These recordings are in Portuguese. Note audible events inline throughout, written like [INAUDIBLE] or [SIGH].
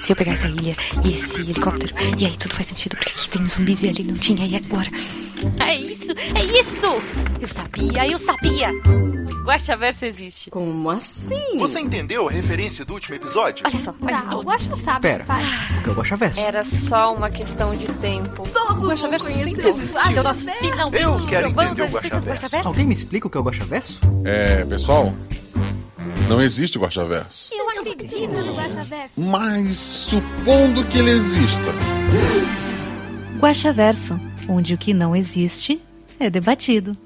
Se eu pegar essa ilha e esse helicóptero, e aí tudo faz sentido, porque aqui tem zumbis e ali não tinha, e agora? É isso, é isso! Eu sabia, eu sabia! Guaxaverso existe. Como assim? Você entendeu a referência do último episódio? Olha só, faz Tá, o todo Guaxa sabe Espera. o que. O é o Guaxaverso? Era só uma questão de tempo. Todos Guaxaverso vão sempre conhecer existiu. o nós Guaxaverso. finalmente Eu quero entender o Guaxaverso. Alguém me explica o que é o Guaxaverso? É, pessoal, não existe Guaxaverso. Eu acredito no Guaxaverso. Mas supondo que ele exista, Guaxaverso, onde o que não existe é debatido.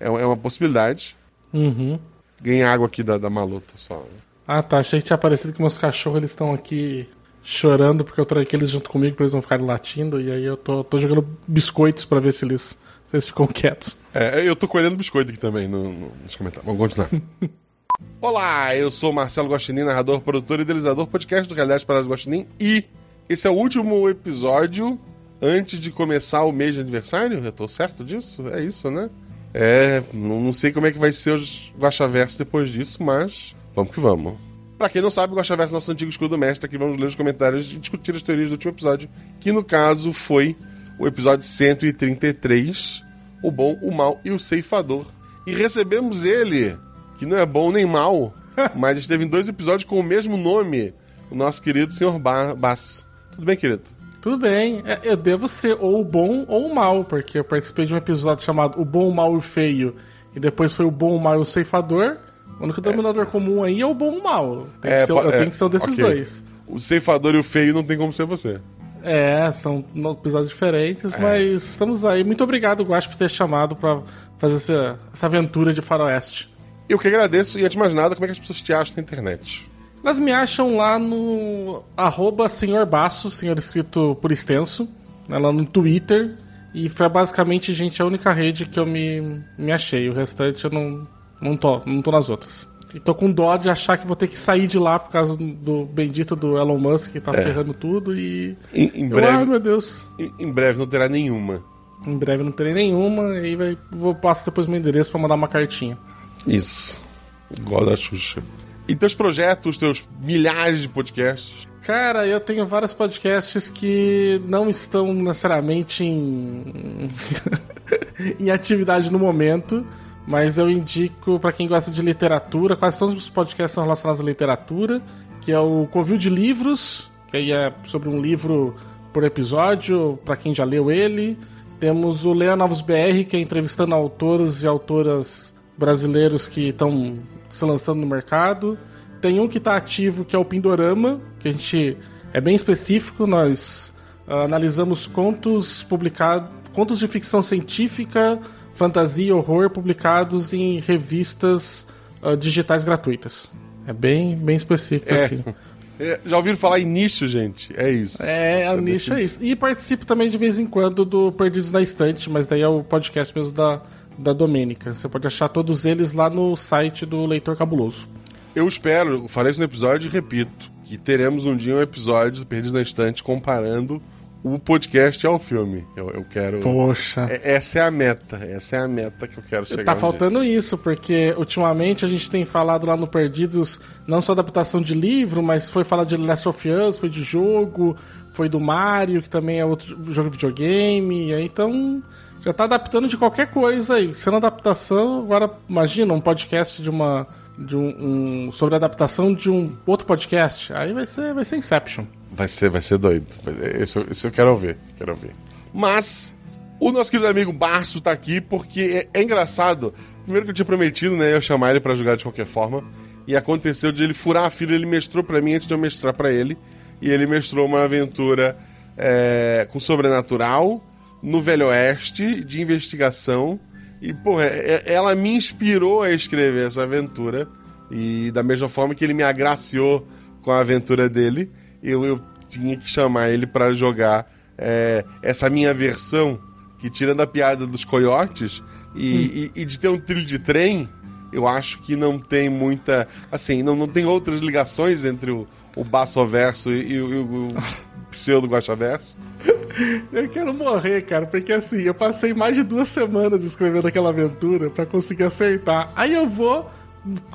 é, é uma possibilidade. Uhum. Ganhar água aqui da, da maluta só. Ah, tá. Achei que tinha aparecido que meus cachorros eles estão aqui chorando porque eu tranquei eles junto comigo pra eles não ficarem latindo. E aí eu tô, tô jogando biscoitos pra ver se eles, eles ficam quietos. É, eu tô colhendo biscoito aqui também no, no, nos comentários. Vamos continuar. [LAUGHS] Olá, eu sou Marcelo Guaxinim, narrador, produtor e idealizador podcast do Realidade para Guaxinim. E esse é o último episódio antes de começar o mês de aniversário. Eu tô certo disso? É isso, né? É, não, não sei como é que vai ser os Guaxaverso depois disso, mas vamos que vamos. Pra quem não sabe, o Guaxaverso é nosso antigo escudo mestre, aqui vamos ler os comentários e discutir as teorias do último episódio, que no caso foi o episódio 133, O Bom, o Mal e o Ceifador. E recebemos ele, que não é bom nem mal, [LAUGHS] mas esteve em dois episódios com o mesmo nome, o nosso querido Sr. Ba Basso. Tudo bem, querido? Tudo bem, é, eu devo ser ou o bom ou o mal, porque eu participei de um episódio chamado O Bom, o Mal e o Feio, e depois foi o Bom, o Mal e o Ceifador. O único denominador comum aí é o bom e o mal. Tem que ser, po- eu é, tenho que ser um desses ok. dois. O Ceifador e o Feio não tem como ser você. É, são episódios diferentes, É. mas estamos aí. Muito obrigado, Guacho, por ter chamado pra fazer essa, essa aventura de faroeste. Eu que agradeço, e antes de mais nada, como é que as pessoas te acham na internet? Elas me acham lá no arroba senhor Basso, senhor escrito por extenso, né, lá no Twitter. E foi basicamente, gente, a única rede que eu me, me achei. O restante eu não, não, tô, não tô nas outras. E tô com dó de achar que vou ter que sair de lá por causa do, bendito do Elon Musk que tá ferrando tudo e. Em, em Eu, breve, ai meu Deus. em, em breve não terá nenhuma. Em breve não terei nenhuma, e aí vai, vou passar depois meu endereço pra mandar uma cartinha. Isso. Igual da Xuxa. E teus projetos, teus milhares de podcasts. Cara, eu tenho vários podcasts que não estão necessariamente em, [LAUGHS] em atividade no momento, mas eu indico pra quem gosta de literatura, quase todos os podcasts são relacionados à literatura, que é o Covil de Livros, que aí é sobre um livro por episódio, pra quem já leu ele. Temos o Leia Novos BR, que é entrevistando autores e autoras brasileiros que estão se lançando no mercado. Tem um que está ativo, que é o Pindorama, que a gente é bem específico. Nós ah, analisamos contos publicados, contos de ficção científica, fantasia e horror publicados em revistas ah, digitais gratuitas. É bem, bem específico É. assim. [LAUGHS] É, já ouviram falar em nicho, gente? É isso. É, Essa o nicho é isso. E participo também de vez em quando do Perdidos na Estante, mas daí é o podcast mesmo da, da Domênica. Você pode achar todos eles lá no site do Leitor Cabuloso. Eu espero, falei isso no episódio e repito, que teremos um dia um episódio do Perdido na Estante comparando o podcast ao filme. Eu, eu quero. Poxa. É- Essa é a meta. Essa é a meta que eu quero chegar. Tá um faltando isso, porque ultimamente a gente tem falado lá no Perdidos não só adaptação de livro, mas foi falar de Last of Us, foi de jogo, foi do Mario, que também é outro jogo de videogame, e aí, então já tá adaptando de qualquer coisa aí. Sendo adaptação, agora imagina um podcast de uma. De um, um- sobre a adaptação de um outro podcast. Aí vai ser, vai ser Inception. Vai ser, vai ser doido. Eu- esse eu quero ouvir. Quero ouvir. Mas o nosso querido amigo Barço tá aqui porque é, é engraçado. Primeiro que eu tinha prometido, né, eu chamar ele pra jogar de qualquer forma. E aconteceu de ele furar a fila, ele mestrou pra mim antes de eu mestrar pra ele. E ele mestrou uma aventura é, com sobrenatural, no Velho Oeste, de investigação. E, porra, é- é- ela me inspirou a escrever essa aventura. E da mesma forma que ele me agraciou com a aventura dele, eu, eu tinha que chamar ele pra jogar é, essa minha versão, que tirando a piada dos coiotes e, e- e de ter um trilho de trem, eu acho que não tem muita. Assim, não, não tem outras ligações entre o, o Bassoverso e, e o, o [LAUGHS] pseudo Guaxaverso. Eu quero morrer, cara, porque assim, eu passei mais de duas semanas escrevendo aquela aventura pra conseguir acertar. Aí eu vou,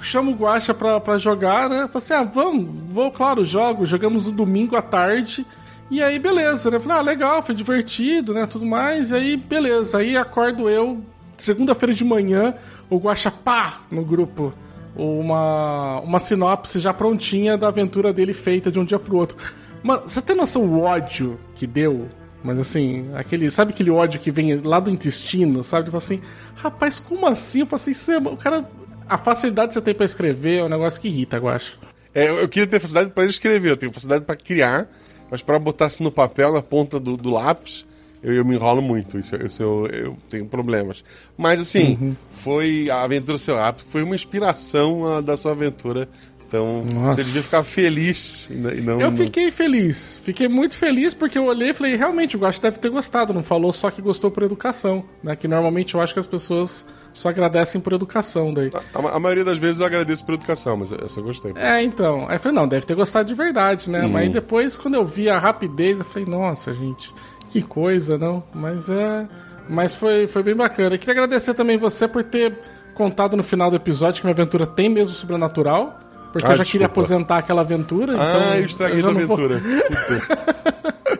chamo o Guaxa pra, pra jogar, né? Falei assim, ah, vamos, vou, claro, jogo. Jogamos no domingo à tarde. E aí, beleza, né? Falei, ah, legal, foi divertido, né? Tudo mais. E aí, beleza. Aí acordo eu, segunda-feira de manhã, o Guaxa, pá, no grupo. Uma, uma sinopse já prontinha da aventura dele feita de um dia pro outro. Mano, você tem noção do ódio que deu? Mas assim, aquele. Sabe aquele ódio que vem lá do intestino, sabe? Tipo assim, rapaz, como assim? Eu passei semana. O cara. A facilidade que você tem pra escrever é um negócio que irrita, eu acho. É, eu queria ter facilidade para escrever, eu tenho facilidade para criar, mas para botar assim no papel, na ponta do, do lápis, eu, eu, me enrolo muito. Isso, isso eu, eu, tenho problemas. Mas assim, uhum. foi a aventura seu rápido, foi uma inspiração a, da sua aventura então, Nossa. você devia ficar feliz e não. Eu fiquei feliz. Fiquei muito feliz porque eu olhei e falei, realmente, o Guacho deve ter gostado. Não falou só que gostou por educação. Né? Que normalmente eu acho que as pessoas só agradecem por educação daí. A, a, a maioria das vezes eu agradeço por educação, mas essa eu gostei. É, então. Aí eu falei, não, deve ter gostado de verdade, né? Uhum. Mas depois, quando eu vi a rapidez, eu falei, nossa, gente, que coisa, não? Mas é. Mas foi, foi bem bacana. Eu queria agradecer também você por ter contado no final do episódio que minha aventura tem mesmo sobrenatural. Porque ah, eu já desculpa. queria aposentar aquela aventura. Ah, então eu estraguei a aventura. [LAUGHS] Vou...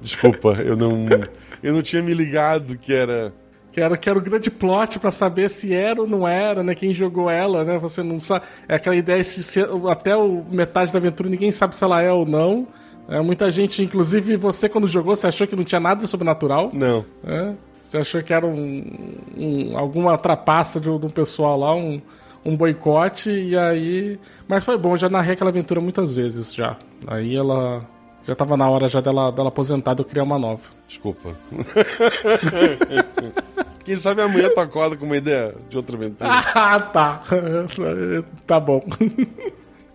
desculpa, eu não. Eu não tinha me ligado que era. Que era, que era o grande plot para saber se era ou não era, né? Quem jogou ela, né? Você não sabe. É aquela ideia se, até o metade da aventura ninguém sabe se ela é ou não. É, muita gente, inclusive você quando jogou, você achou que não tinha nada sobrenatural? Não. É, você achou que era um, um alguma trapaça de, de um pessoal lá, um, um boicote e aí. Mas foi bom, já narrei aquela aventura muitas vezes já. Aí ela. Já tava na hora já dela, dela aposentar e eu criar uma nova. Desculpa. [LAUGHS] Quem sabe amanhã tu acorda com uma ideia de outra aventura. [LAUGHS] Ah, tá. tá bom.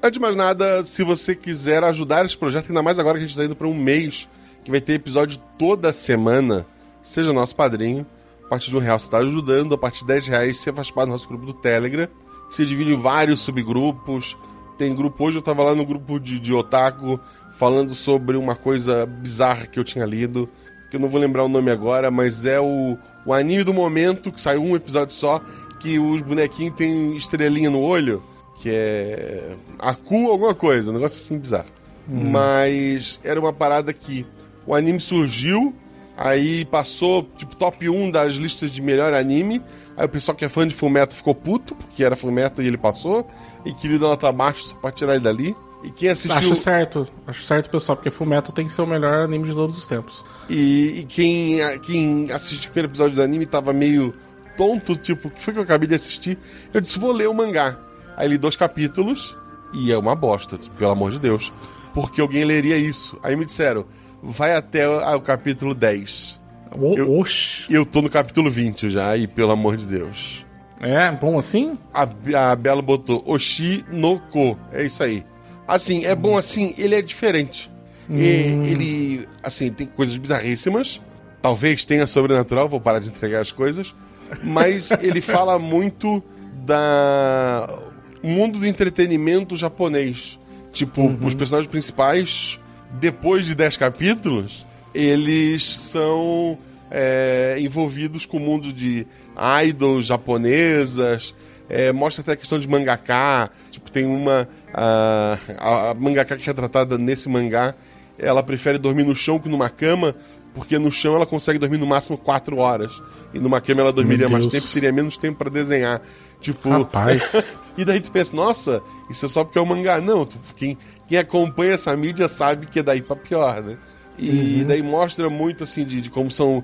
Antes de mais nada, se você quiser ajudar esse projeto, ainda mais agora que a gente está indo para um mês, que vai ter episódio toda semana, seja nosso padrinho. A partir de um real você está ajudando, a partir de 10 reais você faz parte do nosso grupo do Telegram se divide em vários subgrupos. Tem grupo, hoje eu tava lá no grupo de, de otaku falando sobre uma coisa bizarra que eu tinha lido, que eu não vou lembrar o nome agora, mas é o, o anime do momento, que saiu um episódio só, que os bonequinhos têm estrelinha no olho, que é Aku alguma coisa, um negócio assim bizarro. Hum. Mas era uma parada que o anime surgiu, aí passou tipo top 1 das listas de melhor anime, Aí o pessoal que é fã de Fullmetal ficou puto, porque era Fullmetal e ele passou, e queria dar nota baixa só pra tirar ele dali. E quem assistiu. Acho certo, acho certo, pessoal, porque Fullmetal tem que ser o melhor anime de todos os tempos. E, e quem, quem assistiu o primeiro episódio do anime tava meio tonto, tipo, o que foi que eu acabei de assistir? Eu disse, vou ler o mangá. Aí li dois capítulos, e é uma bosta, pelo amor de Deus. Porque alguém leria isso. Aí me disseram, vai até o capítulo 10. Eu, eu tô no capítulo 20 já, e pelo amor de Deus. É, bom assim? A, a Bela botou Oshi no Ko. É isso aí. Assim, é bom assim, ele é diferente. Hum. E, ele, assim, tem coisas bizarríssimas. Talvez tenha sobrenatural, vou parar de entregar as coisas. Mas [LAUGHS] ele fala muito da mundo do entretenimento japonês. Tipo, uhum. os personagens principais, depois de 10 capítulos, eles são é, envolvidos com o mundo de idols japonesas. É, mostra até a questão de mangaká. Tipo, tem uma. A, a, a mangaká que é tratada nesse mangá, ela prefere dormir no chão que numa cama, porque no chão ela consegue dormir no máximo 4 horas. E numa cama ela dormiria mais tempo, teria menos tempo para desenhar. Tipo. Rapaz. [LAUGHS] e daí tu pensa, nossa, isso é só porque é um mangá. Não, tu, quem, quem acompanha essa mídia sabe que é daí pra pior, né? E uhum. daí mostra muito assim de, de, como são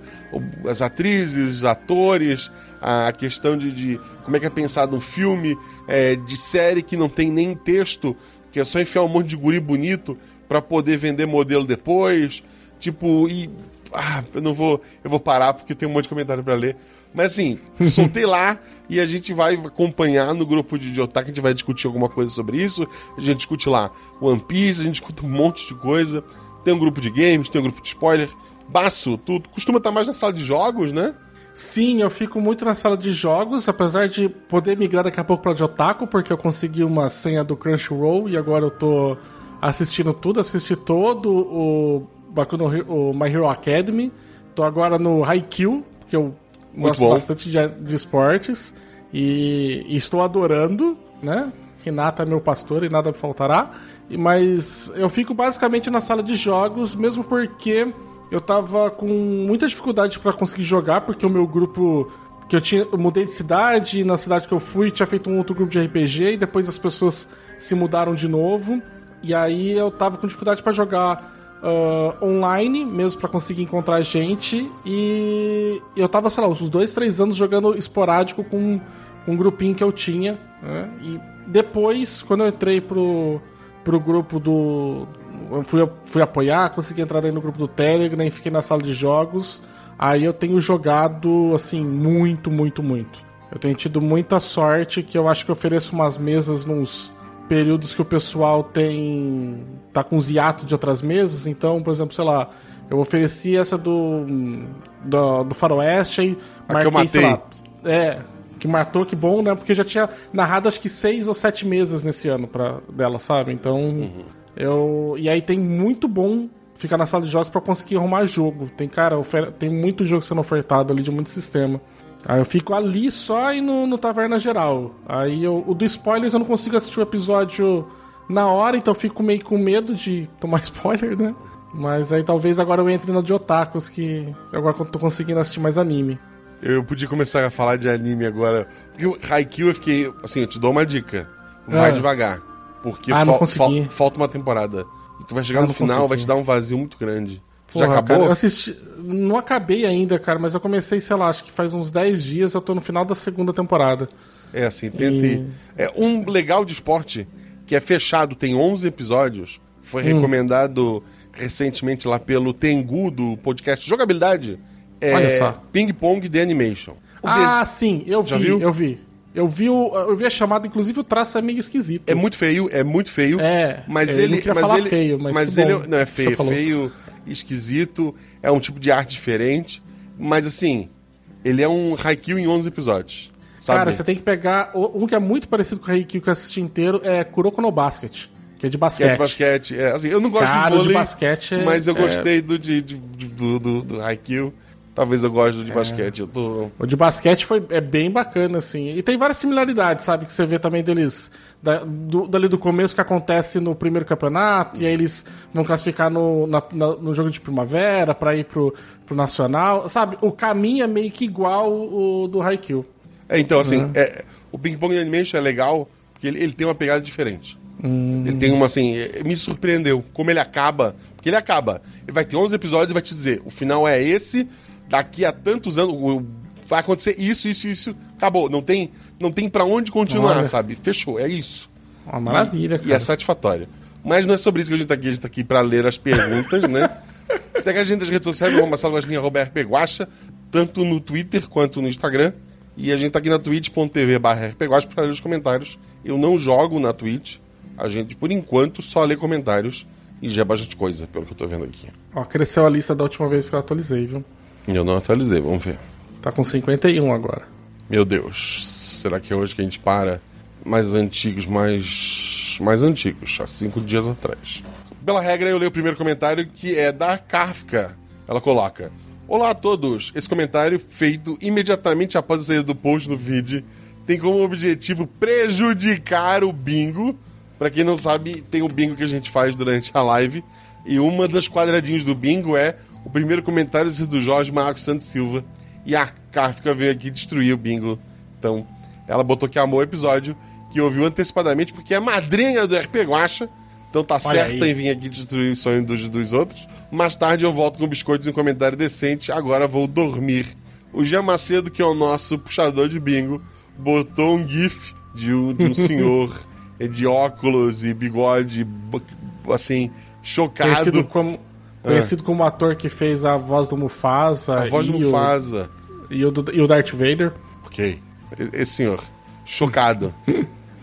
as atrizes, os atores, a questão de, de, como é que é pensado um filme é, de série que não tem nem texto, que é só enfiar um monte de guri bonito para poder vender modelo depois. Tipo, e. Ah, eu não vou. Eu vou parar porque tem um monte de comentário para ler. Mas assim, soltei lá e a gente vai acompanhar no grupo de Otaku, a gente vai discutir alguma coisa sobre isso. A gente discute lá One Piece, a gente discute um monte de coisa. Tem um grupo de games, tem um grupo de spoiler. Baço, tu costuma estar mais na sala de jogos, né? Sim, eu fico muito na sala de jogos, apesar de poder migrar daqui a pouco para de Otaku, porque eu consegui uma senha do Crunchyroll e agora eu tô assistindo tudo, assisti todo o Baku no, o My Hero Academy. Tô agora no Haikyuu, que eu muito gosto bom. bastante de, de esportes e, e estou adorando. né? Renata é meu pastor e nada me faltará. Mas eu fico basicamente na sala de jogos, mesmo porque eu tava com muita dificuldade pra conseguir jogar, porque o meu grupo. Que eu tinha. Eu mudei de cidade, e na cidade que eu fui tinha feito um outro grupo de RPG, e depois as pessoas se mudaram de novo. E aí eu tava com dificuldade pra jogar ah, online, mesmo pra conseguir encontrar gente. E eu tava, sei lá, uns dois, três anos jogando esporádico com um grupinho que eu tinha. né? E depois, quando eu entrei pro, pro grupo do. Eu fui, fui apoiar, consegui entrar daí no grupo do Telegram e fiquei na sala de jogos. Aí eu tenho jogado, assim, muito, muito, muito. Eu tenho tido muita sorte que eu acho que eu ofereço umas mesas nos períodos que o pessoal tem. tá com os hiatos de outras mesas. Então, por exemplo, sei lá, eu ofereci essa do. do, do Faroeste aí. Marquei, sei lá, é, que matou, que bom, né? Porque já tinha narrado acho que seis ou sete mesas nesse ano pra, dela, sabe? Então, Uhum. eu. E aí tem muito bom ficar na sala de jogos pra conseguir arrumar jogo. Tem, cara, ofer- tem muito jogo sendo ofertado ali de muito sistema. Aí eu fico ali só e no, no Taverna Geral. Aí eu, o do spoilers eu não consigo assistir o episódio na hora, então eu fico meio com medo de tomar [LAUGHS] spoiler, né? Mas aí talvez agora eu entre na de Otakus, que agora eu tô conseguindo assistir mais anime. Eu podia começar a falar de anime agora. Porque o Haikyuu eu fiquei. Assim, eu te dou uma dica. Vai Ah. devagar. Porque Ah, fal- fal- falta uma temporada. E tu vai chegar Ah, no final, consegui. vai te dar um vazio muito grande. Porra, Já acabou? cara, eu assisti. Não acabei ainda, cara, mas eu comecei, sei lá, acho que faz uns 10 dias, eu tô no final da segunda temporada. É assim, tente. E- É um legal de esporte que é fechado, tem 11 episódios. Foi Hum. recomendado recentemente lá pelo Tengu do podcast Jogabilidade. É Olha só. Ping Pong The Animation. O Ah, des- sim, eu Já vi, viu? eu vi. Eu vi, o, eu vi a chamada, inclusive o traço é meio esquisito. É muito feio, é muito feio. É, mas eu ele. não queria mas falar ele, feio, mas que ele bom não é feio, é feio, esquisito, é um tipo de arte diferente. Mas assim, ele é um Haikyuu em 11 episódios. Sabe? Cara, você tem que pegar. Um que é muito parecido com o Haikyuu que eu assisti inteiro é Kuroko no Basket, que é de Que basquete. é de basquete. É, assim, eu não gosto Cara, de o de vôlei, basquete é- mas eu é- gostei do, de- de- do, do, do Haikyuu. Talvez eu goste do de basquete. Eu tô... O de basquete foi, é bem bacana, assim. E tem várias similaridades, sabe? Que você vê também deles. Da, do, dali do começo que acontece no primeiro campeonato, e aí eles vão classificar no, na- na- no jogo de primavera pra ir pro, pro Nacional. Sabe? O caminho é meio que igual o do Haikyuu. É, então, assim, Uhum. é, o Ping Pong Animation é legal porque ele, ele tem uma pegada diferente. Hum. Ele tem uma, assim, é, me surpreendeu como ele acaba. Porque ele acaba. Ele vai ter 11 episódios e vai te dizer: o final é esse, daqui a tantos anos vai acontecer isso, isso, isso. Acabou. Não tem, não tem para onde continuar, Olha. sabe? Fechou, é isso. Uma maravilha, E cara. é satisfatório. Mas não é sobre isso que a gente tá aqui. A gente tá aqui pra ler as perguntas, né? [LAUGHS] Segue a gente nas redes sociais, arroba Marcelo Guaxinim, arroba RP Guaxa, tanto no Twitter quanto no Instagram. E a gente tá aqui na twitch.tv barra rpguacha pra ler os comentários. Eu não jogo na Twitch. A gente, por enquanto, só lê comentários e já é bastante coisa, pelo que eu tô vendo aqui. Ó, cresceu a lista da última vez que eu atualizei, viu? E eu não atualizei, vamos ver. Tá com 51 agora. Meu Deus, será que é hoje que a gente para? Mais antigos, mais. mais antigos, há cinco dias atrás. Pela regra, eu leio o primeiro comentário que é da Kafka. Ela coloca: Olá a todos! Esse comentário, feito imediatamente após a saída do post no feed, tem como objetivo prejudicar o bingo. Pra quem não sabe, tem o bingo que a gente faz durante a live. E uma das quadradinhos do bingo é o primeiro comentário ser do Jorge Marcos Santos Silva. E a Kafka veio aqui destruir o bingo. Então, ela botou que amou o episódio, que ouviu antecipadamente, porque é madrinha do RP Guacha. Então tá Olha certa aí. em vir aqui destruir o sonho dos, dos outros. Mais tarde eu volto com biscoitos e um comentário decente. Agora vou dormir. O Jean Macedo, que é o nosso puxador de bingo, botou um gif de um, de um [LAUGHS] senhor de óculos e bigode, assim, chocado. Conhecido como, conhecido como o ator que fez a voz do Mufasa. A voz do e o- Mufasa. E o, e o Darth Vader. Ok. Esse senhor, chocado.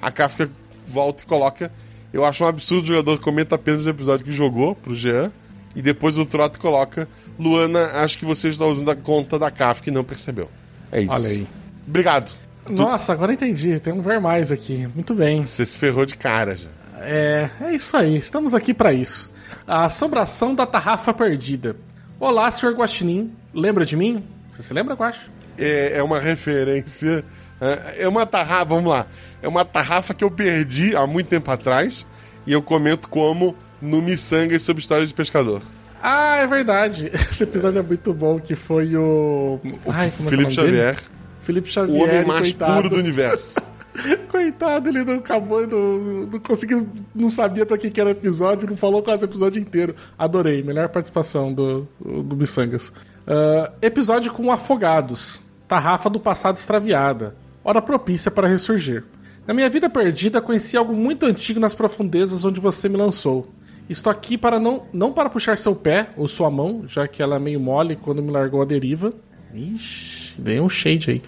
A Kafka volta e coloca. Eu acho um absurdo o jogador comenta apenas o episódio que jogou pro Jean. E depois o Troto coloca. Luana, acho que você está usando a conta da Kafka e não percebeu. É isso. Olha aí. Obrigado. Nossa, agora entendi. Tem um ver mais aqui. Muito bem. Você se ferrou de cara já. É, é isso aí. Estamos aqui para isso. A assombração da tarrafa perdida. Olá, senhor Guaxinim. Lembra de mim? Você se lembra, Guax? É, é uma referência É é uma tarrafa, vamos lá. É uma tarrafa que eu perdi há muito tempo atrás e eu comento como no Missangas sobre histórias de pescador. Ah, é verdade. [LAUGHS] Esse episódio é muito bom, que foi o. Ai, como é que é o Felipe nome dele? Xavier, Felipe o Xavier. homem mais coitado. puro do universo. [LAUGHS] [LAUGHS] Coitado, ele não acabou, não, não conseguiu, não sabia pra que, era episódio, não falou quase o episódio inteiro. Adorei, melhor participação do, do Missangas. Ah, episódio com afogados. Tarrafa do passado extraviada. Hora propícia para ressurgir. Na minha vida perdida, conheci algo muito antigo nas profundezas onde você me lançou. Estou aqui para não, não para puxar seu pé ou sua mão, já que ela é meio mole quando me largou a deriva. Ixi, vem um shade aí.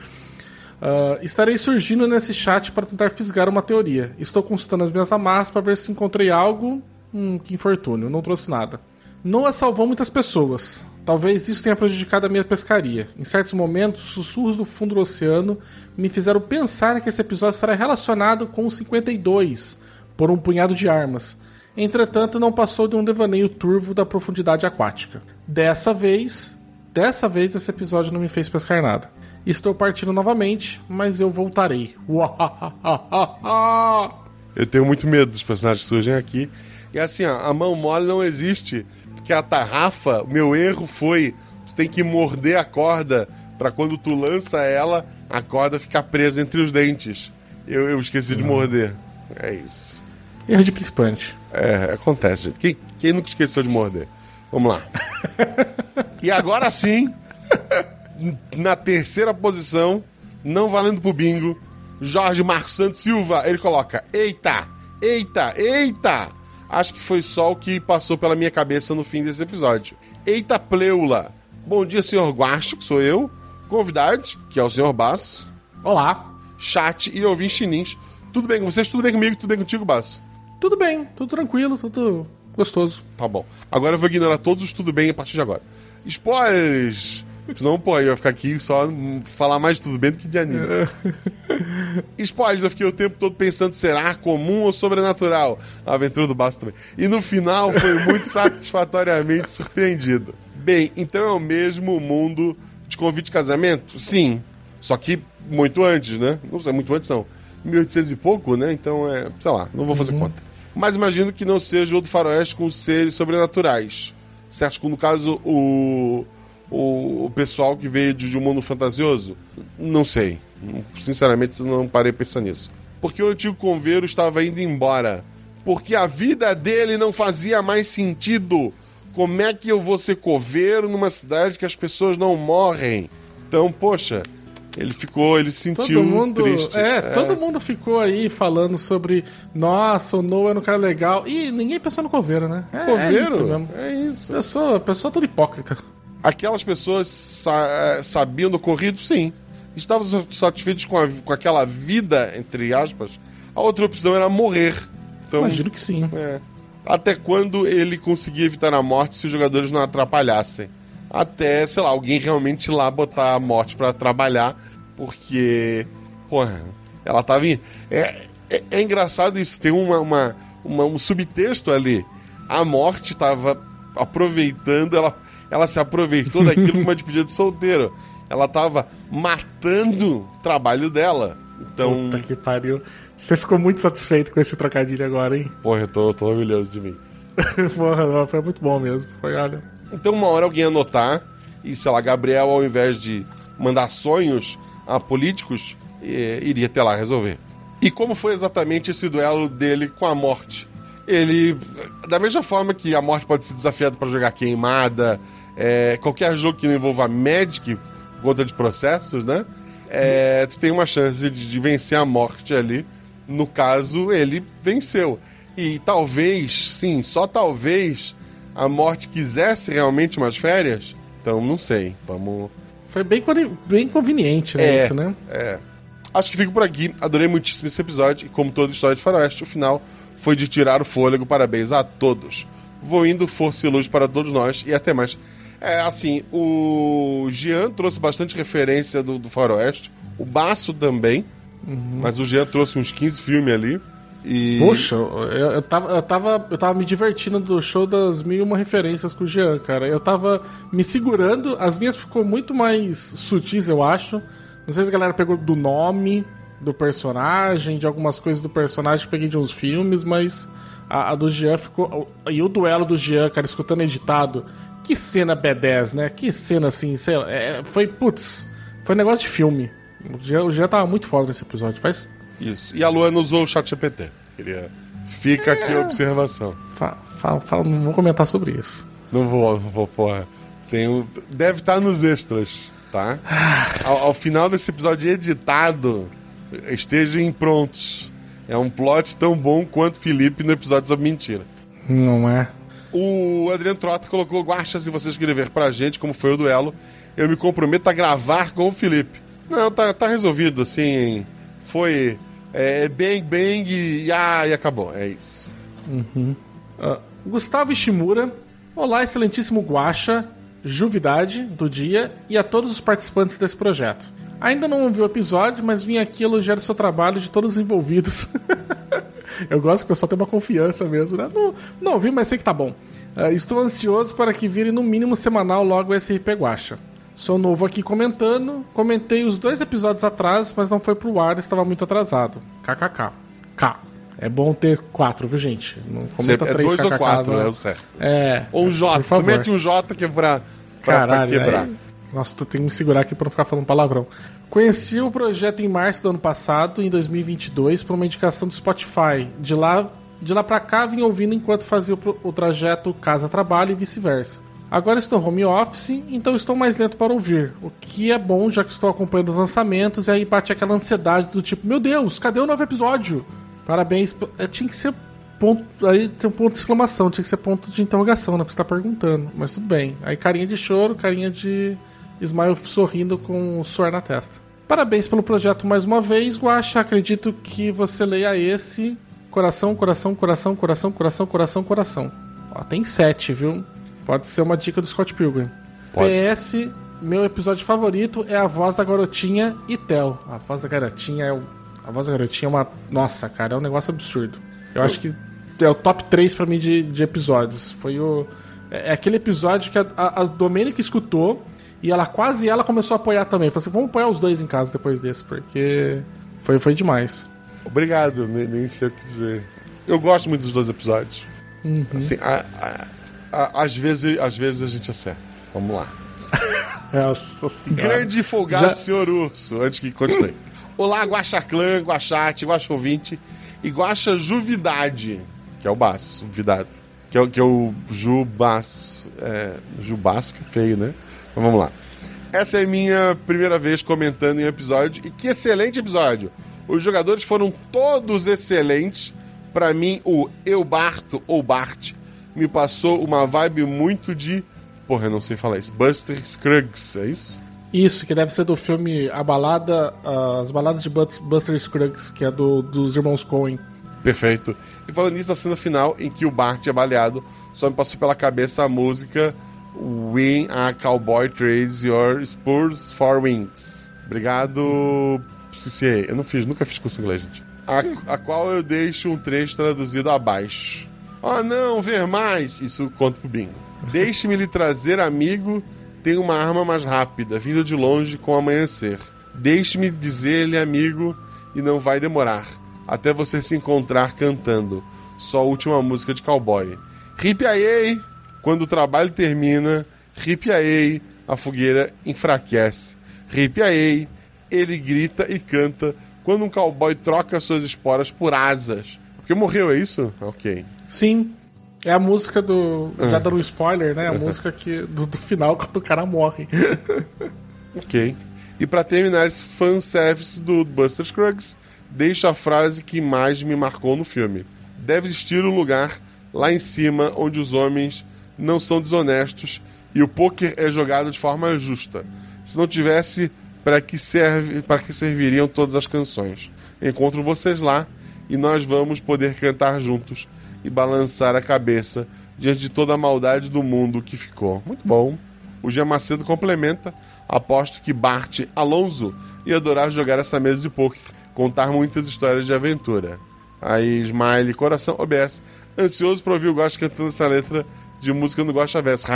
Ah, estarei surgindo nesse chat para tentar fisgar uma teoria. Estou consultando as minhas amarras para ver se encontrei algo. Hum, que infortúnio, não trouxe nada. Noah salvou muitas pessoas. Talvez isso tenha prejudicado a minha pescaria. Em certos momentos, sussurros do fundo do oceano me fizeram pensar que esse episódio estará relacionado com o 52, por um punhado de armas. Entretanto, não passou de um devaneio turvo da profundidade aquática. Dessa vez, dessa vez esse episódio não me fez pescar nada. Estou partindo novamente, mas eu voltarei. Eu tenho muito medo dos personagens que surgem aqui. E assim, ó, a mão mole não existe, porque a tarrafa, o meu erro foi, tu tem que morder a corda pra quando tu lança ela, a corda ficar presa entre os dentes. Eu, eu esqueci de morder. É isso. Erro de principante. É, acontece, gente. Quem, quem nunca esqueceu de morder? Vamos lá. [LAUGHS] e agora sim, na terceira posição, não valendo pro bingo, Jorge Marcos Santos Silva. Ele coloca: Eita, eita, eita! Acho que foi só o que passou pela minha cabeça no fim desse episódio. Eita, pleula! Bom dia, senhor Guacho, que sou eu. Convidade, que é o senhor Basso. Olá. Chat e ouvinte chinins. Tudo bem com vocês? Tudo bem comigo? Tudo bem contigo, Basso? Tudo bem, tudo tranquilo, tudo gostoso. Tá bom. Agora eu vou ignorar todos os tudo bem a partir de agora. Spoilers! Senão, pô, eu ia ficar aqui só falar mais de tudo bem do que de anime. Spoilers, eu fiquei o tempo todo pensando, será comum ou sobrenatural? A aventura do Basso também. E no final foi muito satisfatoriamente surpreendido. Bem, então é o mesmo mundo de convite de casamento? Sim. Só que muito antes, né? Não sei, muito antes não. 1800 e pouco, né? Então é, sei lá, não vou fazer conta. Mas imagino que não seja o do faroeste com seres sobrenaturais. Certo? No caso, o, o, o pessoal que veio de, de um mundo fantasioso? Não sei. Sinceramente, não parei pensando nisso. Porque o antigo conveiro estava indo embora. Porque a vida dele não fazia mais sentido. Como é que eu vou ser coveiro numa cidade que as pessoas não morrem? Então, poxa, ele ficou, ele se sentiu Todo mundo, triste. é, todo mundo ficou aí falando sobre, nossa, o Noah era um cara legal. E ninguém pensou no coveiro, né? É, Coveiro? é isso mesmo. É isso. Pessoa, pessoa toda hipócrita. Aquelas pessoas sa- eh, sabiam do ocorrido? Sim. Estavam sa- satisfeitos com, a- com aquela vida, entre aspas. A outra opção era morrer. Então, Imagino que sim. é. Até quando ele conseguia evitar a morte se os jogadores não atrapalhassem? Até, sei lá, alguém realmente ir lá botar a morte pra trabalhar, porque, porra, ela tava em. É, é, é engraçado isso, tem uma, uma, uma- um subtexto ali. A morte tava aproveitando, ela, ela se aproveitou [LAUGHS] daquilo como uma despedida de solteiro. Ela tava matando o trabalho dela. Então, Puta que pariu. Você ficou muito satisfeito com esse trocadilho agora, hein? porra, eu tô, tô orgulhoso de mim. [LAUGHS] Porra, foi muito bom mesmo. Foi, olha. Então, uma hora alguém anotar, e sei lá, Gabriel, ao invés de mandar sonhos a políticos, eh, iria até lá resolver. E como foi exatamente esse duelo dele com a morte? Ele, da mesma forma que a morte pode ser desafiada para jogar queimada, eh, qualquer jogo que não envolva Magic, conta de processos, né? Eh, tu tem uma chance de, de vencer a morte ali. No caso, ele venceu. E talvez, sim, só talvez, a morte quisesse realmente umas férias. Então, não sei. Vamos. Foi bem, bem conveniente, né? É. Isso, né? É. Acho que fico por aqui. Adorei muitíssimo esse episódio. E como toda história de Faroeste, o final foi de tirar o fôlego. Parabéns a todos. Vou indo, força e luz para todos nós. E até mais. É, assim, o Jean trouxe bastante referência do, do Faroeste. O Baço também. Mas o Jean trouxe uns 15 filmes ali. E... Poxa, eu, eu, tava, eu, tava, eu tava me divertindo do show das mil e uma referências com o Jean, cara. Eu tava me segurando, as minhas ficou muito mais sutis, eu acho, Não sei se a galera pegou do nome do personagem, de algumas coisas do personagem, peguei de uns filmes, mas a, a do Jean ficou. E o duelo do Jean, cara, escutando editado. Que cena B10, né? Que cena assim, sei lá. É, foi, putz, foi um negócio de filme. O Jean, o Jean tava muito foda nesse episódio. Faz. Isso. E a Luana usou o chat GPT. Queria... Fica aqui a observação. Fa, fa, fa, não vou comentar sobre isso. Não vou, não vou, porra. Tem um... Deve estar nos extras, tá? Ao, ao final desse episódio editado, estejam prontos. É um plot tão bom quanto Felipe no episódio sobre mentira. Não é? O Adriano Trota colocou guachas e você escrever pra gente como foi o duelo. Eu me comprometo a gravar com o Felipe. Não, tá, tá resolvido, assim. Foi é, bang bang e, ah, e acabou. É isso. Uhum. Uh, Gustavo Ishimura. Olá, excelentíssimo Guacha, Juvidade do dia e a todos os participantes desse projeto. Ainda não ouvi o episódio, mas vim aqui elogiar o seu trabalho de todos os envolvidos. [LAUGHS] Eu gosto que o pessoal tenha uma confiança mesmo, né? Não, não ouvi, mas sei que tá bom. Uh, estou ansioso para que vire no mínimo semanal logo o SRP Guacha. Sou novo aqui comentando. Comentei os dois episódios atrás, mas não foi pro ar, estava muito atrasado. KKK. K. É bom ter quatro, viu, gente? Não comenta é três dois KKK, ou quatro, não. é o certo. É. Ou um J. por Tu favor. mete um J que é pra, pra, pra Caralho, quebrar. aí- Nossa, tu tem que me segurar aqui pra não ficar falando palavrão. Conheci o projeto em março do ano passado, em 2022, por uma indicação do Spotify. De lá, de lá pra cá, vim ouvindo enquanto fazia o, o trajeto casa-trabalho e vice-versa. Agora estou home office, então estou mais lento para ouvir. O que é bom, já que estou acompanhando os lançamentos, e aí bate aquela ansiedade do tipo, meu Deus, cadê o novo episódio? Parabéns. É, tinha que ser ponto. Aí tem um ponto de exclamação, tinha que ser ponto de interrogação, né? Porque você tá perguntando. Mas tudo bem. Aí carinha de choro, carinha de Smile sorrindo com suor na testa. Parabéns pelo projeto mais uma vez, Guaxa. Acredito que você leia esse. Coração, coração, coração, coração, coração, coração, coração. Ó, tem sete, viu? Pode ser uma dica do Scott Pilgrim. Pode. PS, meu episódio favorito é a voz da garotinha e Tel. A voz da garotinha é o. A voz da garotinha é uma. Nossa, cara, é um negócio absurdo. Eu acho que é o top 3 pra mim de, de episódios. Foi o. É é aquele episódio que a, a, a Domênica escutou e ela quase ela começou a apoiar também. Falei assim, vamos apoiar os dois em casa depois desse, porque foi, foi demais. Obrigado, nem, nem sei o que dizer. Eu gosto muito dos dois episódios. Uhum. Assim, a- a- a- às, vezes, às vezes a gente acerta. Vamos lá. [LAUGHS] Nossa senhora. Grande e folgado Já- senhor Urso, antes que continue. [LAUGHS] Olá, Guaxa Clã, Guaxate, Guaxa Ouvinte e Guaxa Juvidade, que é o Baço, Vidado. Que é, o- que é o Jubaço. É, Jubaço, que é feio, né? Mas vamos lá. Essa é a minha primeira vez comentando em um episódio. E que excelente episódio! Os jogadores foram todos excelentes. Pra mim, o Eu Barto, ou Bart, me passou uma vibe muito de. Porra, eu não sei falar isso. Buster Scruggs, é isso? Isso, que deve ser do filme A Balada, As Baladas de Bus- Buster Scruggs, que é do, dos irmãos Coen. Perfeito. E falando nisso, a cena final em que o Bart é baleado, só me passou pela cabeça a música When a Cowboy Trades Your Spurs for Wings. Obrigado, CCA. Eu não fiz, nunca fiz curso em inglês, gente. A, a qual eu deixo um trecho traduzido abaixo. Oh não, ver mais! Isso conta pro Bingo. Deixe-me lhe trazer, amigo, tem uma arma mais rápida, vindo de longe com o amanhecer. Deixe-me dizer-lhe, amigo, e não vai demorar, até você se encontrar cantando sua última música de cowboy. Ripiaiei! Quando o trabalho termina, ripiaiei, a fogueira enfraquece. Ripiaiei, ele grita e canta quando um cowboy troca suas esporas por asas. Porque morreu, é isso? Ok. Sim, é a música do. Já dando um spoiler, né? A música que, do, do final [LAUGHS] quando o cara morre. Ok. E pra terminar esse fanservice do Buster Scruggs, deixo a frase que mais me marcou no filme. Deve existir um lugar lá em cima onde os homens não são desonestos e o poker é jogado de forma justa. Se não tivesse, para que serve, para que serviriam todas as canções? Encontro vocês lá e nós vamos poder cantar juntos e balançar a cabeça diante de toda a maldade do mundo que ficou. Muito bom. O Jean Macedo complementa. Aposto que Bart Alonso ia adorar jogar essa mesa de poker, contar muitas histórias de aventura. Aí, Smiley, coração OBS. Ansioso pra ouvir o Gosto cantando essa letra de música no Gosta Verso.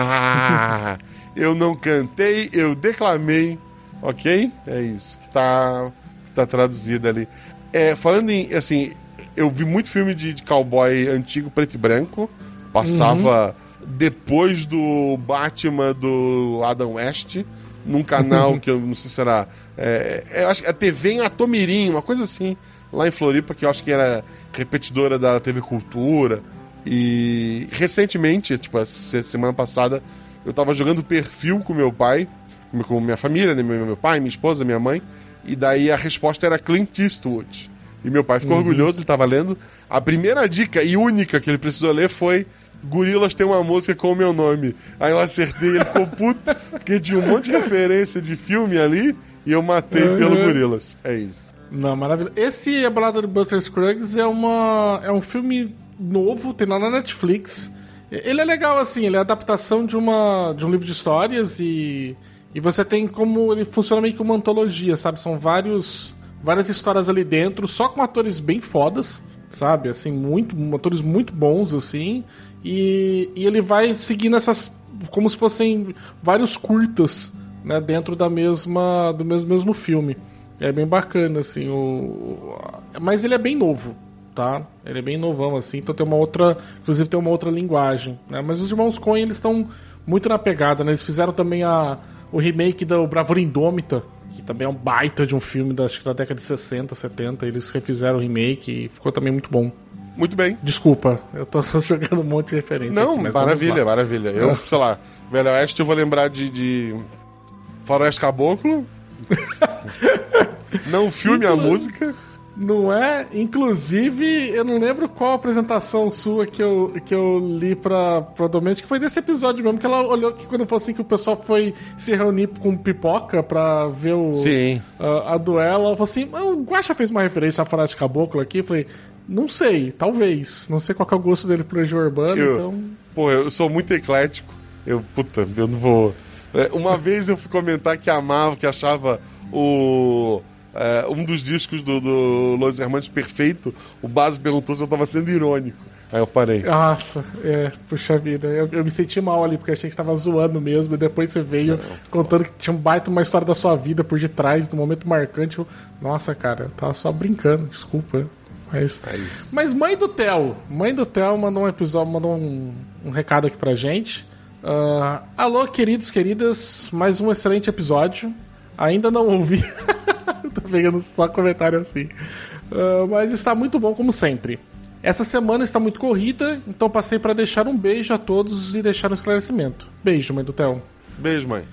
eu não cantei, eu declamei. Ok? É isso que tá, que tá traduzido ali. É, falando em, assim, eu vi muito filme de, de cowboy antigo, preto e branco. Passava depois do Batman do Adam West, num canal que eu não sei se era. É, eu acho que a TV em Atomirim, uma coisa assim, lá em Floripa, que eu acho que era repetidora da TV Cultura. E recentemente, tipo, semana passada, eu tava jogando perfil com meu pai, com minha família, né? meu, pai, minha esposa, minha mãe, e daí a resposta era Clint Eastwood. E meu pai ficou orgulhoso, ele tava lendo. A primeira dica e única que ele precisou ler foi Gorilas tem uma música com o meu nome. Aí eu acertei, ele ficou puto, porque tinha um monte de referência de filme ali, e eu matei pelo Gorilas. É isso. Não, maravilhoso. Esse A Balada do Buster Scruggs é, uma, é um filme novo, tem lá na Netflix. Ele é legal, assim, ele é adaptação de, uma, de um livro de histórias e, e você tem como. Ele funciona meio que uma antologia, sabe? São vários, várias histórias ali dentro, só com atores bem fodas, sabe? Assim, muito, atores muito bons, assim. E, e ele vai seguindo essas. como se fossem vários curtas, né? Dentro da mesma. do mesmo, mesmo filme. É bem bacana, assim. O... Mas ele é bem novo, tá? Ele é bem novão, assim. Então tem uma outra. Inclusive tem uma outra linguagem, né? Mas os irmãos Coen, eles estão muito na pegada, né? Eles fizeram também a, o remake do Bravura Indômita, que também é um baita de um filme da, acho que da década de 60, 70. Eles refizeram o remake e ficou também muito bom. Muito bem. Desculpa, eu tô [LAUGHS] só jogando um monte de referência. Não, aqui, maravilha, maravilha. Eu, [LAUGHS] sei lá, Velho Oeste eu vou lembrar de, de Faroeste Caboclo. [LAUGHS] não o filme, a música. Não é? Inclusive, eu não lembro qual apresentação sua que eu, que eu li pra, pra Domênica, que foi desse episódio mesmo, que ela olhou que quando falou assim que o pessoal foi se reunir com pipoca pra ver o, Sim. a, a duela, ela falou assim, "Ah, o Guaxa fez uma referência a Faroeste Caboclo aqui, eu falei, não sei, talvez, não sei qual que é o gosto dele pro Legião Urbano, Eu, então... Pô, eu sou muito eclético. Eu, puta, eu não vou. É, Uma vez eu fui comentar que amava, que achava o. é, um dos discos do, do Los Hermanos perfeito. O Base perguntou se eu tava sendo irônico. Aí eu parei. Nossa, é, puxa vida. Eu, eu me senti mal ali, porque achei que você tava zoando mesmo. E depois você veio contando que tinha um baita uma história da sua vida por detrás, num momento marcante. Eu, Nossa, cara, eu tava só brincando, desculpa. Mas, É mas mãe do Theo, mãe do Theo mandou um episódio, mandou um, um recado aqui pra gente. Ah, alô, queridos, queridas, mais um excelente episódio. Ainda não ouvi. [LAUGHS] Tô pegando só comentário assim. Ah, mas está muito bom, como sempre. Essa semana está muito corrida, então passei para deixar um beijo a todos e deixar um esclarecimento. Beijo, mãe do Theo. Beijo, mãe.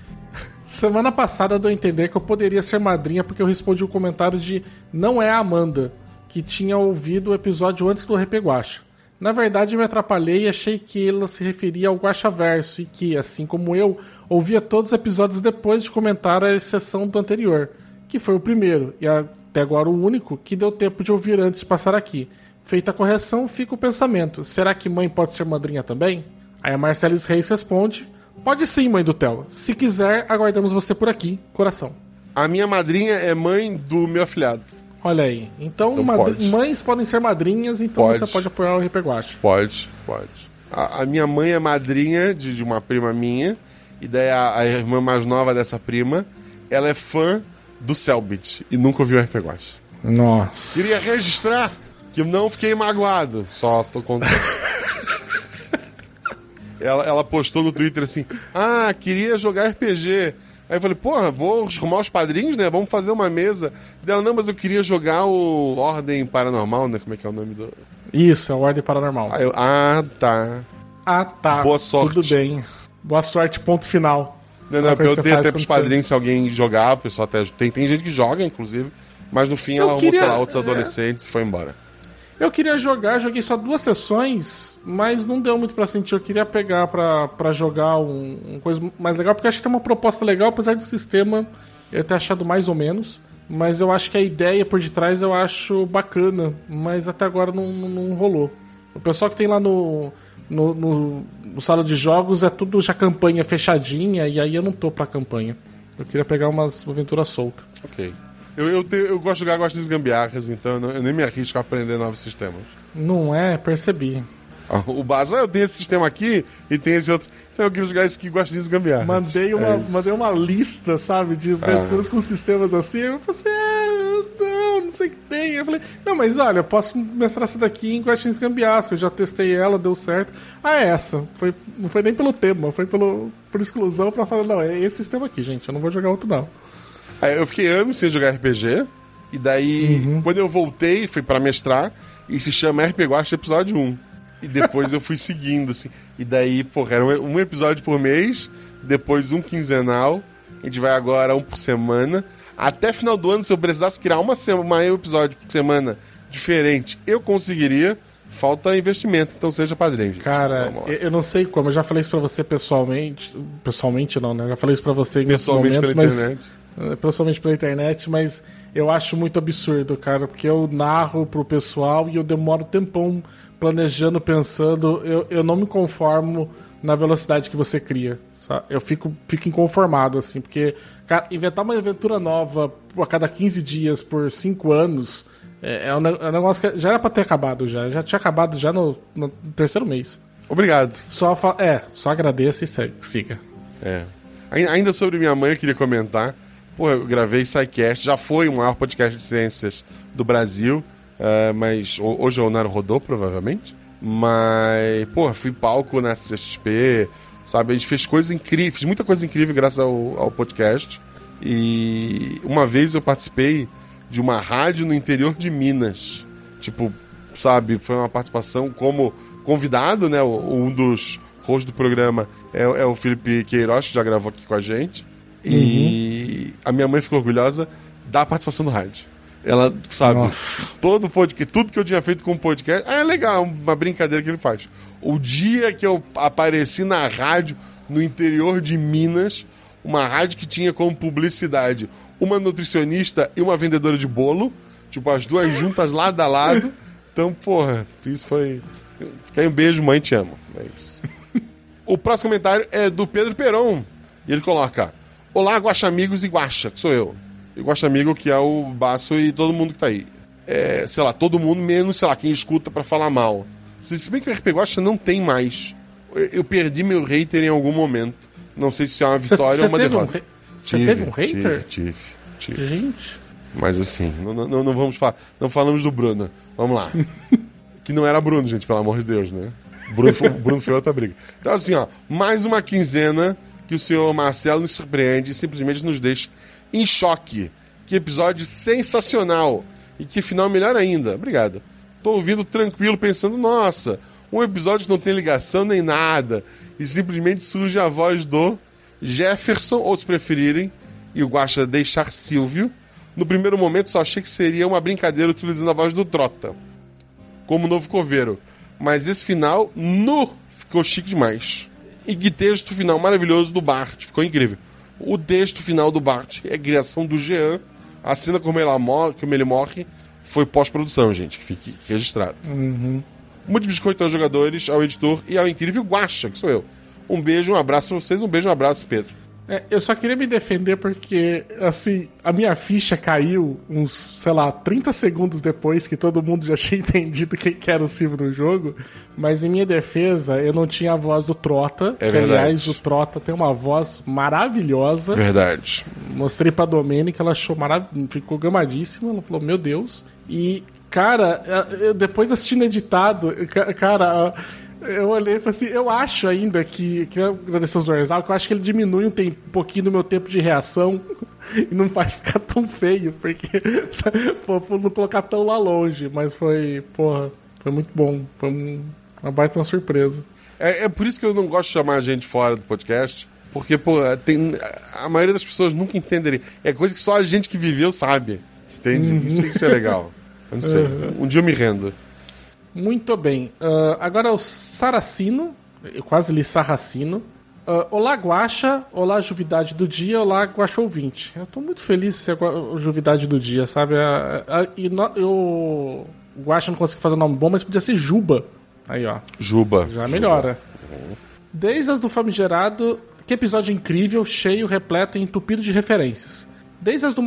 Semana passada deu a entender que eu poderia ser madrinha porque eu respondi o comentário de não é a Amanda, que tinha ouvido o episódio antes do Repeguacha. Na verdade, me atrapalhei e achei que ela se referia ao Guacha Verso e que, assim como eu, ouvia todos os episódios depois de comentar a exceção do anterior, que foi o primeiro e até agora o único que deu tempo de ouvir antes de passar aqui. Feita a correção, fica o pensamento: será que mãe pode ser madrinha também? Aí a Marcelis Reis responde: Pode sim, mãe do Theo. Se quiser, aguardamos você por aqui, coração. A minha madrinha é mãe do meu afilhado. Olha aí. Então, Então madri- mães podem ser madrinhas, então Pode. você pode apoiar o Repeguache. Pode, pode. A, a minha mãe é madrinha de, de uma prima minha. E daí a, a irmã mais nova dessa prima, ela é fã do Selbit e nunca ouviu o RPG Watch. Nossa. Queria registrar que não fiquei magoado. Só tô contando. [LAUGHS] ela, ela postou no Twitter assim: Ah, queria jogar RPG. Aí eu falei, porra, vou arrumar os padrinhos, né? Vamos fazer uma mesa. Dela, não, mas eu queria jogar o Ordem Paranormal, né? Como é que é o nome do. Isso, é o Ordem Paranormal. Eu, ah, tá. Ah, tá. Boa sorte. Tudo bem. Boa sorte, ponto final. Não, não, eu faz até pros você- padrinhos se alguém jogava, o pessoal até. Tem, tem gente que joga, inclusive. Mas no fim Eu ela arrumou, queria- sei lá, outros é. adolescentes e foi embora. Eu queria jogar, joguei só duas sessões, mas não deu muito pra sentir. Eu queria pegar pra jogar um, um coisa mais legal, porque eu acho que tem uma proposta legal, apesar do sistema eu ter achado mais ou menos. Mas eu acho que a ideia por detrás eu acho bacana, mas até agora não, não, não rolou. O pessoal que tem lá no, no, no, no sala de jogos é tudo já campanha fechadinha, e aí eu não tô pra campanha. Eu queria pegar umas uma aventura solta. Ok. Eu, eu, te- eu gosto de jogar, gosto das gambiarras, então eu, não- eu nem me arrisco a aprender novos sistemas. Não é? Percebi. Ah, O Baza, eu tenho esse sistema aqui e tem esse outro. Então eu queria jogar esse que gosta disso gambiarra. Mandei uma, É mandei uma lista, sabe, de aventuras com sistemas assim. Eu falei assim, é, não, não sei o que tem. Eu falei, não, mas olha, eu posso mestrar essa daqui em Questions Gambiasco. Eu já testei ela, deu certo. Ah, é essa. Foi, não foi nem pelo tema, foi pelo, por exclusão pra falar, não, é esse sistema aqui, gente. Eu não vou jogar outro, não. Aí eu fiquei anos sem jogar RPG. E daí, Uhum. quando eu voltei, fui pra mestrar. E se chama RPG Guacha Episódio 1. E depois eu fui [LAUGHS] seguindo, assim. E daí, porra, era um episódio por mês. Depois um quinzenal. A gente vai agora um por semana. Até final do ano, se eu precisasse criar uma semana, um episódio por semana diferente, eu conseguiria. Falta investimento, então seja padrinho. gente. Cara, eu, não sei como, eu já falei isso pra você pessoalmente. Pessoalmente não, né? Eu já falei isso pra você em Pessoalmente outros pela momentos, mas. internet. É, pessoalmente pela internet, mas eu acho muito absurdo, cara, porque eu narro pro pessoal e eu demoro tempão planejando, pensando, eu, eu não me conformo na velocidade que você cria. sabe? Eu fico, fico inconformado, assim, porque, cara, inventar uma aventura nova a cada 15 dias por 5 anos é, é um, é um negócio que já era pra ter acabado já. Já tinha acabado já no, no terceiro mês. Obrigado. Só é, só agradeça e segue, siga. É. Ai- Ainda sobre minha mãe, eu queria comentar. Pô, eu gravei SciCast, já foi o maior podcast de ciências do Brasil, eh, mas ho- hoje o Naro rodou, provavelmente. Mas, pô, fui palco na CXP, sabe? A gente fez coisa incrível, fiz muita coisa incrível graças ao, ao podcast. E uma vez eu participei de uma rádio no interior de Minas. Tipo, sabe, foi uma participação como convidado, né? Um dos hosts do programa é, é o Felipe Queiroz, que já gravou aqui com a gente. E a minha mãe ficou orgulhosa da participação do rádio. Ela, sabe, Nossa. todo podcast, tudo que eu tinha feito com o podcast. Ah, é legal, uma brincadeira que ele faz. O dia que eu apareci na rádio no interior de Minas, uma rádio que tinha como publicidade uma nutricionista e uma vendedora de bolo, tipo, as duas juntas lado a lado. Então, porra, isso foi. Fica aí um beijo, mãe, te amo. É isso. [LAUGHS] O próximo comentário é do Pedro Peron. E ele coloca: Olá, Guaxa Amigos e Guaxa, que sou eu. E Guaxa Amigo, que é o Baço e todo mundo que tá aí. É, sei lá, todo mundo, menos, sei lá, quem escuta pra falar mal. Se bem que o RP Guaxa não tem mais. Eu, eu perdi meu hater em algum momento. Não sei se é uma [LAUGHS] vitória ou uma um derrota. você teve um hater? Tive, tive, tive. Gente. Mas assim, não, não, não vamos falar. Não falamos do Bruno. Vamos lá. [LAUGHS] que não era Bruno, gente, pelo amor de Deus, né? Bruno Bruno foi outra briga. Então, assim, ó, mais uma quinzena que o senhor Marcelo nos surpreende e simplesmente nos deixa em choque. Que episódio sensacional. E que final melhor ainda. Obrigado. Tô ouvindo tranquilo, pensando, nossa, um episódio que não tem ligação nem nada. E simplesmente surge a voz do Jefferson, ou se preferirem, e o Guaxa deixar Silvio. No primeiro momento só achei que seria uma brincadeira utilizando a voz do Trota, como novo coveiro. Mas esse final, nu, ficou chique demais. E que texto final maravilhoso do Bart, ficou incrível. O texto final do Bart é criação do Jean. A cena como ele, morre, como ele morre foi pós-produção, gente, que fique registrado. Muito biscoito aos jogadores, ao editor e ao incrível Guaxa, que sou eu. Um beijo, um abraço pra vocês, um beijo, um abraço, Pedro. É, eu só queria me defender porque, assim, a minha ficha caiu uns, sei lá, 30 segundos depois que todo mundo já [LAUGHS] tinha entendido quem que era o Silvio no jogo. Mas em minha defesa, eu não tinha a voz do Trota. É que, verdade. aliás, o Trota tem uma voz maravilhosa. Verdade. Mostrei pra Domênica, ela achou maravilhoso, ficou gamadíssima. Ela falou, meu Deus. E, cara, eu- depois assistindo editado, ca- cara, eu olhei e falei assim, eu acho ainda que. Queria agradecer o Zorzal, que eu acho que ele diminui um, tem- um pouquinho do meu tempo de reação [LAUGHS] e não faz ficar tão feio, porque [LAUGHS] for não colocar tão lá longe. Mas foi, porra, foi muito bom. Foi um- uma baita uma surpresa. É, é por isso que eu não gosto de chamar a gente fora do podcast. Porque, pô, tem, a maioria das pessoas nunca entenderia. É coisa que só a gente que viveu sabe. Entende? Isso tem que ser legal. Eu não sei. [LAUGHS] Um dia eu me rendo. Muito bem. Ah, agora o Saracino. Eu quase li Sarracino. Ah, olá, Guaxa. Olá, Juvidade do Dia. Olá, Guaxa Ouvinte. Eu tô muito feliz de ser a Juvidade do Dia, sabe? Ah, ah, e no- eu. O Guaxa não conseguiu fazer um nome bom, mas podia ser Juba. Aí, ó. Juba. Já Juba. melhora. Desde as do Famigerado, que episódio incrível, cheio, repleto e entupido de referências. Desde as do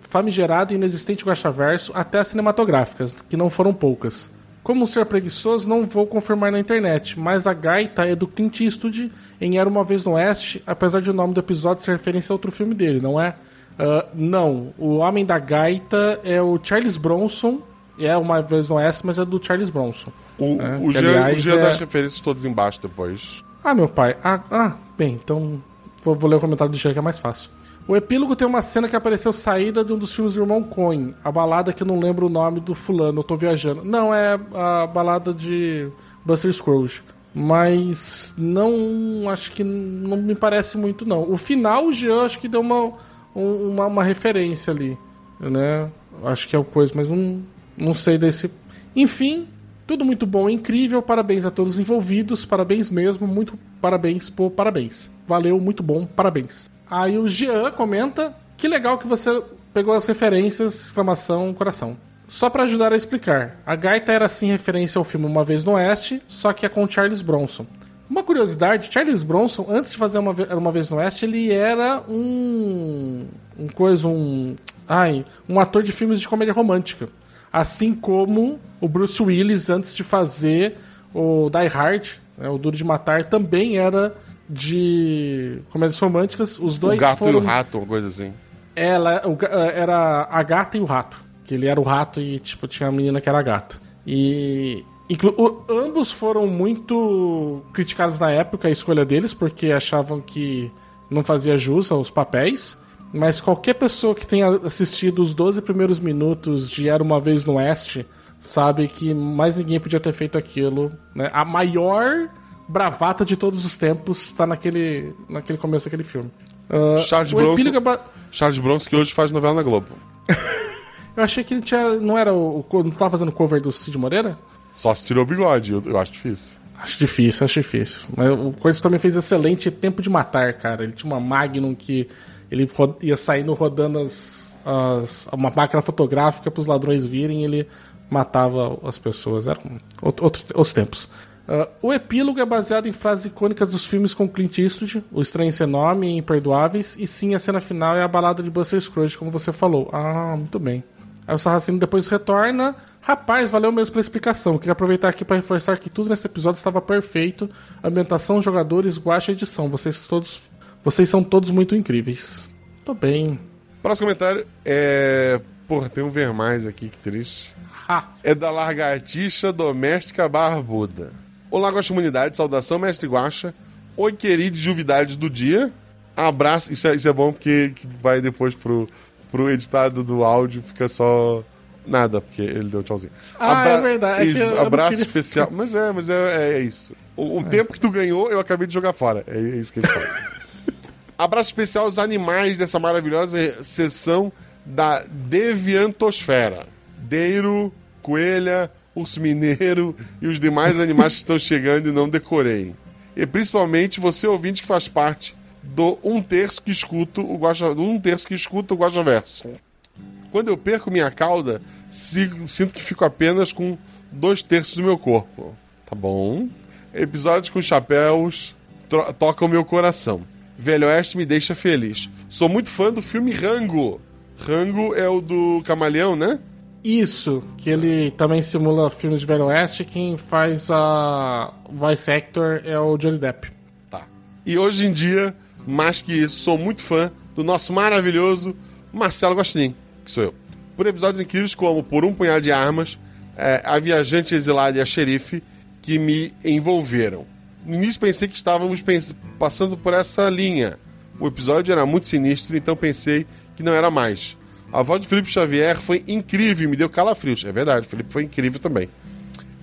Famigerado e Inexistente Guaxaverso até as cinematográficas, que não foram poucas. Como ser preguiçoso, não vou confirmar na internet, mas a gaita é do Clint Eastwood em Era Uma Vez no Oeste, apesar de o nome do episódio ser referência a outro filme dele, não é? Uh, não, o Homem da Gaita é o Charles Bronson, é Uma Vez no Oeste, mas é do Charles Bronson. O, É, o que, Jean, o aliás, Jean é- dá as referências todas embaixo depois. Ah, meu pai. Ah, ah, bem, então vou, vou ler o comentário do Jean que é mais fácil. O epílogo tem uma cena que apareceu saída de um dos filmes do irmão Coen. A balada que eu não lembro o nome do fulano, eu tô viajando. Não, é a balada de Buster Scrooge. Mas não. Acho que não me parece muito, não. O final, o Jean, acho que deu uma, um- uma, uma referência ali. Né? Acho que é o coisa, mas não, não sei desse. Enfim, tudo muito bom, incrível. Parabéns a todos os envolvidos. Parabéns mesmo. Muito parabéns por parabéns. Valeu, muito bom. Parabéns. Aí o Jean comenta: Que legal que você pegou as referências, exclamação, coração. Só pra ajudar a explicar, a gaita era sim referência ao filme Uma Vez no Oeste, só que é com Charles Bronson. Uma curiosidade, Charles Bronson, antes de fazer uma, Ve- uma vez no Oeste, ele era um. um coisa, um. Ai, um ator de filmes de comédia romântica. Assim como o Bruce Willis, antes de fazer o Die Hard, né, o Duro de Matar, também era de comédias românticas. Os dois o gato foram e o rato, uma coisa assim. ela o ga- era a gata e o rato. Que ele era o rato e, tipo, tinha a menina que era a gata. E. inclu- ambos foram muito criticados na época, a escolha deles, porque achavam que não fazia jus aos papéis. Mas qualquer pessoa que tenha assistido os 12 primeiros minutos de Era Uma Vez no Oeste sabe que mais ninguém podia ter feito aquilo. Né? A maior bravata de todos os tempos está naquele, naquele começo daquele filme. Ah, Charles Bronson- é ba- Charles Bronson, que hoje faz novela na Globo. [LAUGHS] Eu achei que ele tinha. Não era o. Não tava fazendo cover do Cid Moreira? Só se tirou o bigode, eu, eu acho difícil. Acho difícil, acho difícil. Mas o Coisa também fez excelente Tempo de Matar, cara. Ele tinha uma Magnum que ele ia saindo rodando as, as- uma máquina fotográfica para os ladrões virem e ele matava as pessoas. Eram outro, outro- outros tempos. Ah, o epílogo é baseado em frases icônicas dos filmes com Clint Eastwood, O Estranho Sem Nome e Imperdoáveis, e sim, a cena final é a balada de Buster Scrooge, como você falou. Ah, muito bem. Aí o Sarracino depois retorna. Rapaz, valeu mesmo pela explicação. Queria aproveitar aqui para reforçar que tudo nesse episódio estava perfeito. Ambientação, jogadores, guacha e edição. Vocês todos. Vocês são todos muito incríveis. Tô bem. Próximo comentário é. Porra, tem um ver mais aqui, que triste. Ha! É da lagartixa doméstica barbuda. Olá, Guaxa Comunidade, saudação, mestre Guaxa. Oi, querido juvidade do dia. Abraço, isso é, isso é bom porque que vai depois pro, pro editado do áudio, fica só nada, porque ele deu tchauzinho. Ah, é verdade, é eu- abraço queria- especial. Mas é, mas é, é isso. O, o tempo que tu ganhou, eu acabei de jogar fora. É, é isso que ele fala. [LAUGHS] Abraço especial aos animais dessa maravilhosa sessão da Deviantosfera. Deiro, coelha, urso mineiro e os demais animais que estão chegando e não decorei. E principalmente você ouvinte que faz parte do um terço que escuta o Guaxa, do um terço que escuta o Guaxa Verso. Quando eu perco minha cauda, si- sinto que fico apenas com dois terços do meu corpo. Tá bom? Episódios com chapéus tocam meu coração. Velho Oeste me deixa feliz. Sou muito fã do filme Rango. Rango é o do Camaleão, né? Isso, que ele também simula filmes de Velho Oeste. Quem faz a voice actor é o Johnny Depp. Tá. E hoje em dia, mais que isso, sou muito fã do nosso maravilhoso Marcelo Gostin, que sou eu. Por episódios incríveis como Por um Punhado de Armas, é, A Viajante Exilada e a Xerife, que me envolveram. No início pensei que estávamos passando por essa linha. O episódio era muito sinistro, então pensei que não era mais. A voz de Felipe Xavier foi incrível, me deu calafrios. É verdade, Felipe foi incrível também.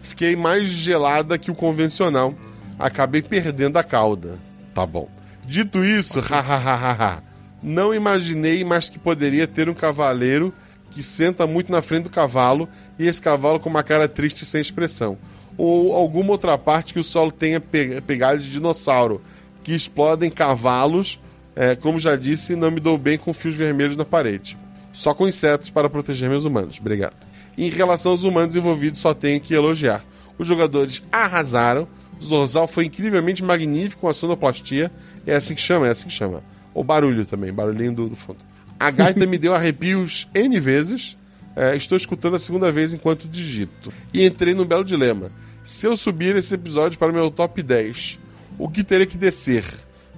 Fiquei mais gelada que o convencional. Acabei perdendo a cauda. Tá bom. Dito isso, hahaha. Não imaginei mais que poderia ter um cavaleiro que senta muito na frente do cavalo e esse cavalo com uma cara triste sem expressão. Ou alguma outra parte que o solo tenha pe- pegado de dinossauro, que explodem cavalos. É, como já disse, não me dou bem com fios vermelhos na parede. Só com insetos para proteger meus humanos. Obrigado. Em relação aos humanos envolvidos, só tenho que elogiar. Os jogadores arrasaram. Zorzal foi incrivelmente magnífico com a sonoplastia. É assim que chama, é assim que chama. O barulho também, barulhinho do, do fundo. A gaita [LAUGHS] me deu arrepios N vezes. É, estou escutando a segunda vez enquanto digito. E entrei num belo dilema. Se eu subir esse episódio para o meu top 10, o que teria que descer?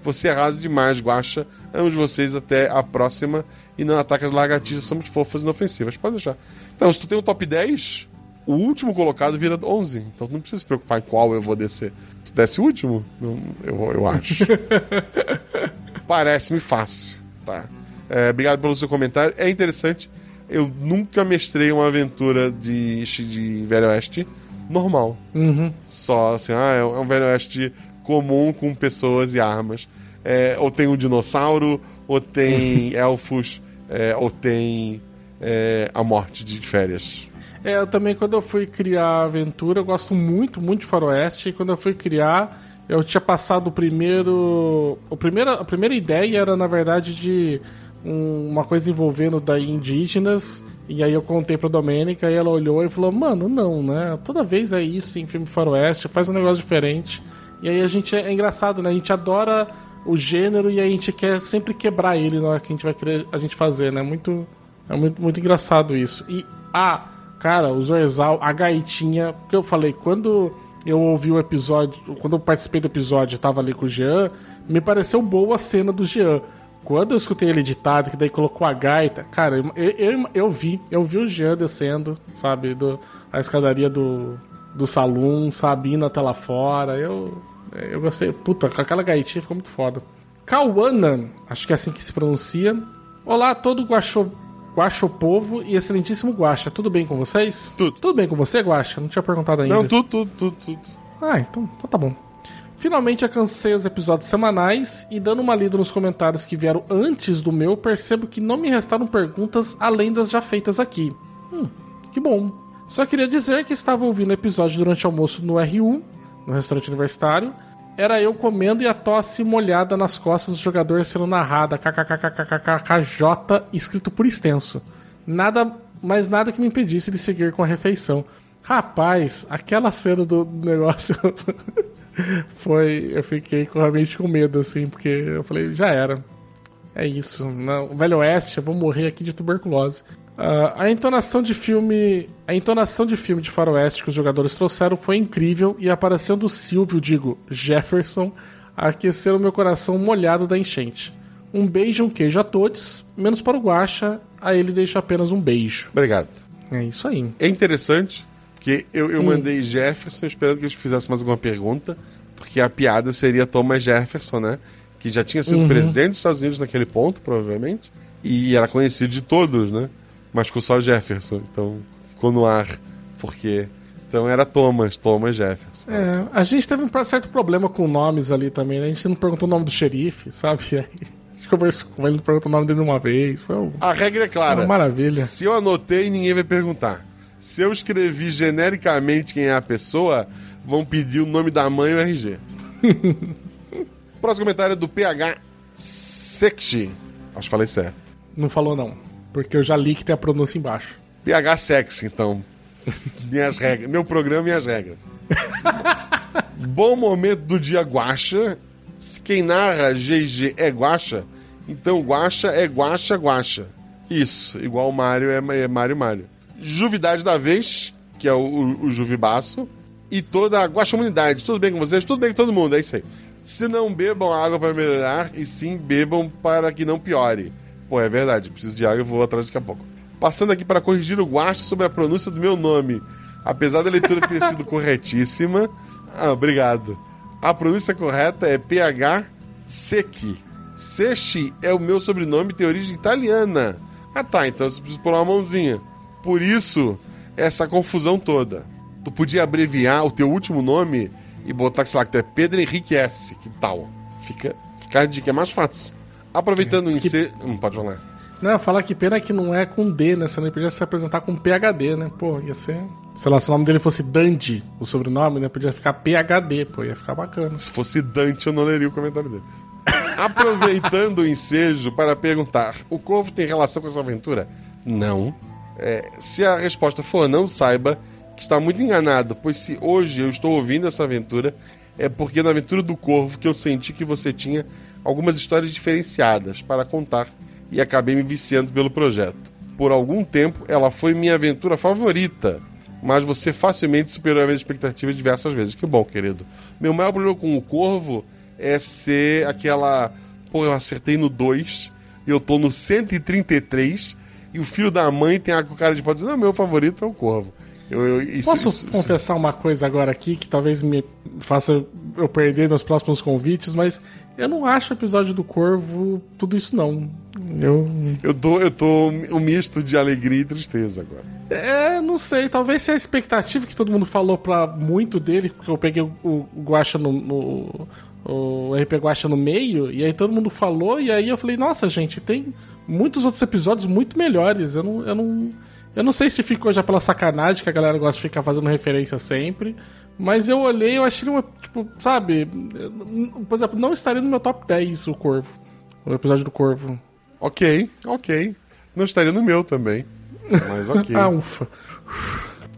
Você arrasa demais, Guaxa. Amo de vocês até a próxima. E não ataca as lagartixas, somos fofas e inofensivas. Pode deixar. Então, se tu tem um top 10, o último colocado vira 11. Então tu não precisa se preocupar em qual eu vou descer. Tu desce o último? Não, eu, eu acho. [LAUGHS] Parece-me fácil. Tá. É, obrigado pelo seu comentário. É interessante. Eu nunca mestrei uma aventura de, de Velho Oeste normal. Uhum. Só assim, ah, é um Velho Oeste comum com pessoas e armas. É, ou tem um dinossauro, ou tem [LAUGHS] elfos, é, ou tem é, a morte de férias. É, eu também, quando eu fui criar a aventura, eu gosto muito, muito de faroeste. E quando eu fui criar, eu tinha passado o primeiro... O primeiro a primeira ideia era, na verdade, de um- uma coisa envolvendo daí indígenas. E aí eu contei pra Domênica e ela olhou e falou, mano, não, né? Toda vez é isso em filme faroeste, faz um negócio diferente. E aí a gente é, engraçado, né? A gente adora o gênero e a gente quer sempre quebrar ele na hora que a gente vai querer a gente fazer, né? Muito, é muito, muito engraçado isso. E a, cara, o Zorzal, a gaitinha, que eu falei, quando eu ouvi o episódio, quando eu participei do episódio, eu tava ali com o Jean, me pareceu boa a cena do Jean. Quando eu escutei ele editado, que daí colocou a gaita, cara, eu, eu, eu vi, eu vi o Jean descendo, sabe, do, a escadaria do, do salão, sabe, indo até lá fora. Eu, eu gostei, puta, com aquela gaitinha ficou muito foda. Kauana, acho que é assim que se pronuncia. Olá, todo guaxo, guaxopovo e excelentíssimo guaxa. Tudo bem com vocês? Tudo. Tudo bem com você, guaxa? Não tinha perguntado ainda. Não, tudo, tudo, tudo, tudo. Ah, então, então tá bom. Finalmente alcancei os episódios semanais e dando uma lida nos comentários que vieram antes do meu, percebo que não me restaram perguntas além das já feitas aqui. Hum, que bom. Só queria dizer que estava ouvindo o episódio durante o almoço no RU, no restaurante universitário. Era eu comendo e a tosse molhada nas costas do jogador sendo narrada KKKKKKJ escrito por extenso. Nada, mas nada que me impedisse de seguir com a refeição. Rapaz, aquela cena do negócio [LAUGHS] foi. Eu fiquei realmente com medo, assim, porque eu falei, já era. É isso. Não, Velho Oeste, eu vou morrer aqui de tuberculose. Ah, a entonação de filme. A entonação de filme de faroeste que os jogadores trouxeram foi incrível e a aparição do Silvio, digo, Jefferson, aqueceram meu coração molhado da enchente. Um beijo um queijo a todos, menos para o Guaxa, a ele deixo apenas um beijo. Obrigado. É isso aí. É interessante, porque eu, eu mandei Jefferson esperando que eles fizessem mais alguma pergunta, porque a piada seria Thomas Jefferson, né? Que já tinha sido presidente dos Estados Unidos naquele ponto, provavelmente, e era conhecido de todos, né? Mas ficou só Jefferson, então ficou no ar, porque. Então era Thomas, Thomas Jefferson. É, a gente teve um certo problema com nomes ali também, né? A gente não perguntou o nome do xerife, sabe? E [LAUGHS] aí, a gente conversou com ele, não perguntou o nome dele uma vez. Foi um... A regra é clara. Uma maravilha. Se eu anotei, ninguém vai perguntar. Se eu escrevi genericamente quem é a pessoa, vão pedir o nome da mãe e o RG. [LAUGHS] Próximo comentário é do PH Sexy. Acho que falei certo. Não falou não, porque eu já li que tem a pronúncia embaixo. PH Sexy, então. [LAUGHS] Minhas regras. Meu programa e minhas regras. Bom momento do dia guacha. Se Quem narra GG é guacha, então guacha é guacha guacha. Isso, igual o Mario é, é Mario Mario. Juvidade da vez, que é o, o, o Juvibaço. E toda a guaxamunidade. Tudo bem com vocês? Tudo bem com todo mundo, é isso aí. Se não bebam água para melhorar, e sim bebam para que não piore. Pô, é verdade, preciso de água e vou atrás daqui a pouco. Passando aqui para corrigir o guache sobre a pronúncia do meu nome. Apesar da leitura ter sido [LAUGHS] corretíssima. Ah, obrigado. A pronúncia correta é PH Secchi. Secchi é o meu sobrenome, tem origem italiana. Ah tá, então eu preciso pôr uma mãozinha. Por isso, essa confusão toda. Tu podia abreviar o teu último nome e botar, sei lá, que tu é Pedro Henrique S. Que tal? Fica, fica a dica, é mais fácil. Aproveitando o ensejo... Hum, pode falar. Não, falar que pena que não é com D, né? Você não podia se apresentar com PHD, né? Pô, ia ser. Sei lá, se o nome dele fosse Dandy, o sobrenome, né? Podia ficar PHD, pô, ia ficar bacana. Se fosse Dante, eu não leria o comentário dele. Aproveitando o ensejo para perguntar: o Corvo tem relação com essa aventura? Não. É, se a resposta for não, saiba que está muito enganado, pois se hoje eu estou ouvindo essa aventura, é porque na aventura do Corvo que eu senti que você tinha algumas histórias diferenciadas para contar e acabei me viciando pelo projeto. por algum tempo ela foi minha aventura favorita. Mas você facilmente superou as minhas expectativas diversas vezes. Que bom, querido. Meu maior problema com o Corvo é ser aquela. Pô, eu acertei no 2 e eu tô no 133 e o filho da mãe tem a cara de pode dizer, não, meu favorito é o Corvo. Eu, eu- isso- Posso isso- confessar uma coisa agora aqui que talvez me faça eu perder meus próximos convites, mas eu não acho o episódio do Corvo tudo isso não. Eu Eu tô, eu tô um misto de alegria e tristeza agora. é, não sei, talvez seja a expectativa que todo mundo falou pra muito dele, porque eu peguei o, o Guacha no, no o RP Guacha no meio, e aí todo mundo falou, e aí eu falei, nossa, gente, tem muitos outros episódios muito melhores. Eu não, eu não, eu não sei se ficou já pela sacanagem que a galera gosta de ficar fazendo referência sempre, mas eu olhei, eu achei uma, tipo, sabe, por exemplo, não estaria no meu top 10 o Corvo, o episódio do Corvo. Ok, ok. Não estaria no meu também. Mas [LAUGHS] ok. Ah, ufa.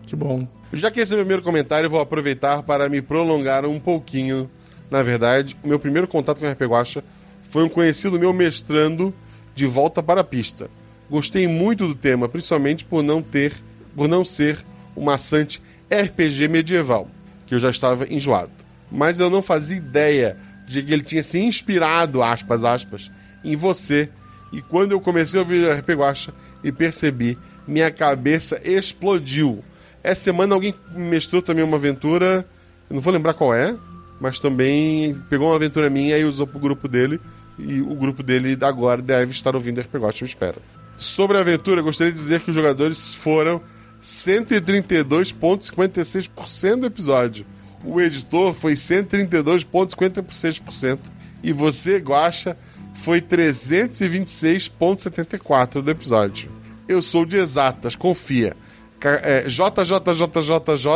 Que bom. Já que esse é o meu primeiro comentário, eu vou aproveitar para me prolongar um pouquinho. Na verdade, o meu primeiro contato com o RPG Guacha foi um conhecido meu mestrando de volta para a pista. Gostei muito do tema, principalmente por não ter, por não ser um maçante RPG medieval, que eu já estava enjoado. Mas eu não fazia ideia de que ele tinha se inspirado, aspas, aspas, em você. E quando eu comecei a ouvir RPG Guacha e percebi, minha cabeça explodiu. Essa semana alguém me mestrou também uma aventura, eu não vou lembrar qual é, mas também pegou uma aventura minha e usou pro grupo dele. E o grupo dele agora deve estar ouvindo RPG Guacha, eu espero. Sobre a aventura, gostaria de dizer que os jogadores foram 132,56% do episódio. O editor foi 132,56%. E você, Guacha, foi 326,74% do episódio. Eu sou de exatas, confia. É, JJJJK.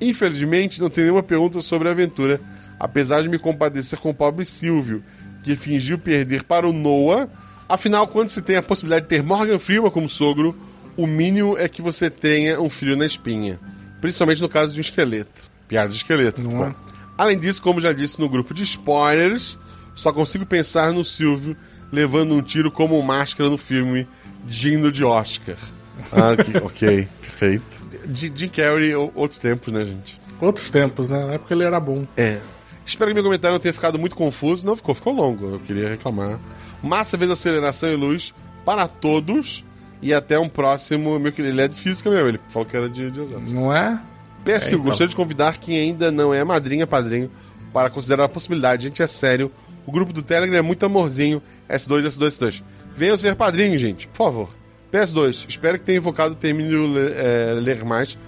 Infelizmente, não tem nenhuma pergunta sobre a aventura, apesar de me compadecer com o pobre Silvio, que fingiu perder para o Noah. Afinal, quando se tem a possibilidade de ter Morgan Freeman como sogro, o mínimo é que você tenha um filho na espinha. Principalmente no caso de um esqueleto. Piada de esqueleto. Não é? Além disso, como já disse no grupo de spoilers, só consigo pensar no Silvio levando um tiro como máscara no filme digno de Oscar. Ah, que- [LAUGHS] ok, perfeito. De Jim Carrey, ou- outros tempos, né, gente? Outros tempos, né? Na época ele era bom. É. Espero que meu comentário não tenha ficado muito confuso. Não ficou, ficou longo. Eu queria reclamar. Massa vez aceleração e luz para todos. E até um próximo. Meu querido, ele é de física mesmo. Ele falou que era de, de exatos. Não é? PS, É, então. gostaria de convidar quem ainda não é madrinha, padrinho, para considerar a possibilidade. Gente, é sério. O grupo do Telegram é muito amorzinho. S2, S2, S2. Venham ser padrinho, gente, por favor. PS2, espero que tenha invocado o termínio é, ler mais.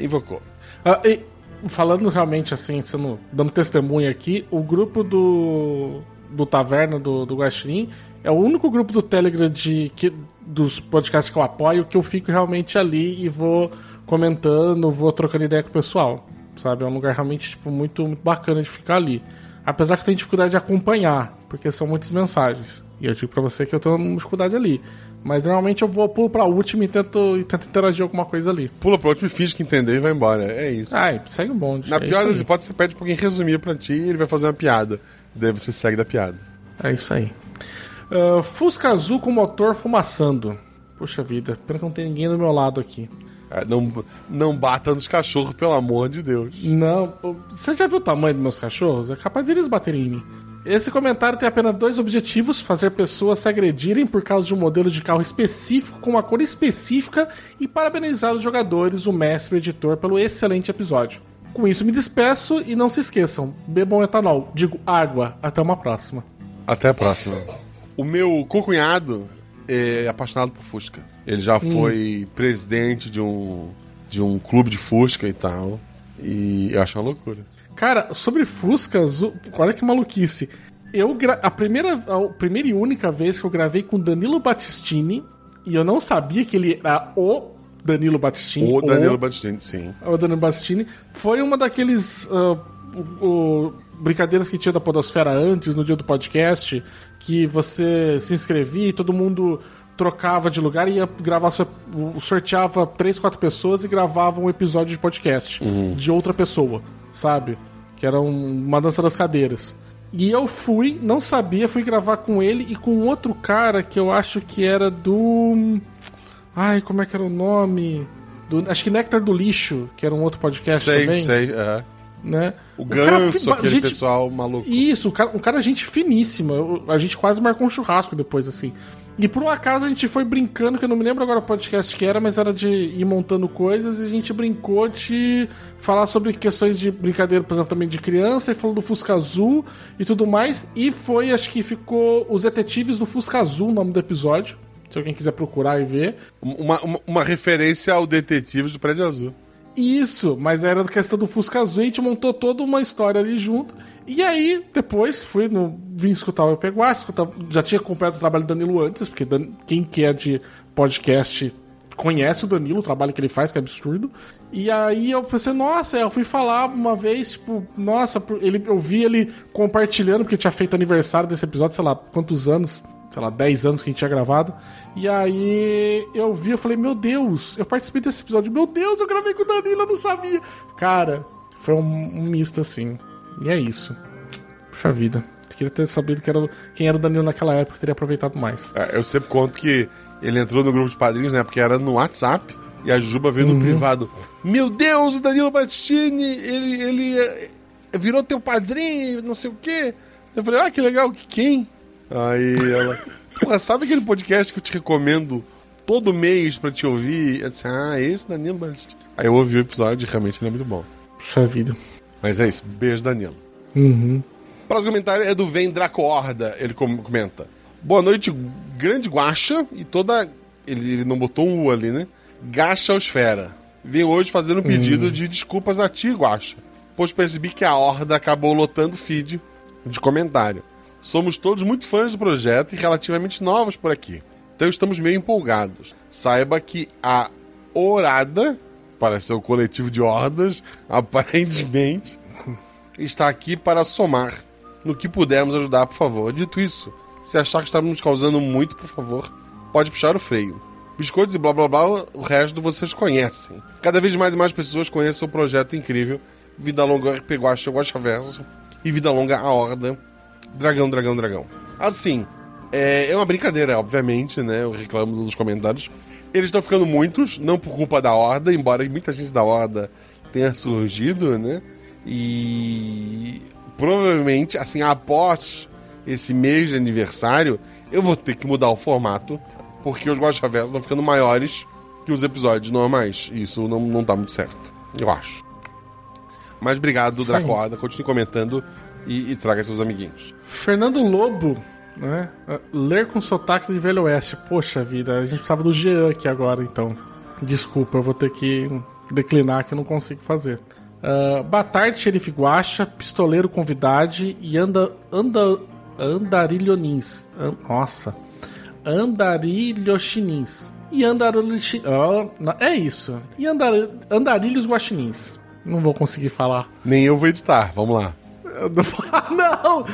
Invocou. Ah, e falando realmente assim, sendo, dando testemunho aqui, o grupo do, do Taverna, do, do Guaxinim, é o único grupo do Telegram de, que, dos podcasts que eu apoio que eu fico realmente ali e vou comentando, vou trocando ideia com o pessoal. Sabe? É um lugar realmente tipo, muito, muito bacana de ficar ali. Apesar que eu tenho dificuldade de acompanhar, porque são muitas mensagens. E eu digo pra você que eu tenho dificuldade ali. Mas normalmente eu vou pulo pra última e tento, e tento interagir alguma coisa ali. Pula pro outro e finge que entendeu e vai embora. É isso. Ai, segue o bonde. Na é pior das hipóteses, você pede pra alguém resumir pra ti e ele vai fazer uma piada. Daí você segue da piada. É isso aí. Ah, Fusca azul com motor fumaçando. Puxa vida, pena que não tem ninguém do meu lado aqui. Ah, Não, não bata nos cachorros, pelo amor de Deus. Não, você já viu o tamanho dos meus cachorros? É capaz deles baterem em mim. Esse comentário tem apenas dois objetivos: fazer pessoas se agredirem por causa de um modelo de carro específico com uma cor específica e parabenizar os jogadores, o mestre e o editor pelo excelente episódio. Com isso, me despeço e não se esqueçam: bebam etanol, digo água. Até uma próxima. Até a próxima. O meu cunhado é apaixonado por Fusca. Ele já foi presidente de um, de um clube de Fusca e tal. E eu acho uma loucura. Cara, sobre Fusca azul, olha que maluquice. Eu gra- a primeira a primeira e única vez que eu gravei com Danilo Battistini e eu não sabia que ele era o Danilo Battistini. O Danilo Battistini, sim. o Danilo Battistini foi uma daqueles ah, o- brincadeiras que tinha da Podosfera antes, no dia do podcast, que você se inscrevia e todo mundo trocava de lugar e ia gravar, sorteava três, quatro pessoas e gravava um episódio de podcast de outra pessoa, sabe? Que era um- uma dança das cadeiras. E eu fui, não sabia, fui gravar com ele e com outro cara que eu acho que era do. Ai, como é que era o nome? Do, acho que Nectar do Lixo, que era um outro podcast Sei, também. sei. é. Né? O cara ganso, fi- aquele gente- pessoal maluco. Isso, um cara, um cara gente finíssima. A gente quase marcou um churrasco depois, assim. E por um acaso a gente foi brincando, que eu não me lembro agora o podcast que era, mas era de ir montando coisas e a gente brincou de falar sobre questões de brincadeira, por exemplo, também de criança, e falou do Fusca Azul e tudo mais. E foi, acho que ficou Os Detetives do Fusca Azul, o nome do episódio. Se alguém quiser procurar e ver. Uma, uma, uma referência ao Detetives do Prédio Azul. Isso, mas era questão do Fusca Azul e a gente montou toda uma história ali junto. E aí, depois, fui no. Vim escutar o escutar, já tinha acompanhado o trabalho do Danilo antes, porque Dan- quem que é de podcast conhece o Danilo, o trabalho que ele faz, que é absurdo. E aí eu pensei, nossa, eu fui falar uma vez, tipo, nossa, ele, eu vi ele compartilhando, porque tinha feito aniversário desse episódio, sei lá, quantos anos, sei lá, 10 anos que a gente tinha gravado. E aí eu vi, eu falei, meu Deus, eu participei desse episódio, meu Deus, eu gravei com o Danilo, eu não sabia. Cara, foi um, um misto assim. E é isso. Puxa vida. Eu queria ter sabido que era, quem era o Danilo naquela época, teria aproveitado mais. É, eu sempre conto que ele entrou no grupo de padrinhos, né? Porque era no WhatsApp. E a Juba veio Uhum. no privado. Meu Deus, o Danilo Battistini, ele, ele é, virou teu padrinho, não sei o quê. Eu falei, ah, que legal, quem? Aí ela, sabe aquele podcast que eu te recomendo todo mês pra te ouvir? Eu disse, ah, esse Danilo Battistini. Aí eu ouvi o episódio e realmente ele é muito bom. Puxa vida. Mas é isso, beijo, Danilo. Uhum. O próximo comentário é do Vem Draco Horda. Ele com- comenta: Boa noite, grande guacha e toda. Ele, ele não botou um U ali, né? Gachaosfera. Venho hoje fazendo um pedido de desculpas a ti, guacha, pois percebi que a Horda acabou lotando o feed de comentário. Somos todos muito fãs do projeto e relativamente novos por aqui. Então estamos meio empolgados. Saiba que a Orada, para ser o coletivo de hordas, [LAUGHS] aparentemente, está aqui para somar no que pudermos ajudar, por favor. Dito isso, se achar que estamos causando muito, por favor, pode puxar o freio. Biscoitos e blá blá blá, o resto vocês conhecem. Cada vez mais e mais pessoas conheçam o projeto incrível Vida Longa RP Guacha Guacha Verso e Vida Longa a Horda Dragão, Dragão, Dragão. Assim, é, é uma brincadeira, obviamente, né? Eu reclamo nos comentários. Eles estão ficando muitos, não por culpa da Horda, embora muita gente da Horda tenha surgido, né? E provavelmente, assim, após esse mês de aniversário, eu vou ter que mudar o formato, porque os Guaxaversos estão ficando maiores que os episódios normais. Isso não, não tá muito certo, eu acho. Mas obrigado, Isso aí. Draco Horda. Continue comentando e, e traga seus amiguinhos. Fernando Lobo, né? Ah, Ler com sotaque de Velho Oeste. Poxa vida, a gente precisava do Jean aqui agora, então. Desculpa, eu vou ter que declinar que eu não consigo fazer. Uh, Batarte, Xerife Guacha, Pistoleiro Convidade e anda, anda, Andarilhonins. An- nossa. Andarilhochinins. E Andarilhochinins. é isso. E andar, Andarilhos Guaxinins. Não vou conseguir falar. Nem eu vou editar, vamos lá. Eu não [LAUGHS] Ah, não!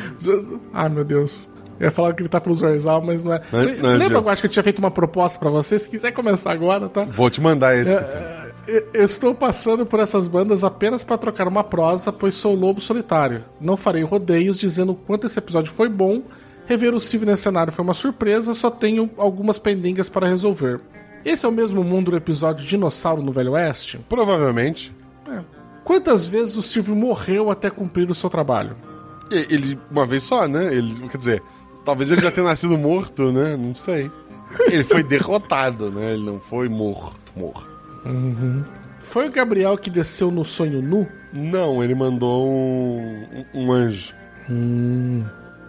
Ai, meu Deus. Eu ia falar que ele tá pro Zorzal, mas não é. Não, não, Lembra, Gil. eu acho que eu tinha feito uma proposta pra você? Se quiser começar agora, tá? Vou te mandar esse. É, Eu eu estou passando por essas bandas apenas para trocar uma prosa, pois sou lobo solitário. Não farei rodeios dizendo o quanto esse episódio foi bom. Rever o Steve nesse cenário foi uma surpresa, só tenho algumas pendingas para resolver. Esse é o mesmo mundo do episódio Dinossauro no Velho Oeste? Provavelmente. É. Quantas vezes o Steve morreu até cumprir o seu trabalho? Ele, uma vez só, né? Ele, quer dizer, talvez ele já tenha nascido morto, né? Não sei. Ele foi derrotado, né? Ele não foi morto, morto. Foi o Gabriel que desceu no sonho nu? Não, ele mandou um, um- anjo.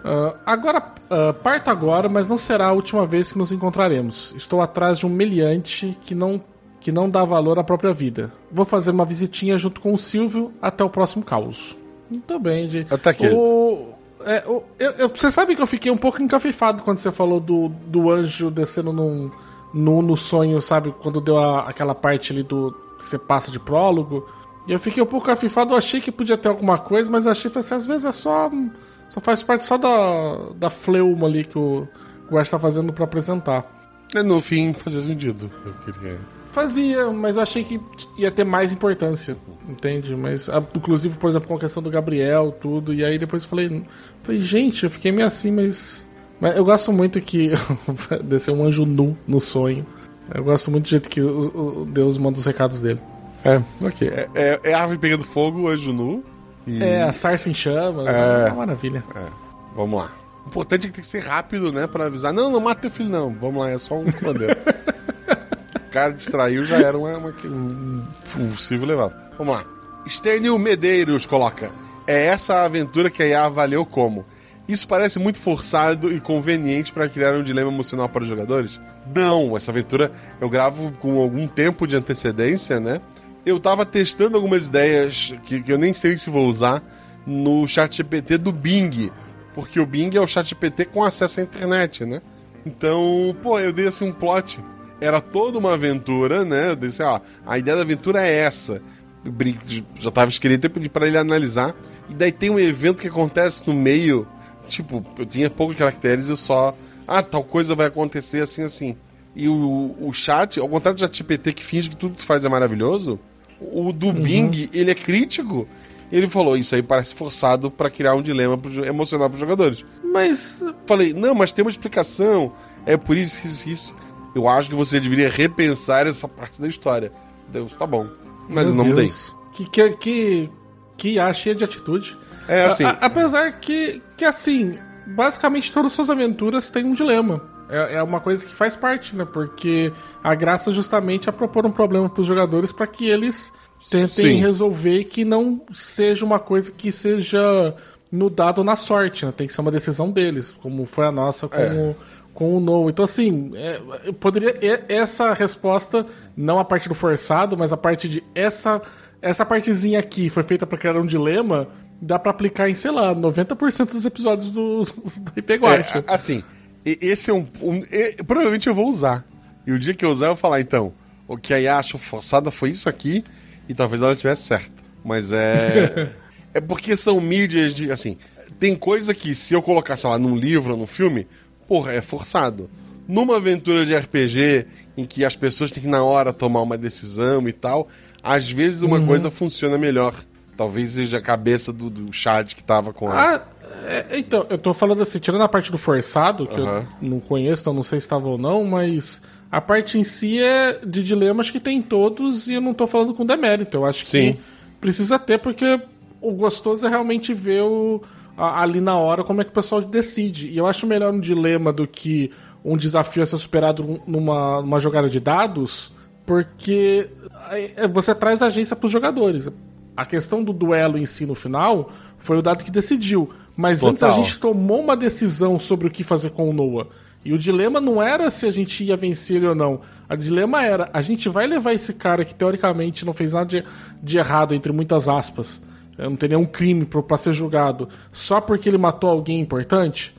Ah, agora, ah, parto agora, mas não será a última vez que nos encontraremos. Estou atrás de um meliante que não, que não dá valor à própria vida. Vou fazer uma visitinha junto com o Silvio até o próximo caos. Muito bem, de. Até aqui. O, é, o- eu- eu- você sabe que eu fiquei um pouco encafifado quando você falou do, do anjo descendo num, no, no sonho, sabe? Quando deu a- aquela parte ali do. que você passa de prólogo. E eu fiquei um pouco afifado, eu achei que podia ter alguma coisa, mas achei falei assim, às vezes é só. Só faz parte só da, da fleuma ali que o Guax tá fazendo pra apresentar. É, No fim, fazia sentido. Eu queria. Fazia, mas eu achei que ia ter mais importância. Entende? Mas, ah, inclusive, por exemplo, com a questão do Gabriel, tudo. E aí depois eu falei, falei, gente, eu fiquei meio assim, mas. Mas eu gosto muito que. [LAUGHS] descer um anjo nu no sonho. Eu gosto muito do jeito que o, o Deus manda os recados dele. É, ok. É, é, é árvore pegando fogo, anjo nu. E... É, a sarça em chamas. É. É uma maravilha. É, vamos lá. O importante é que tem que ser rápido, né? Pra avisar. Não, não mata teu filho, não. Vamos lá, é só um cordeiro. [LAUGHS] cara distraiu, já era uma, uma, um, um Silvio levava. Vamos lá. Stênio Medeiros coloca. É essa a aventura que a IA avaliou como. Isso parece muito forçado e conveniente para criar um dilema emocional para os jogadores? Não, essa aventura eu gravo com algum tempo de antecedência, né? Eu tava testando algumas ideias que, que eu nem sei se vou usar no chat GPT do Bing, porque o Bing é o chat GPT com acesso à internet, né? Então, pô, eu dei assim um plot. Era toda uma aventura, né? Eu disse, ó, a ideia da aventura é essa. Já tava escrito e pedi pra ele analisar. E daí tem um evento que acontece no meio. Tipo, eu tinha poucos caracteres e eu só. Ah, tal coisa vai acontecer assim, assim. E o, o chat, ao contrário do chat GPT que finge que tudo que faz é maravilhoso, o do Bing, ele é crítico. Ele falou, isso aí parece forçado para criar um dilema pro, emocional pros jogadores. Mas, falei, não, mas tem uma explicação. É por isso, isso, isso. Eu acho que você deveria repensar essa parte da história. Deus, tá bom. Mas Meu eu não. Deus. Que, que, que, que a cheia de atitude. É assim. A- a- apesar que, que, assim, basicamente todas as suas aventuras têm um dilema. É, é uma coisa que faz parte, né? Porque a graça justamente é propor um problema pros jogadores para que eles tentem Sim. resolver e que não seja uma coisa que seja no dado na sorte, né? Tem que ser uma decisão deles, como foi a nossa com, É. com o No. Então, assim, é, eu poderia. e- Essa resposta, não a parte do forçado, mas a parte de essa, essa partezinha aqui foi feita para criar um dilema, dá para aplicar em, sei lá, 90% dos episódios do, [LAUGHS] do IP Guacha. É, assim, esse é um, um- e- Provavelmente eu vou usar. E o dia que eu usar, eu vou falar, então, o que a IA achou forçada foi isso aqui, e talvez ela tivesse certo. Mas é. [LAUGHS] é porque são mídias de. Assim, tem coisa que se eu colocar, sei lá, num livro ou num filme, porra, é forçado. Numa aventura de RPG, em que as pessoas têm que na hora tomar uma decisão e tal, às vezes uma coisa funciona melhor. Talvez seja a cabeça do, do chat que tava com a. Ah, é, então, eu tô falando assim, tirando a parte do forçado, que Aham. eu não conheço, então não sei se estava ou não, mas a parte em si é de dilemas que tem todos e eu não tô falando com demérito. Eu acho Sim. que precisa ter, porque o gostoso é realmente ver o, ali na hora como é que o pessoal decide. E eu acho melhor um dilema do que um desafio a ser superado numa, numa jogada de dados, porque aí, é, você traz agência pros jogadores. A questão do duelo em si no final foi o dado que decidiu. Mas antes a Total. gente tomou uma decisão sobre o que fazer com o Noah. E o dilema não era se a gente ia vencer ele ou não. O dilema era: a gente vai levar esse cara que teoricamente não fez nada de, de errado, entre muitas aspas, não tem nenhum crime pra ser julgado, só porque ele matou alguém importante?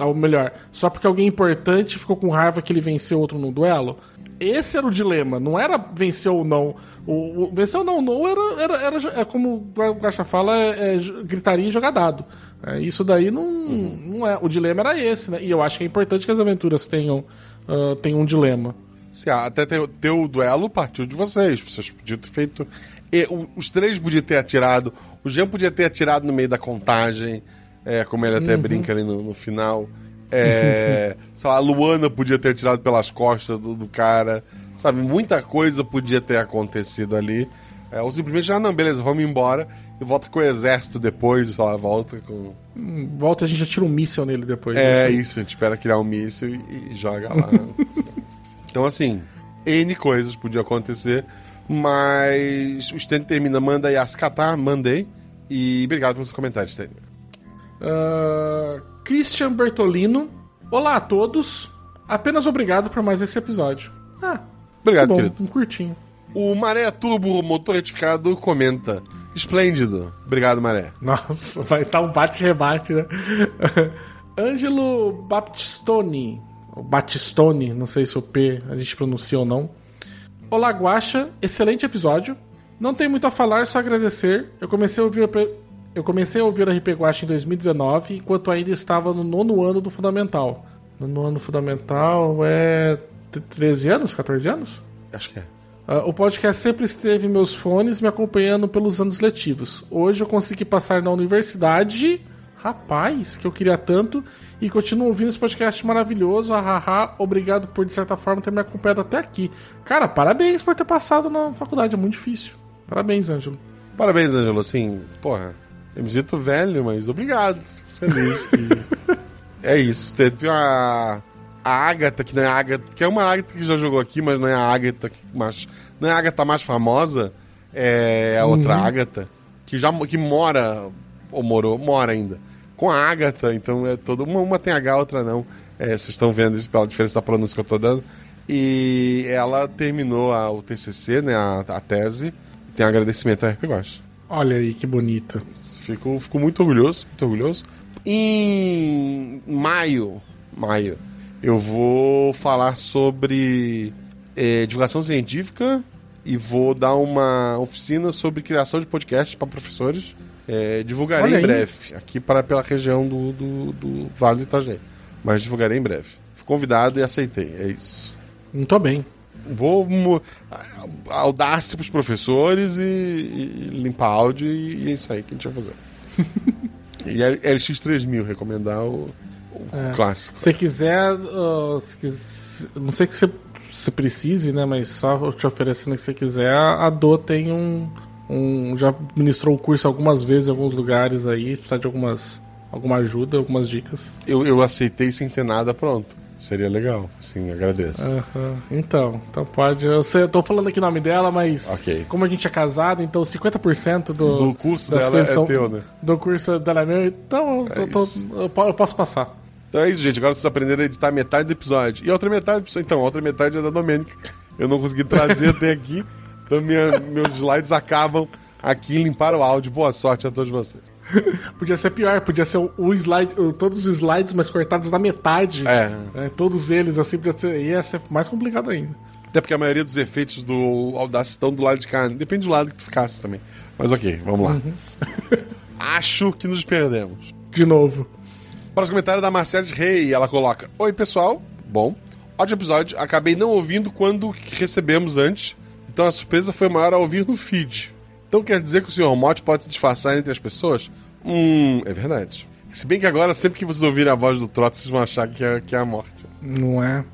Ou melhor, só porque alguém importante ficou com raiva que ele venceu outro no duelo? Esse era o dilema, não era vencer ou não. O, o- vencer ou não, não era, era, era, é como o Gacha fala, é, é gritaria e jogar dado. É, isso daí não, não é. O dilema era esse, né? E eu acho que é importante que as aventuras tenham, ah, tenham um dilema. Se até ter, ter o duelo partiu de vocês. Vocês podiam ter feito. E o- os três podiam ter atirado. O Jean podia ter atirado no meio da contagem. É, como ele até brinca ali no, no final. É, [LAUGHS] lá, a Luana podia ter atirado pelas costas do, do cara. Sabe, muita coisa podia ter acontecido ali. É, ou simplesmente, ah, não, beleza, vamos embora. E volta com o exército depois, sei lá, volta com. Volta, a gente já tira um míssel nele depois. É Isso. isso, a gente espera criar um míssil e, e joga lá. [LAUGHS] então, assim, N coisas podiam acontecer, mas o Stanley termina, manda aí as catar, mandei. E obrigado pelos comentários, Stanley. Ah, Christian Bertolino. Olá a todos. Apenas obrigado por mais esse episódio. Ah, Obrigado, bom, querido. um curtinho. O Maré Turbo Motor Retificado comenta. Esplêndido. Obrigado, Maré. Nossa, [LAUGHS] vai estar um bate-rebate, né? [LAUGHS] Ângelo Baptistoni. Batistone, não sei se o P a gente pronuncia ou não. Olá, Guaxa. Excelente episódio. Não tem muito a falar, só agradecer. Eu comecei a ouvir, eu comecei a ouvir a RP Guaxa em 2019, enquanto ainda estava no nono ano do Fundamental. No nono ano Fundamental é t- 13 anos? 14 anos? Acho que é. Ah, o podcast sempre esteve em meus fones me acompanhando pelos anos letivos. Hoje eu consegui passar na universidade, rapaz, que eu queria tanto, e continuo ouvindo esse podcast maravilhoso. Ahaha, obrigado por, de certa forma, ter me acompanhado até aqui. Cara, parabéns por ter passado na faculdade, é muito difícil. Parabéns, Ângelo. Parabéns, Ângelo. Assim, porra, eu me sinto velho, mas obrigado. Feliz. que- [LAUGHS] é isso. Teve a. A Agatha, que não é a Agatha, que é uma Agatha que já jogou aqui, mas não é a Agatha que mais. Não é a Agatha mais famosa, é a outra Agatha, que já que mora, ou morou, mora ainda, com a Agatha, então é todo. Uma, uma tem H, outra não. É, vocês estão vendo isso pela diferença da pronúncia que eu tô dando. E ela terminou a- o TCC, né, a, a tese. Tem agradecimento a RP Gosta. Olha aí que bonito. Fico, fico muito orgulhoso, muito orgulhoso. Em maio, maio, eu vou falar sobre eh, divulgação científica e vou dar uma oficina sobre criação de podcast para professores. Eh, divulgarei em breve, aqui para pela região do, do, do Vale do Itajaí. Mas divulgarei em breve. Fui convidado e aceitei, é isso. Não tô bem. Vou audácia pros professores e, e limpar áudio e, e é isso aí que a gente vai fazer. [LAUGHS] e L- LX3000, recomendar o, o É. clássico. Se você quiser, ah, se quis- não sei que você, você precise, né? Mas só te oferecendo que você quiser, a Do tem um, um. Já ministrou o curso algumas vezes em alguns lugares aí. Se precisar de algumas, alguma ajuda, algumas dicas. Eu, eu aceitei sem ter nada pronto. Seria legal, sim, agradeço. Aham. Então, então pode. Eu, sei, eu tô falando aqui o nome dela, mas Ok. como a gente é casado, então 50% do, Do curso dela é são- teu, né? Do curso dela é meu, então eu, tô- eu eu posso passar. Então é isso, gente. Agora vocês aprenderam a editar metade do episódio. E a outra metade. Então, a outra metade é da Domênica. Eu não consegui trazer até aqui. [LAUGHS] Então minha- meus slides acabam aqui em limpar o áudio. Boa sorte a todos vocês. Podia ser pior, podia ser o, o slide, todos os slides, mas cortados na metade. É. né, todos eles, assim, podia ser, ia ser mais complicado ainda. Até porque a maioria dos efeitos do Audacity estão do lado de cá. Depende do lado que tu ficasse também. Mas ok, vamos lá. [LAUGHS] Acho que nos perdemos. De novo. Próximo comentário é da Marcela Rei. Ela coloca: Oi, pessoal. Bom. Ótimo episódio. Acabei não ouvindo quando recebemos antes. Então a surpresa foi maior ao ouvir no feed. Então quer dizer que o Sr. Mote pode se disfarçar entre as pessoas? Hum, é verdade. Se bem que agora, sempre que vocês ouvirem a voz do Trot, vocês vão achar que é, que é a morte. Não é?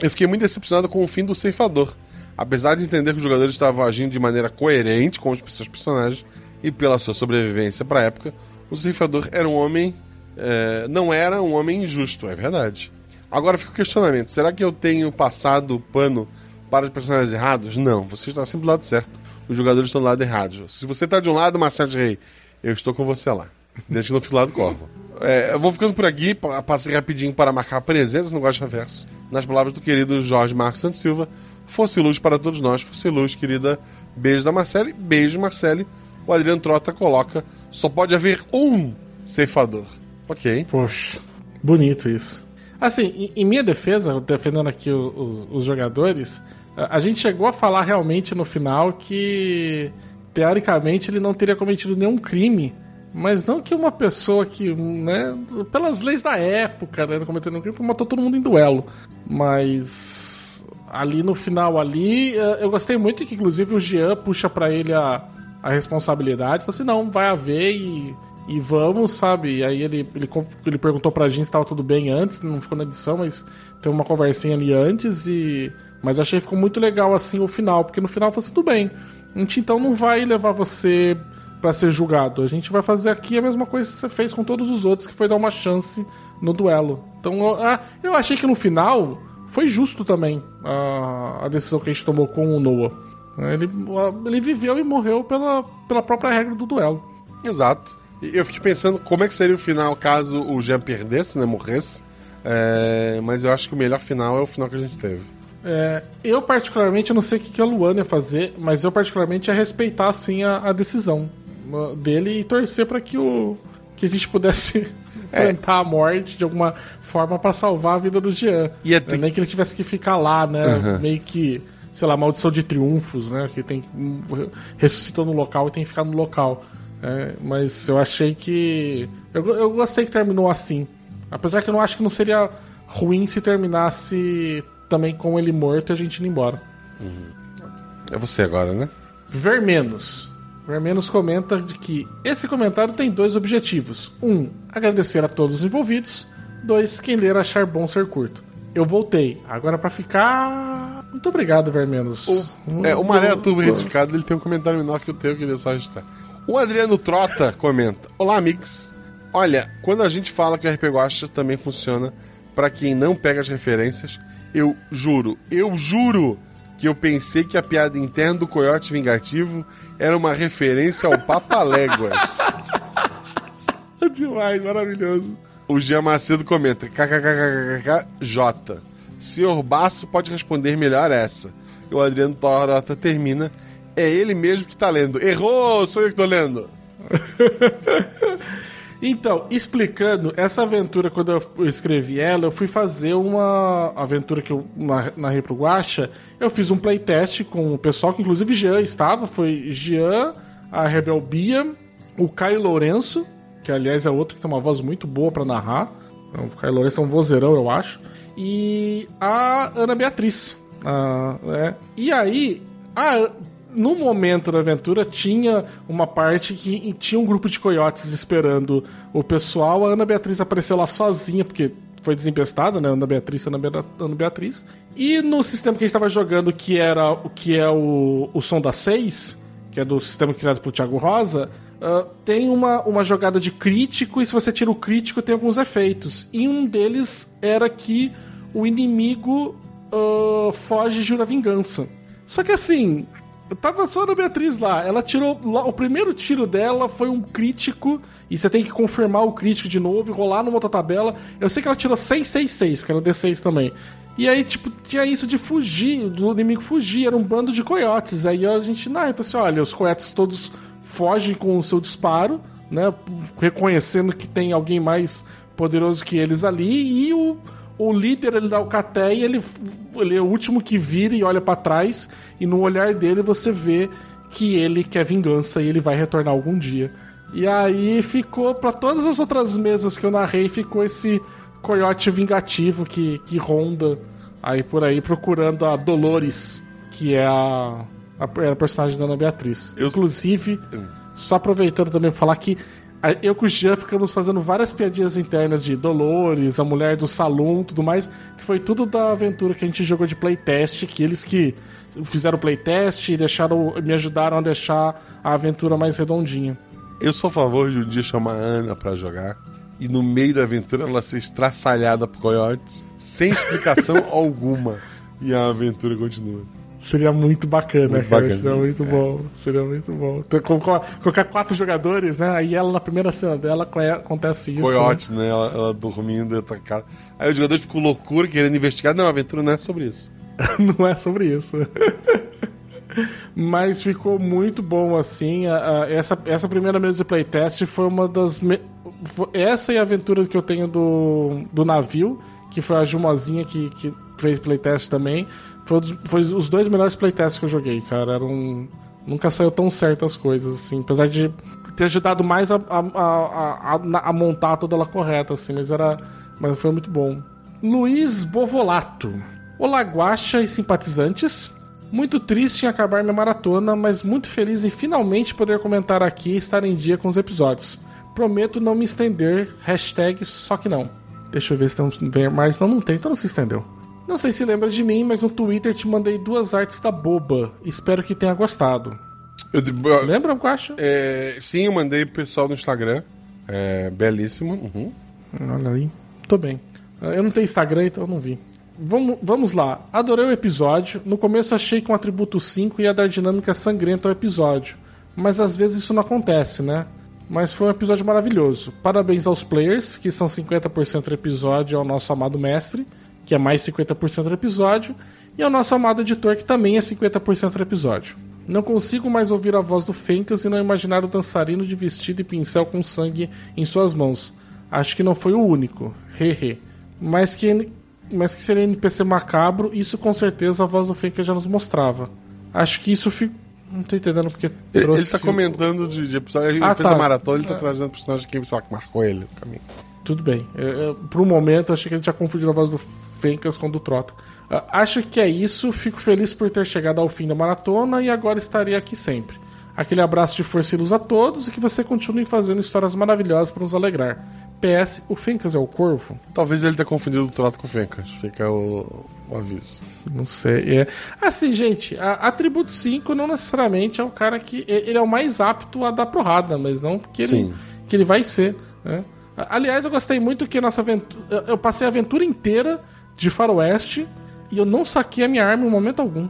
Eu fiquei muito decepcionado com o fim do ceifador. Apesar de entender que os jogadores estavam agindo de maneira coerente com os seus personagens e pela sua sobrevivência para a época, o ceifador era um homem. eh, não era um homem injusto, é verdade. Agora fica o questionamento: será que eu tenho passado o pano para os personagens errados? Não, você está sempre do lado certo. Os jogadores estão do lado errado. Se você está de um lado, Marcelo Rei, eu estou com você lá. Deixa no lado do corvo. É, eu vou ficando por aqui, pa- passei rapidinho para marcar presença no Gosta Verso. Nas palavras do querido Jorge Marcos Santos Silva, fosse luz para todos nós, fosse luz, querida. Beijo da Marcele, beijo, Marcele. O Adriano Trota coloca: só pode haver um ceifador. Ok. Poxa, bonito isso. Assim, em, minha defesa, defendendo aqui o- o- os jogadores, a, gente chegou a falar realmente no final que, teoricamente, ele não teria cometido nenhum crime. Mas não que uma pessoa que, né, pelas leis da época, né, não cometeu nenhum crime, matou todo mundo em duelo. Mas ali no final ali, eh, eu gostei muito que inclusive o Jean puxa pra ele a, a responsabilidade. Falou assim, não, vai haver e, e vamos, sabe? E aí ele, ele, ele perguntou pra gente se tava tudo bem antes, não ficou na edição, mas teve uma conversinha ali antes e... Mas eu achei que ficou muito legal assim o final, porque no final assim, tudo bem. A gente então não vai levar você pra ser julgado. A gente vai fazer aqui a mesma coisa que você fez com todos os outros, que foi dar uma chance no duelo. Então, eu- ah, eu achei que no final foi justo também a, a decisão que a gente tomou com o Noah. Ele, ele viveu e morreu pela, pela própria regra do duelo. Exato. Eu fiquei pensando como é que seria o final caso o Jean perdesse, né? Morresse. É, mas eu acho que o melhor final é o final que a gente teve. É, eu, particularmente, eu não sei o que que a Luana ia fazer, mas eu, particularmente, ia respeitar, assim, a, a decisão uh, dele e torcer para que, o, que a gente pudesse [LAUGHS] enfrentar a morte de alguma forma para salvar a vida do Jean. Ia ter- Nem que ele tivesse que ficar lá, né? Meio que, sei lá, maldição de triunfos, né? Que tem ressuscitou no local e tem que ficar no local. É, mas eu achei que. Eu, eu gostei que terminou assim. Apesar que eu não acho que não seria ruim se terminasse também com ele morto e a gente indo embora. É você agora, né? Vermenos. Vermenos comenta de que esse comentário tem dois objetivos. Um, agradecer a todos os envolvidos. Dois, quem ler achar bom ser curto. Eu voltei. Agora pra ficar. Muito obrigado, Vermenos. O, é, o Maré Turbo Retificado ele tem um comentário menor que o teu, eu queria só registrar. O Adriano Trota comenta: Olá, Mix. Olha, quando a gente fala que o RP Guacha também funciona pra quem não pega as referências, eu juro, eu juro que eu pensei que a piada interna do Coiote Vingativo era uma referência ao Papaléguas. Demais, maravilhoso. O Jean Macedo comenta: KKKKKJ. Senhor Basso pode responder melhor essa. E o Adriano Torota termina. É ele mesmo que tá lendo. Errou! Sou eu que tô lendo. [LAUGHS] Então, explicando, essa aventura, quando eu escrevi ela, eu fui fazer uma aventura que eu narrei pro Guacha. Eu fiz um playtest com o pessoal, que inclusive Jean estava. Foi Jean, a Rebel Bia, o Caio Lourenço, que aliás é outro que tem uma voz muito boa para narrar. O Caio Lourenço é um vozeirão, eu acho. E a Ana Beatriz. Ah, é. E aí, a, no momento da aventura tinha uma parte que tinha um grupo de coiotes esperando o pessoal. A Ana Beatriz apareceu lá sozinha, porque foi desempestada, né? Ana Beatriz, Ana, Be Ana Beatriz. E no sistema que a gente estava jogando, que era o que é o, o som da 6, que é do sistema criado pelo Thiago Rosa, uh, tem uma, uma jogada de crítico, e se você tira o crítico, tem alguns efeitos. E um deles era que o inimigo uh, foge e jura vingança. Só que assim, Tava só a Beatriz lá. Ela tirou. O primeiro tiro dela foi um crítico. E você tem que confirmar o crítico de novo e rolar numa outra tabela. Eu sei que ela tirou 666, porque era D6 também. E aí, tipo, tinha isso de fugir, do inimigo fugir. Era um bando de coiotes. Aí a gente, não, falou assim: olha, os coiotes todos fogem com o seu disparo, né? Reconhecendo que tem alguém mais poderoso que eles ali. E o o líder ele dá o caté e ele, ele é o último que vira e olha para trás e no olhar dele você vê que ele quer vingança e ele vai retornar algum dia. E aí ficou para todas as outras mesas que eu narrei ficou esse coiote vingativo que, que ronda aí por aí procurando a Dolores, que é a, a, a personagem da Ana Beatriz. Eu... Inclusive, só aproveitando também pra falar que eu com o Jean ficamos fazendo várias piadinhas internas de Dolores, a mulher do salão, tudo mais, que foi tudo da aventura que a gente jogou de playtest, que eles que fizeram playtest e deixaram, me ajudaram a deixar a aventura mais redondinha. Eu sou a favor de um dia chamar a Ana para jogar e no meio da aventura ela ser estraçalhada por coiotes, sem explicação [LAUGHS] alguma, e a aventura continua. Seria muito bacana, muito cara. Bacana. Seria muito é. bom. Seria muito bom. Então, colocar quatro jogadores, né? Aí ela, na primeira cena dela, acontece isso. Coyote, né? né? Ela, ela dormindo, atacada. Aí os jogadores ficam loucura, querendo investigar. Não, a aventura não é sobre isso. [LAUGHS] não é sobre isso. [LAUGHS] Mas ficou muito bom, assim. A, a, essa, essa primeira mesa de playtest foi uma das. Me... Essa e a aventura que eu tenho do, do navio, que foi a Jumozinha que, que fez playtest também. Foi, foi os dois melhores playtests que eu joguei, cara. Era um. Nunca saiu tão certo as coisas, assim. Apesar de ter ajudado mais a, a, a, a, a montar toda ela correta, assim. Mas era. Mas foi muito bom. Luiz Bovolato. Olá, Guaxa e simpatizantes. Muito triste em acabar minha maratona, mas muito feliz em finalmente poder comentar aqui e estar em dia com os episódios. Prometo não me estender. Hashtag só que não. Deixa eu ver se tem mais. Não, não tem, então não se estendeu. Não sei se lembra de mim, mas no Twitter te mandei duas artes da boba. Espero que tenha gostado. Eu, eu, lembra, Guacha? É, sim, eu mandei pro pessoal no Instagram. É, belíssimo. Uhum. Olha aí. Tô bem. Eu não tenho Instagram, então eu não vi. Vamos, vamos lá. Adorei o episódio. No começo achei que um atributo 5 ia dar dinâmica sangrenta ao episódio. Mas às vezes isso não acontece, né? Mas foi um episódio maravilhoso. Parabéns aos players, que são 50% do episódio, ao nosso amado mestre que é mais 50% do episódio, e ao nosso amado editor, que também é 50% do episódio. Não consigo mais ouvir a voz do Fencas e não imaginar o dançarino de vestido e pincel com sangue em suas mãos. Acho que não foi o único. Hehe. mas que, mas que seria NPC macabro, isso com certeza a voz do Fencas já nos mostrava. Acho que isso fica. Não tô entendendo porque. Ele, trouxe... ele tá comentando de, de episódio. Ele ah, fez tá. a maratona, ele tá é. trazendo personagem que, marcou ele no caminho. Tudo bem. Eu, eu, por um momento, eu achei que ele tinha confundido a voz do Fencas com o do Trota. Ah, acho que é isso. Fico feliz por ter chegado ao fim da maratona e agora estarei aqui sempre. Aquele abraço de força e luz a todos e que você continue fazendo histórias maravilhosas para nos alegrar. PS, o Fencas é o corvo? Talvez ele tenha confundido o trato com o Fencas. Fica o, o aviso. Não sei. É. Assim, gente, a Atributo 5 não necessariamente é o cara que. Ele é o mais apto a dar porrada, mas não porque ele, Sim. que ele vai ser. Né? Aliás, eu gostei muito que nossa aventura. Eu passei a aventura inteira de Faroeste e eu não saquei a minha arma em momento algum.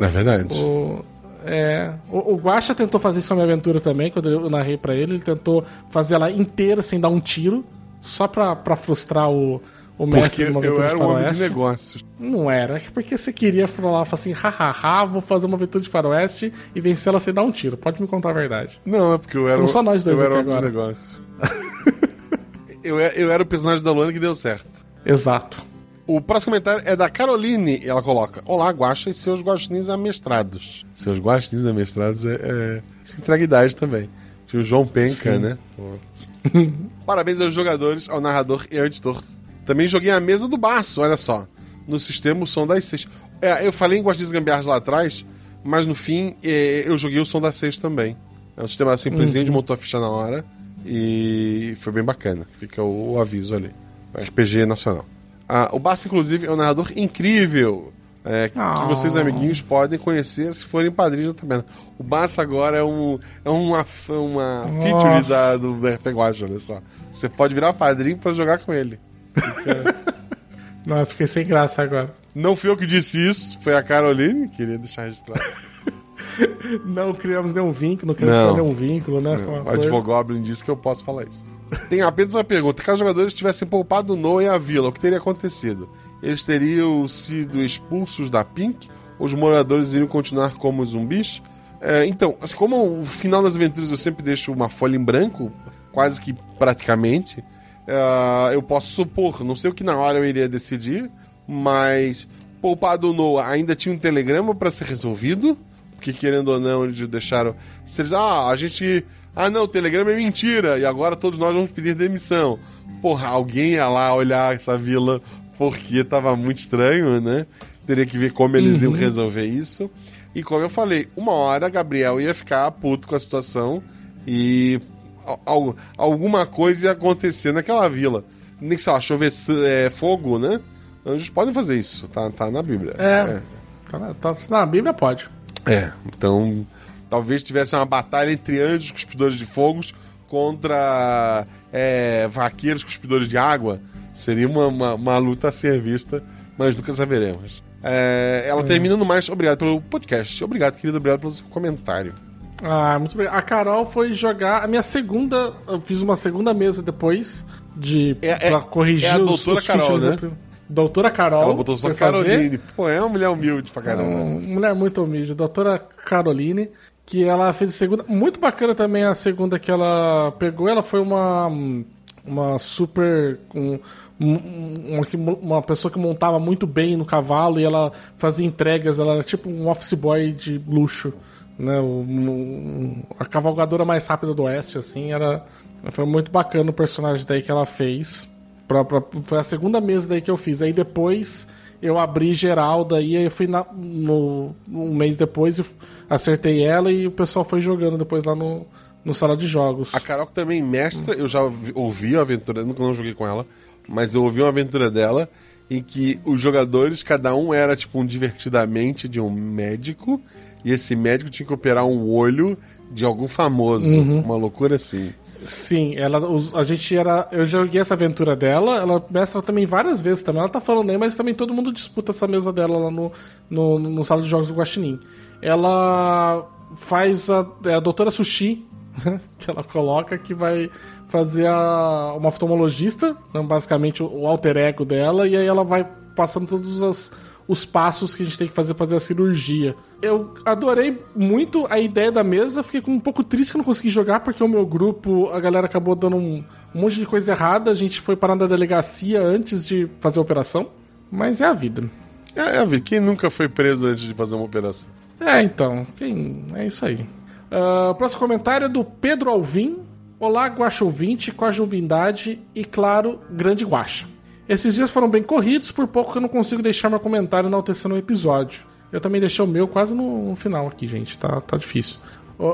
É verdade. O, é, o, o Guaxa tentou fazer isso com a minha aventura também, quando eu narrei pra ele. Ele tentou fazer ela inteira sem dar um tiro, só pra, pra frustrar o, o mestre Porque de uma eu aventura era de um homem de faroeste. negócios. Não era, é porque você queria falar assim, hahaha, vou fazer uma aventura de faroeste e vencer ela sem dar um tiro. Pode me contar a verdade. Não, é porque eu era. Somos só nós dois eu era aqui de agora. negócios. [LAUGHS] eu, era- eu era o personagem da Luana que deu certo. Exato. O próximo comentário é da Caroline. e Ela coloca: Olá, Guaxa e seus guaxinins amestrados. Seus guaxinins amestrados é, é se entrega idade também. Tinha o João Penca, Sim. né? Parabéns aos jogadores, ao narrador e ao editor. Também joguei a mesa do baço, olha só. No sistema o som das seis. É, eu falei em Guaxinins Gambiarras lá atrás, mas no fim é, eu joguei o som das seis também. É um sistema simplesinho, a gente montou a ficha na hora. E foi bem bacana. Fica o, o aviso ali. RPG nacional. Ah, o Basso, inclusive, é um narrador incrível. é, que Ah. vocês, amiguinhos, podem conhecer se forem padrinhos da taberna. O Basso agora é, um, é uma, uma feature da, do, do RPG Watch, olha só. Você pode virar padrinho pra jogar com ele. [LAUGHS] Nossa, fiquei sem graça agora. Não fui eu que disse isso, foi a Caroline, queria deixar registrado. [LAUGHS] Não criamos nenhum vínculo, não criamos Não. nenhum vínculo, né? O. Advogoblin disse que eu posso falar isso. Tem apenas uma pergunta. Caso os jogadores tivessem poupado o Noah e a vila, o que teria acontecido? Eles teriam sido expulsos da Pink? Os moradores iriam continuar como zumbis? É, então, assim, como o final das aventuras eu sempre deixo uma folha em branco, quase que praticamente, é, eu posso supor, não sei o que na hora eu iria decidir, mas poupado o Noah ainda tinha um telegrama para ser resolvido, porque querendo ou não, eles deixaram. Se eles, ah, a gente. Ah, não, o telegrama é mentira, e agora todos nós vamos pedir demissão. Porra, alguém ia lá olhar essa vila porque tava muito estranho, né? Teria que ver como eles iam resolver isso. E como eu falei, uma hora Gabriel ia ficar puto com a situação e al- al- alguma coisa ia acontecer naquela vila. Nem sei lá, chover é, fogo, né? Anjos podem fazer isso, tá, tá na Bíblia. É. Tá na, tá na Bíblia, pode. É, então talvez tivesse uma batalha entre anjos cuspidores de fogos contra é, vaqueiros cuspidores de água. Seria uma, uma, uma luta a ser vista, mas nunca saberemos. É, ela termina no mais, obrigado pelo podcast. Obrigado, querido, obrigado pelo seu comentário. Ah, muito obrigado. A Carol foi jogar a minha segunda. Eu fiz uma segunda mesa depois de É- é- pra corrigir é a os, doutora os Carol, features né? da Doutora Carol. Ela botou só foi fazer. Caroline. Pô, é uma mulher humilde pra caramba. Uma mulher muito humilde, doutora Caroline, que ela fez a segunda. Muito bacana também a segunda que ela pegou. Ela foi uma. Uma super. Um, um- uma, uma pessoa que montava muito bem no cavalo e ela fazia entregas. Ela era tipo um office boy de luxo. Né, o- a cavalgadora mais rápida do oeste, assim, era. Foi muito bacana o personagem daí que ela fez. Pra- pra- foi a segunda mesa daí que eu fiz. Aí depois eu abri geral, daí eu fui na- no, um mês depois e acertei ela e o pessoal foi jogando depois lá no, no sala de jogos. A Carol também mestra, eu já ouvi, ouvi a aventura, nunca não joguei com ela, mas eu ouvi uma aventura dela em que os jogadores, cada um era tipo um divertidamente de um médico, e esse médico tinha que operar um olho de algum famoso. Uma loucura assim. Sim, ela, os- a gente era. Eu joguei essa aventura dela, ela mestra também várias vezes também. Ela tá falando aí, mas também todo mundo disputa essa mesa dela lá no, no, no sala de jogos do Guaxinim. Ela faz a, é a doutora Sushi, [LAUGHS] que ela coloca, que vai fazer a, uma oftalmologista, né, basicamente o, o alter ego dela, e aí ela vai passando todos as- os passos que a gente tem que fazer pra fazer a cirurgia. Eu adorei muito a ideia da mesa, fiquei um pouco triste que eu não consegui jogar, porque o meu grupo, a galera acabou dando um, um monte de coisa errada, a gente foi parar na delegacia antes de fazer a operação, mas é a vida. É, é, Vi, quem nunca foi preso antes de fazer uma operação? É, então, quem... é isso aí. O próximo comentário é do Pedro Alvim. Olá, Guaxa ouvinte, com a juvidade e, claro, grande Guaxa. Esses dias foram bem corridos, por pouco que eu não consigo deixar meu comentário enaltecendo o episódio. Eu também deixei o meu quase no, final aqui, gente. Tá, tá difícil.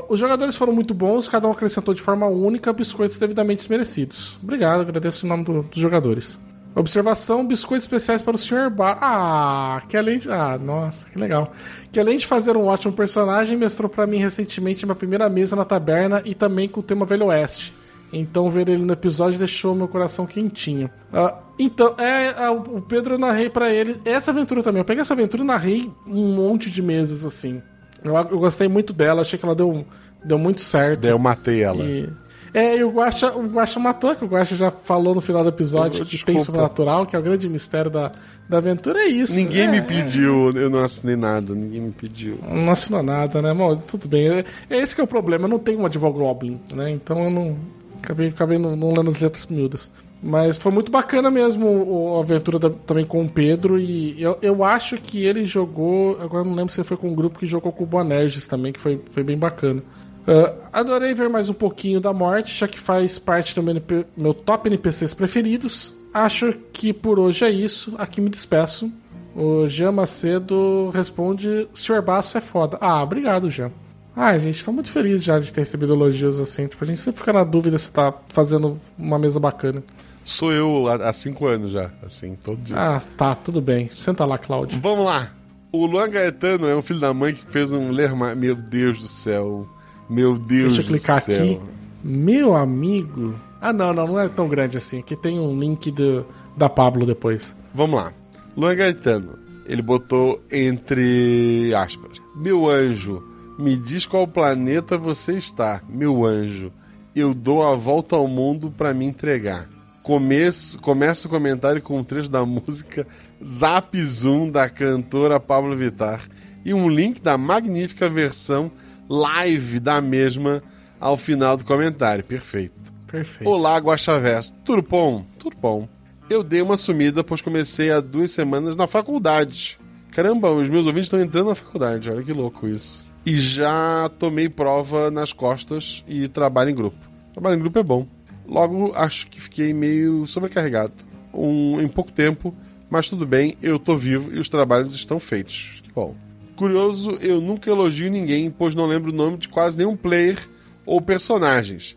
Os jogadores foram muito bons, cada um acrescentou de forma única biscoitos devidamente merecidos. Obrigado, agradeço em nome do- dos jogadores. Observação: biscoitos especiais para o Sr. Bar. Ah, que além de. Ah, nossa, que legal. Que além de fazer um ótimo personagem, mestrou para mim recentemente minha primeira mesa na taberna e também com o tema Velho Oeste. Então ver ele no episódio deixou meu coração quentinho. Ah, então, é, ah, o Pedro eu narrei pra ele essa aventura também. Eu peguei essa aventura e narrei um monte de mesas assim. Eu, eu gostei muito dela, achei que ela deu, deu muito certo. Eu matei ela. E- É, e o Guaxa, o Guaxa matou, que o Guaxa já falou no final do episódio que tem sobrenatural, que é o grande mistério da, da aventura. É isso. Ninguém é, me pediu, eu não assinei nada, ninguém me pediu. Não assinou nada, né? Bom, tudo bem. É, é esse que é o problema. Eu não tenho um Advogoblin, né? Então eu não. Acabei, acabei não, não lendo as letras miúdas. Mas foi muito bacana mesmo a aventura da- também com o Pedro. E eu, eu acho que ele jogou. Agora não lembro se foi com um grupo que jogou com o Boanerges também, que foi, foi bem bacana. Ah, adorei ver mais um pouquinho da morte, já que faz parte do meu, NP meu top NPCs preferidos. Acho que por hoje é isso. Aqui me despeço. O Jean Macedo responde: Sr. Baço é foda. Ah, obrigado, Jean. Ai, gente, tô muito feliz já de ter recebido elogios assim. Tipo, a gente sempre fica na dúvida se tá fazendo uma mesa bacana. Sou eu há, cinco anos já, assim, todo dia. Ah, tá, tudo bem. Senta lá, Cláudio. Vamos lá. O Luan Gaetano é um filho da mãe que fez um lerma. Meu Deus do céu. Meu Deus Deixa eu do clicar céu. aqui. Meu amigo. Ah, não, não, não é tão grande assim. Aqui tem um link do, da Pablo depois. Vamos lá. Luan Gaetano. Ele botou entre aspas. Meu anjo, me diz qual planeta você está. Meu anjo, eu dou a volta ao mundo pra me entregar. Começo, começa o comentário com um trecho da música Zap Zoom da cantora Pablo Vittar e um link da magnífica versão live da mesma ao final do comentário. Perfeito. Perfeito. Olá, Guaxaverso. Tudo bom? Tudo bom. Eu dei uma sumida, pois comecei há duas semanas na faculdade. Caramba, os meus ouvintes estão entrando na faculdade. Olha que louco isso e já tomei prova nas costas e trabalho em grupo. Trabalho em grupo é bom. Logo, acho que fiquei meio sobrecarregado. Um, em pouco tempo, mas tudo bem, eu tô vivo e os trabalhos estão feitos. Que bom. Curioso, eu nunca elogio ninguém, pois não lembro o nome de quase nenhum player ou personagens.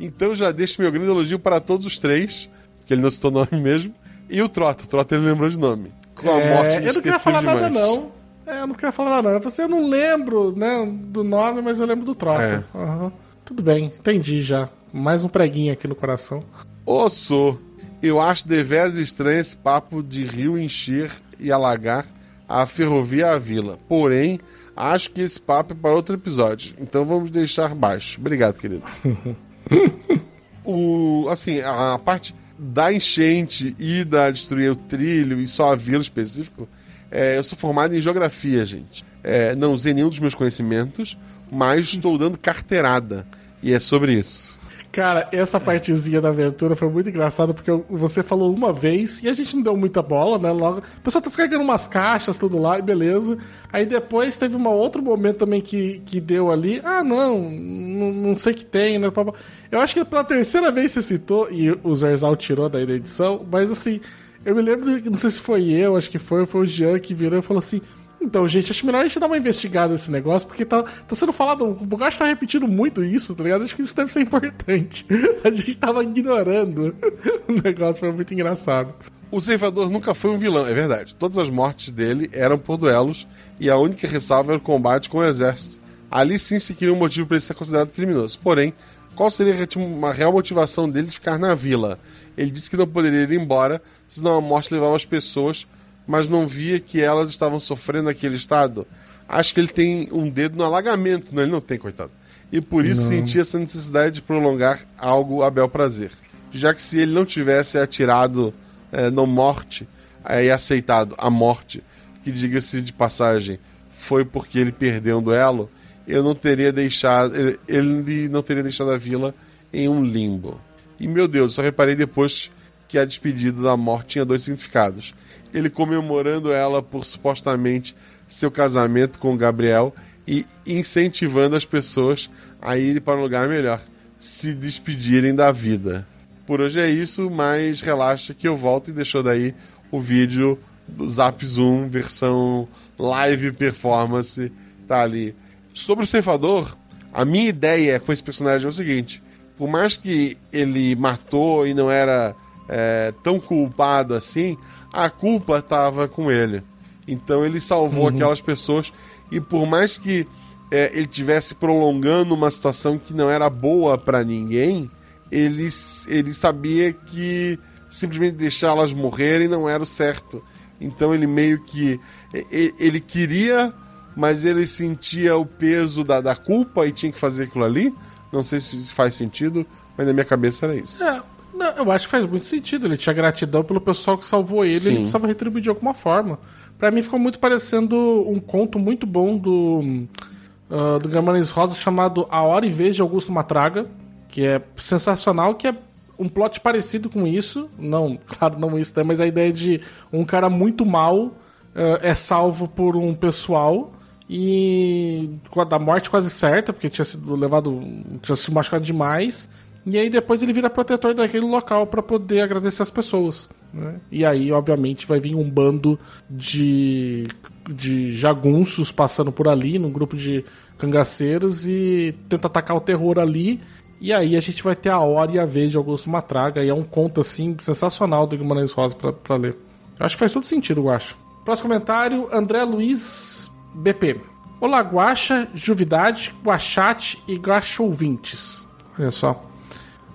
Então já deixo meu grande elogio para todos os três, que ele não citou nome mesmo, e o Trota. O Trota ele lembrou de nome. Com a morte é, Eu não queria falar demais. não. É, eu não queria falar nada, não. Eu não lembro, né, do nome, mas eu lembro do Trota. É. Aham. Tudo bem, entendi já. Mais um preguinho aqui no coração. Osso, eu acho deveras estranho esse papo de rio encher e alagar a ferrovia à vila. Porém, acho que esse papo é para outro episódio. Então vamos deixar baixo. Obrigado, querido. [LAUGHS] o, assim, a, a parte da enchente e da destruir o trilho e só a vila específico, é, eu sou formado em geografia, gente. É, não usei nenhum dos meus conhecimentos, mas estou dando carteirada. E é sobre isso. Cara, essa partezinha da aventura foi muito engraçada porque você falou uma vez e a gente não deu muita bola, né? Logo, o pessoal tá descarregando umas caixas, tudo lá, e beleza. Aí depois teve um outro momento também que, que deu ali. Ah, não, não, sei que tem, né? Eu acho que pela terceira vez você citou, e o Zerzal tirou daí da edição, mas assim, eu me lembro, não sei se foi eu, acho que foi, foi o Jean que virou e falou assim. Então, gente, acho melhor a gente dar uma investigada nesse negócio, porque tá, tá sendo falado, o Bugatti tá repetindo muito isso, tá ligado? Acho que isso deve ser importante. [LAUGHS] A gente tava ignorando o negócio, foi muito engraçado. O ceifador nunca foi um vilão, é verdade. Todas as mortes dele eram por duelos e a única ressalva era o combate com o exército. Ali sim se queria um motivo para ele ser considerado criminoso. Porém, qual seria uma real motivação dele de ficar na vila? Ele disse que não poderia ir embora, senão a morte levava as pessoas, mas não via que elas estavam sofrendo naquele estado. Acho que ele tem um dedo no alagamento, não, ele não tem, coitado. E por isso sentia essa necessidade de prolongar algo a bel prazer. Já que se ele não tivesse atirado é, no morte é, e aceitado a morte, que diga-se de passagem, foi porque ele perdeu um duelo, eu não teria deixado. Ele, ele não teria deixado a vila em um limbo. E meu Deus, só reparei depois que a despedida da morte tinha dois significados. Ele comemorando ela por supostamente seu casamento com Gabriel e incentivando as pessoas a irem para um lugar melhor, se despedirem da vida. Por hoje é isso, mas relaxa que eu volto e deixou daí o vídeo do Zap Zoom, versão live performance, tá ali. Sobre o ceifador, a minha ideia com esse personagem é o seguinte: por mais que ele matou e não era é, tão culpado assim, a culpa estava com ele. Então ele salvou Uhum. aquelas pessoas e por mais que é, ele tivesse prolongando uma situação que não era boa para ninguém, ele, ele sabia que simplesmente deixá-las morrerem não era o certo. Então ele meio que. Ele queria, mas ele sentia o peso da, da culpa e tinha que fazer aquilo ali. Não sei se faz sentido, mas na minha cabeça era isso. É, não, eu acho que faz muito sentido. Ele tinha gratidão pelo pessoal que salvou ele, Sim. ele precisava retribuir de alguma forma. Pra mim ficou muito parecendo um conto muito bom do, ah, do Guimarães Rosa chamado A Hora e Vez de Augusto Matraga, que é sensacional, que é um plot parecido com isso. Não, [LAUGHS] claro, não isso, né, mas a ideia de um cara muito mal ah, é salvo por um pessoal e da morte quase certa, porque tinha sido levado, tinha se machucado demais. E aí depois ele vira protetor daquele local pra poder agradecer as pessoas. né? E aí, obviamente, vai vir um bando de, de jagunços passando por ali, num grupo de cangaceiros, e tenta atacar o terror ali. E aí a gente vai ter a hora e a vez de Augusto Matraga. E é um conto, assim, sensacional do Guimarães Rosa pra ler. Eu acho que faz todo sentido, eu acho. Próximo comentário, André Luiz BP. Olá, Guaxa, Juvidade, Guachate e Guachouvintes. Olha só.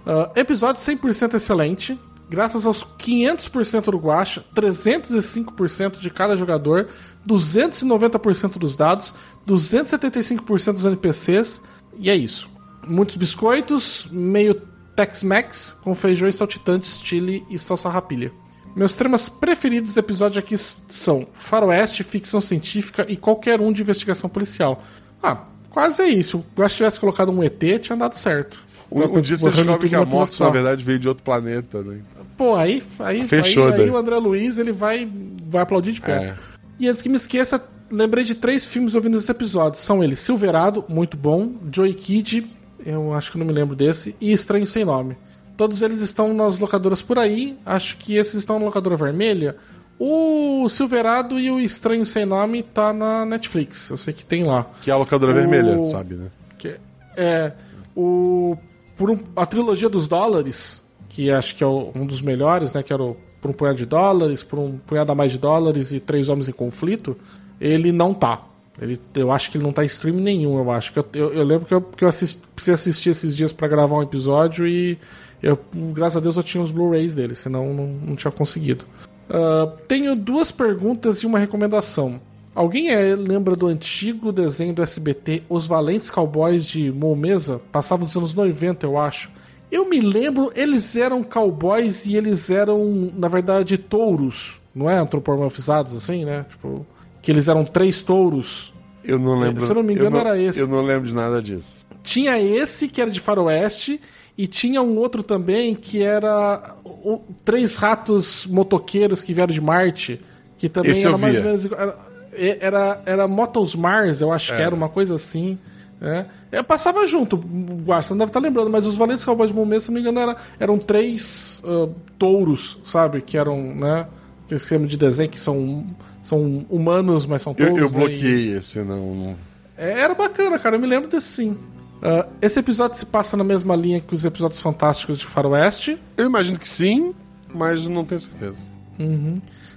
Ah, episódio 100% excelente. Graças aos 500% do Guacha, 305% de cada jogador, 290% dos dados, 275% dos NPCs. E é isso. Muitos biscoitos, meio Tex-Mex, com feijão e saltitantes, chile e salsa rapilha. Meus temas preferidos do episódio aqui são faroeste, ficção científica e qualquer um de investigação policial. Ah, quase é isso. Eu tivesse colocado um ET, tinha dado certo. Um, um dia você descobre que a morte, só. na verdade, veio de outro planeta, né? Pô, aí, aí, Fechou, aí, aí daí. o André Luiz ele vai, vai aplaudir de pé. É. E antes que me esqueça, lembrei de três filmes ouvindo esse episódio. São eles Silverado, muito bom, Joy Kid, eu acho que não me lembro desse, e Estranho Sem Nome. Todos eles estão nas locadoras por aí, acho que esses estão na locadora vermelha. O Silverado e o Estranho Sem Nome tá na Netflix, eu sei que tem lá. Que é a locadora O- vermelha, sabe, né? Que é o por um- a trilogia dos dólares, que acho que é um dos melhores, né, que era o por um punhado de dólares, por um punhado a mais de dólares e três homens em conflito, ele não tá. Ele, eu acho que ele não tá em stream nenhum, eu acho. Eu, eu, eu lembro que eu, que eu assisti, precisei assistir esses dias pra gravar um episódio e eu, graças a Deus eu tinha os Blu-rays dele, senão não, não tinha conseguido. Ah, tenho duas perguntas e uma recomendação. Alguém é, lembra do antigo desenho do SBT Os Valentes Cowboys de Momesa? Passava nos anos 90, eu acho. Eu me lembro, eles eram cowboys e eles eram, na verdade, touros, não é? Antropomorfizados assim, né? Tipo, que eles eram três touros. Eu não lembro. Se eu não me engano, era esse. Eu não lembro de nada disso. Tinha esse que era de faroeste e tinha um outro também que era o- três ratos motoqueiros que vieram de Marte, que também Esse eu era mais ou menos era era, era Motos Mars, eu acho que era uma coisa assim. né? Eu passava junto, Guarda, não deve estar lembrando, mas os Valentes Cowboys de Momento, se não me engano, era, eram três ah, touros, sabe? Que eram, né? Que chamam de desenho, que são, são humanos, mas são Eu, touros. eu né? E- bloqueei esse, não. não- é, Era bacana, cara. Eu me lembro desse sim. Ah, esse episódio se passa na mesma linha que os episódios fantásticos de Faroeste. Eu imagino que sim, mas não tenho certeza.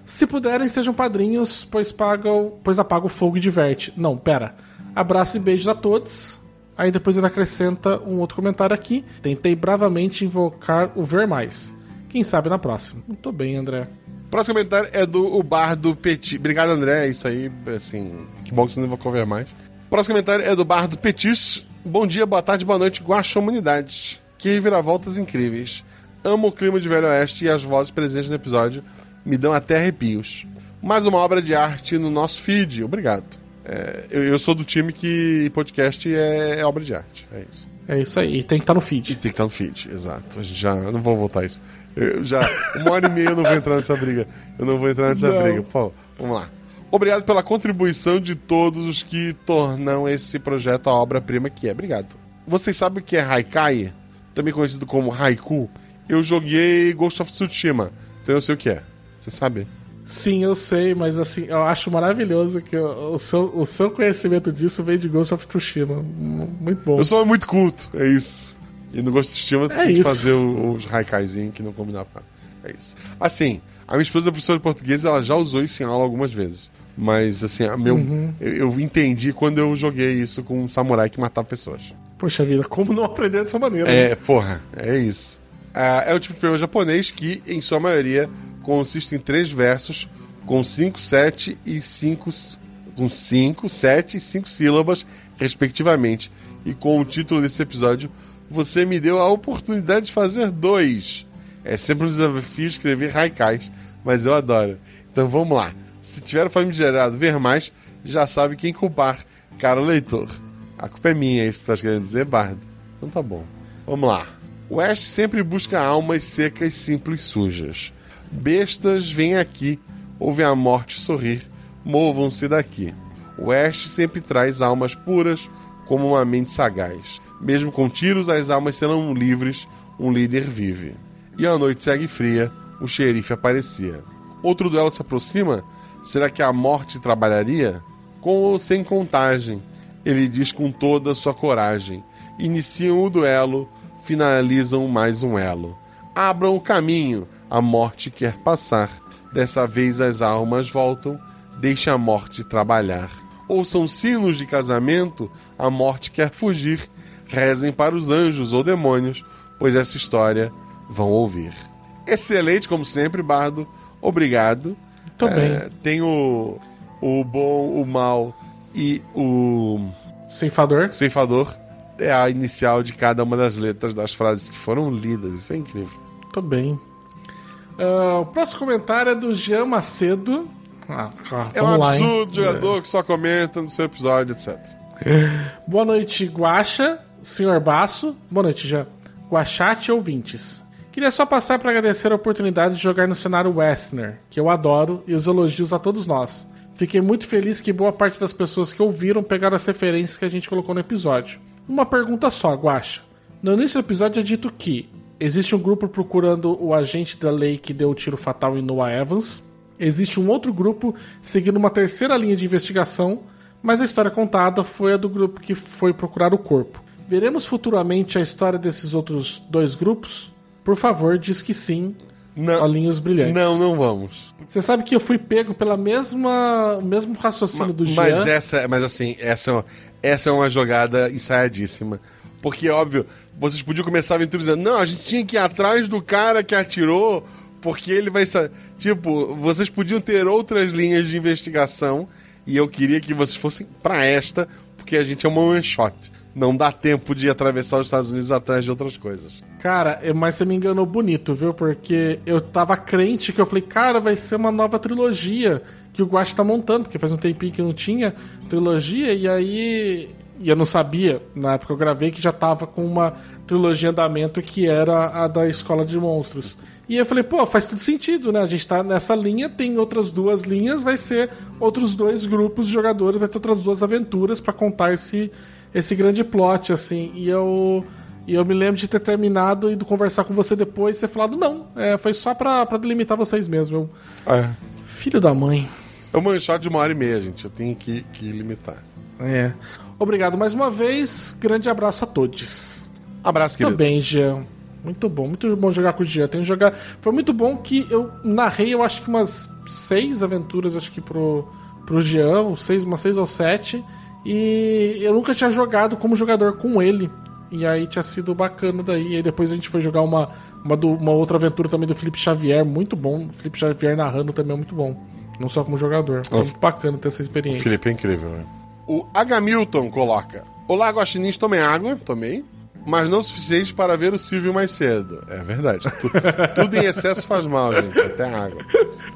Se puderem, sejam padrinhos, pois pagam, pois apaga o fogo e diverte. Não, pera. Abraço e beijos a todos. Aí depois ele acrescenta um outro comentário aqui. Tentei bravamente invocar o ver mais. Quem sabe na próxima. Muito bem, André. Próximo comentário é do o Bar do Petit. Obrigado, André. É isso aí, assim. Que bom que você não vai conver mais. Próximo comentário é do Bar do Petis. Bom dia, boa tarde, boa noite, Guaxomunidade. Que reviravoltas incríveis. Amo o clima de Velho Oeste e as vozes presentes no episódio me dão até arrepios. Mais uma obra de arte no nosso feed. Obrigado. É, eu, eu sou do time que podcast é, é obra de arte. É isso. É isso aí. E tem que estar no E feed. tem que estar no feed, exato. A gente já. Não vou voltar a isso. Eu já. Uma hora e meia eu não vou entrar nessa briga. Eu não vou entrar nessa Não. briga. Pô, vamos lá. Obrigado pela contribuição de todos os que tornam esse projeto a obra-prima que é. Obrigado. Vocês sabem o que é haikai? Também conhecido como haiku? eu joguei Ghost of Tsushima. Então eu sei o que é. Você sabe? Sim, eu sei, mas assim, eu acho maravilhoso que o, seu, o seu conhecimento disso vem de Ghost of Tsushima. Muito bom. Eu sou muito culto, é isso. E no Ghost of Tsushima É tem que fazer os haikaizinhos que não combinava. É isso. Assim, a minha esposa é professora de português ela já usou isso em aula algumas vezes. Mas, assim, meu, Uhum. eu, entendi quando eu joguei isso com um samurai que matava pessoas. Poxa vida, como não aprender dessa maneira? né? É, porra, é isso. Ah, é o tipo de poema japonês que, em sua maioria, consiste em três versos com 5, 7 e 5 com 5, 7 e 5 sílabas, respectivamente. E com o título desse episódio, você me deu a oportunidade de fazer dois. É sempre um desafio escrever haikais, mas eu adoro. Então vamos lá. Se tiver famigerado ver mais, já sabe quem culpar, caro leitor. A culpa é minha, é isso que tá querendo dizer, Bardo. Então tá bom. Vamos lá. O West sempre busca almas secas, simples, sujas. Bestas vêm aqui, ouvem a morte sorrir, movam-se daqui. O West sempre traz almas puras, como uma mente sagaz. Mesmo com tiros, as almas serão livres, um líder vive. E a noite segue fria, o xerife aparecia. Outro duelo se aproxima? Será que a morte trabalharia? Com ou sem contagem? Ele diz com toda a sua coragem. Iniciam o duelo, finalizam mais um elo. Abram o caminho, a morte quer passar. Dessa vez as almas voltam, deixa a morte trabalhar. Ouçam sinos de casamento, a morte quer fugir. Rezem para os anjos ou demônios, pois essa história vão ouvir. Excelente, como sempre, Bardo. Obrigado. Tô É, bem. Tem o, o bom, o mal e o Ceifador. ceifador. É a inicial de cada uma das letras das frases que foram lidas. Isso é incrível. Tô bem. Ah, o próximo comentário é do Jean Macedo. Ah, ah, É um lá, absurdo jogador que só comenta no seu episódio, etc. [LAUGHS] Boa noite, Guaxa, senhor Baço. Boa noite, Jean. Guachate ouvintes. Queria só passar para agradecer a oportunidade de jogar no cenário Westner, que eu adoro, e os elogios a todos nós. Fiquei muito feliz que boa parte das pessoas que ouviram pegaram as referências que a gente colocou no episódio. Uma pergunta só, Guaxa. No início do episódio é dito que existe um grupo procurando o agente da lei que deu o tiro fatal em Noah Evans. Existe um outro grupo seguindo uma terceira linha de investigação, mas a história contada foi a do grupo que foi procurar o corpo. Veremos futuramente a história desses outros dois grupos? Por favor, diz que sim. Não. Olhinhos brilhantes. Não, não vamos. Você sabe que eu fui pego pela mesma mesmo raciocínio do Jean. Mas essa, mas assim, essa, é uma- essa é uma jogada ensaiadíssima. Porque, óbvio, vocês podiam começar a aventura dizendo, não, a gente tinha que ir atrás do cara que atirou, porque ele vai sa-" Tipo, vocês podiam ter outras linhas de investigação, e eu queria que vocês fossem pra esta, porque a gente é uma one shot. Não dá tempo de atravessar os Estados Unidos atrás de outras coisas. Cara, é- mas você me enganou bonito, viu? Porque eu tava crente que eu falei, cara, vai ser uma nova trilogia que o Guache tá montando, porque faz um tempinho que não tinha trilogia, e aí. E eu não sabia, na época eu gravei, que já tava com uma trilogia em andamento que era a da Escola de Monstros. E eu falei, pô, faz tudo sentido, né? A gente tá nessa linha, tem outras duas linhas, vai ser outros dois grupos de jogadores, vai ter outras duas aventuras pra contar esse, esse grande plot, assim. E eu. E eu me lembro de ter terminado e de conversar com você depois e ter falado, não, é, foi só pra, pra delimitar vocês mesmo. Eu, É. filho da mãe. É one shot de uma hora e meia, gente. Eu tenho que, que limitar. É. Obrigado mais uma vez. Grande abraço a todos. Abraço, Muito querido. bem, Jean. Muito bom, muito bom jogar com o Jean. Tenho jogar. Foi muito bom que eu narrei, eu acho que umas seis aventuras, acho que pro, pro Jean, seis, umas seis ou sete. E eu nunca tinha jogado como jogador com ele. E aí tinha sido bacana daí. E aí depois a gente foi jogar uma, uma, do- uma outra aventura também do Felipe Xavier, muito bom. O Felipe Xavier narrando também é muito bom. Não só como jogador. Foi muito bacana ter essa O experiência. Felipe é incrível, né? O Agamilton coloca: Olá, guaxinins, tomem água, tomei, mas não o suficiente para ver o Silvio mais cedo. É verdade. Tu- [LAUGHS] tudo em excesso faz mal, gente, até água.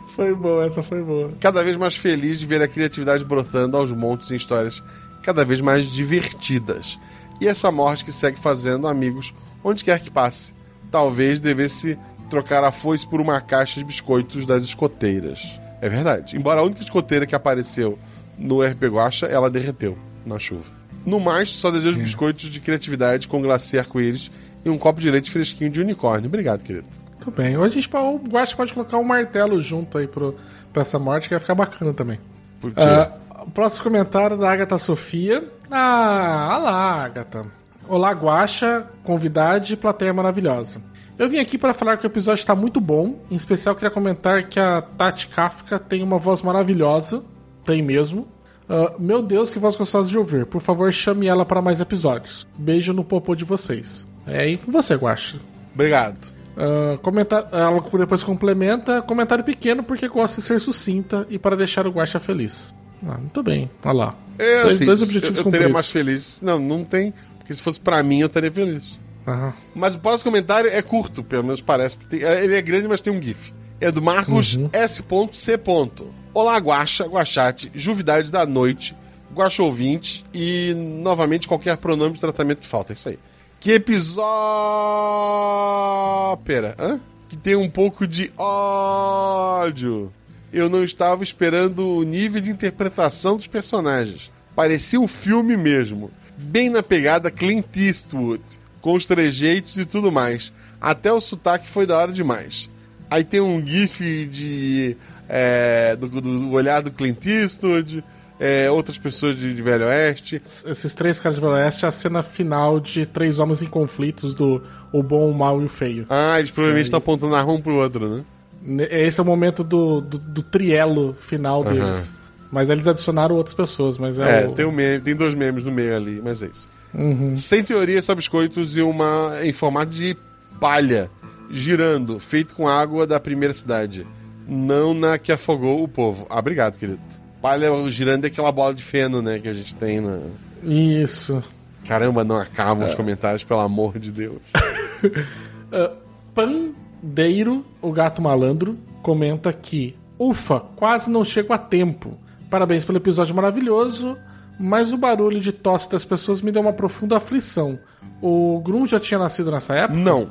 Foi boa, essa foi boa. Cada vez mais feliz de ver a criatividade brotando aos montes em histórias cada vez mais divertidas. E essa morte que segue fazendo amigos onde quer que passe. Talvez devesse trocar a foice por uma caixa de biscoitos das escoteiras. É verdade. Embora a única escoteira que apareceu no RP Guacha, ela derreteu na chuva. No mais, só desejo biscoitos de criatividade com glacê arco-íris e um copo de leite fresquinho de unicórnio. Obrigado, querido. Tudo bem. Hoje a gente pode, o Guaxa pode colocar um martelo junto aí pro, pra essa morte, que vai ficar bacana também. Por quê? Ah, próximo comentário da Agatha Sofia. Ah, olá, Agatha. Olá, Guaxa, convidade e plateia maravilhosa. Eu vim aqui para falar que o episódio está muito bom. Em especial, queria comentar que a Tati Kafka tem uma voz maravilhosa. Tem mesmo. Ah, meu Deus, que voz gostosa de ouvir. Por favor, chame ela para mais episódios. Beijo no popô de vocês. É aí com você, Guaxa. Obrigado. Ah, comentar, ela depois complementa. Comentário pequeno porque gosta de ser sucinta e para deixar o Guaxa feliz. Ah, muito bem. Olha lá. É, dois, assim, dois eu, objetivos eu teria cumpridos. mais feliz. Não, não tem. Porque se fosse pra mim, eu estaria feliz. Mas o próximo comentário é curto, pelo menos parece. Tem- é- Ele é grande, mas tem um GIF. É do Marcos Uhum. S.C. Olá, Guaxa, Guaxate, Juvidade da Noite, Guaxa Ouvinte e, novamente, qualquer pronome de tratamento que falta. É isso aí. Que episódio. Pera, hã? Que tem um pouco de ódio. Eu não estava esperando o nível de interpretação dos personagens. Parecia um filme mesmo. Bem na pegada Clint Eastwood, com os trejeitos e tudo mais. Até o sotaque foi da hora demais. Aí tem um gif de é, do, do olhar do Clint Eastwood, é, outras pessoas de, de Velho Oeste. Esses três caras de Velho Oeste é a cena final de Três Homens em Conflitos do O Bom, o Mal e o Feio. Ah, eles provavelmente estão apontando a arma um pro outro, né? Ne- Esse é o momento do, do, do trielo final deles. Mas eles adicionaram outras pessoas, mas é, É, o... tem, um meme, tem dois memes no meio ali, mas é isso. Sem teoria, só biscoitos e uma em formato de palha, girando, feito com água da primeira cidade. Não na que afogou o povo. Ah, obrigado, querido. Palha girando é aquela bola de feno, né, que a gente tem na... Isso. Caramba, não acabam os comentários, pelo amor de Deus. [LAUGHS] Pandeiro, o gato malandro, comenta que Ufa, quase não chego a tempo. Parabéns pelo episódio maravilhoso, mas o barulho de tosse das pessoas me deu uma profunda aflição. O Grum já tinha nascido nessa época? Não.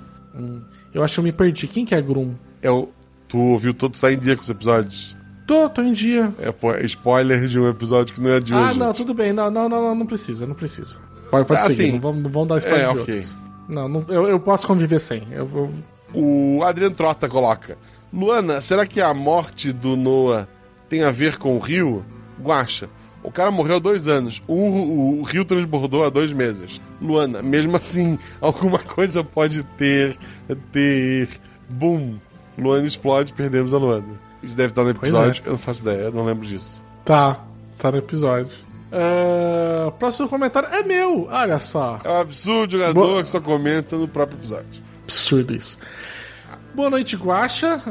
Eu acho que eu me perdi. Quem que é Grum? É o... Tu ouviu todo, tu tá em dia com os episódios? Tô, tô em dia. É, pô, é spoiler de um episódio que não é de hoje. Ah, não, tudo bem. Não, não, não, não, precisa, não precisa. Pode, pode Ah, seguir, não vamos, não vamos dar spoiler É, de ok. outros. Não, não eu, eu posso conviver sem. Eu vou... O Adriano Trota coloca: Luana, será que a morte do Noah tem a ver com o rio? Guacha, o cara morreu há dois anos. O, o- o rio transbordou há dois meses. Luana, mesmo assim, [LAUGHS] alguma coisa pode ter. ter. Boom. Luana explode, perdemos a Luana. Isso deve estar no episódio. é. Eu não faço ideia, eu não lembro disso. Tá, tá no episódio. Ah, próximo comentário é meu, olha só. É um absurdo jogador Boa. que só comenta no próprio episódio. Absurdo isso. Boa noite.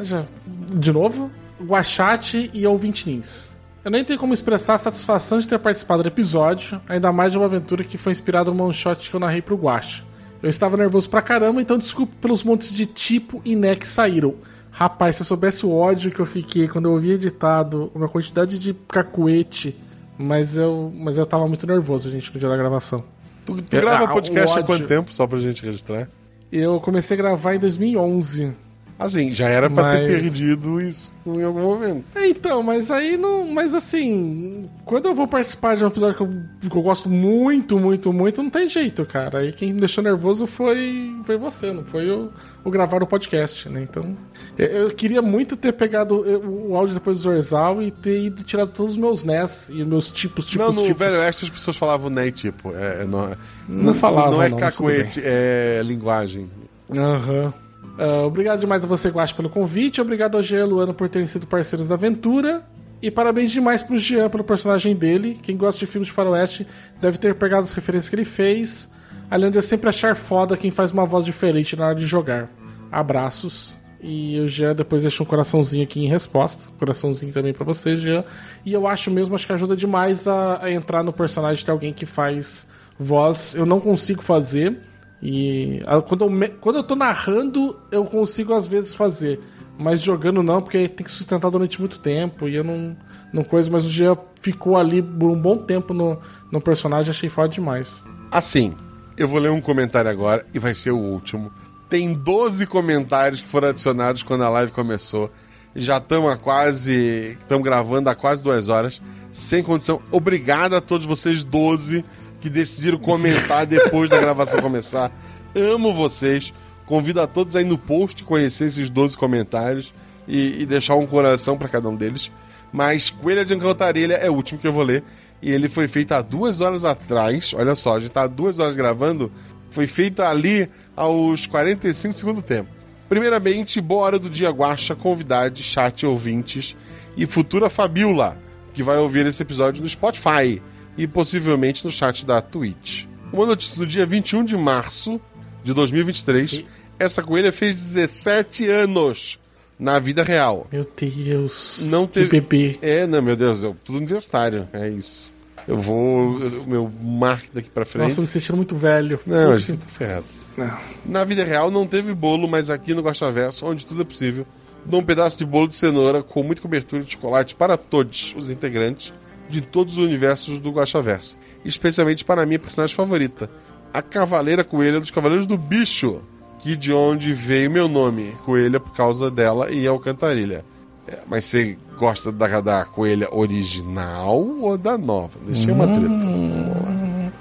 Já- De novo, Guachate e ouvinte Nins. Eu nem tenho como expressar a satisfação de ter participado do episódio, ainda mais de uma aventura que foi inspirada no one shot que eu narrei pro Guaxa. Eu estava nervoso pra caramba, então desculpe pelos montes de tipo e né que saíram. Rapaz, se eu soubesse o ódio que eu fiquei quando eu ouvi editado, uma quantidade de cacuete, mas eu, mas eu tava muito nervoso, gente, no dia da gravação. Tu, tu grava ah, podcast há quanto tempo? Só pra gente registrar. Eu comecei a gravar em 2011. Assim, já era pra ter Mas- perdido isso em algum momento. É, então, mas aí não. Mas assim, quando eu vou participar de um episódio que eu, que eu gosto muito, muito, muito, não tem jeito, cara. Aí quem me deixou nervoso foi, foi você, não foi o, o gravar o podcast, né? Então. Eu, eu queria muito ter pegado o áudio depois do Zorzal e ter ido tirado todos os meus NES e meus tipos, tipos, não, no tipos. Velho Oeste as pessoas falavam né, tipo. É, não, Não falavam, Não é não, mas tudo cacuete, é linguagem. Aham. Ah, obrigado demais a você, Guache, pelo convite. Obrigado ao Jean e ao Luano por terem sido parceiros da aventura. E parabéns demais pro Jean pelo personagem dele. Quem gosta de filmes de faroeste deve ter pegado as referências que ele fez. Além de eu sempre achar foda quem faz uma voz diferente na hora de jogar. Abraços. E o Jean depois deixa um coraçãozinho aqui em resposta. Coraçãozinho também pra você, Jean. E eu acho mesmo, acho que ajuda demais a, a entrar no personagem de alguém que faz voz. Eu não consigo fazer. E quando eu, me- quando eu tô narrando, eu consigo às vezes fazer. Mas jogando não, porque tem que sustentar durante muito tempo. E eu não, não coisa, mas o Jean ficou ali por um bom tempo no, no personagem, achei foda demais. Assim, eu vou ler um comentário agora e vai ser o último. Tem 12 comentários que foram adicionados quando a live começou. Já estamos a quase. Estamos gravando há quase duas horas. Sem condição. Obrigado a todos vocês, 12. Que decidiram comentar depois da gravação começar. Amo vocês. Convido a todos aí no post conhecer esses 12 comentários e, e deixar um coração para cada um deles. Mas Coelha de Encantarilha é o último que eu vou ler. E ele foi feito há duas horas atrás. Olha só, a gente tá há duas horas gravando. Foi feito ali aos 45 segundos do tempo. Primeiramente, boa hora do dia guacha, convidade, chat, ouvintes e futura Fabiola, que vai ouvir esse episódio no Spotify e possivelmente no chat da Twitch. Uma notícia do dia 21 de março de 2023. Essa coelha fez 17 anos na vida real. Meu Deus. Não que teve- bebê. É, não, meu Deus, eu tudo universitário. É isso. Eu vou. O meu mark daqui pra frente. Nossa, me sentindo muito velho. Não, a gente tá ferrado. Não. Na vida real não teve bolo, mas aqui no Gosta Verso, onde tudo é possível, dou um pedaço de bolo de cenoura com muita cobertura de chocolate para todos os integrantes de todos os universos do Gosta Verso. Especialmente para a minha personagem favorita, a Cavaleira Coelha dos Cavaleiros do Bicho, que de onde veio meu nome, Coelha, por causa dela e Alcantarilha. É, mas você gosta da, da coelha original ou da nova? Deixei uma treta. Vamos lá.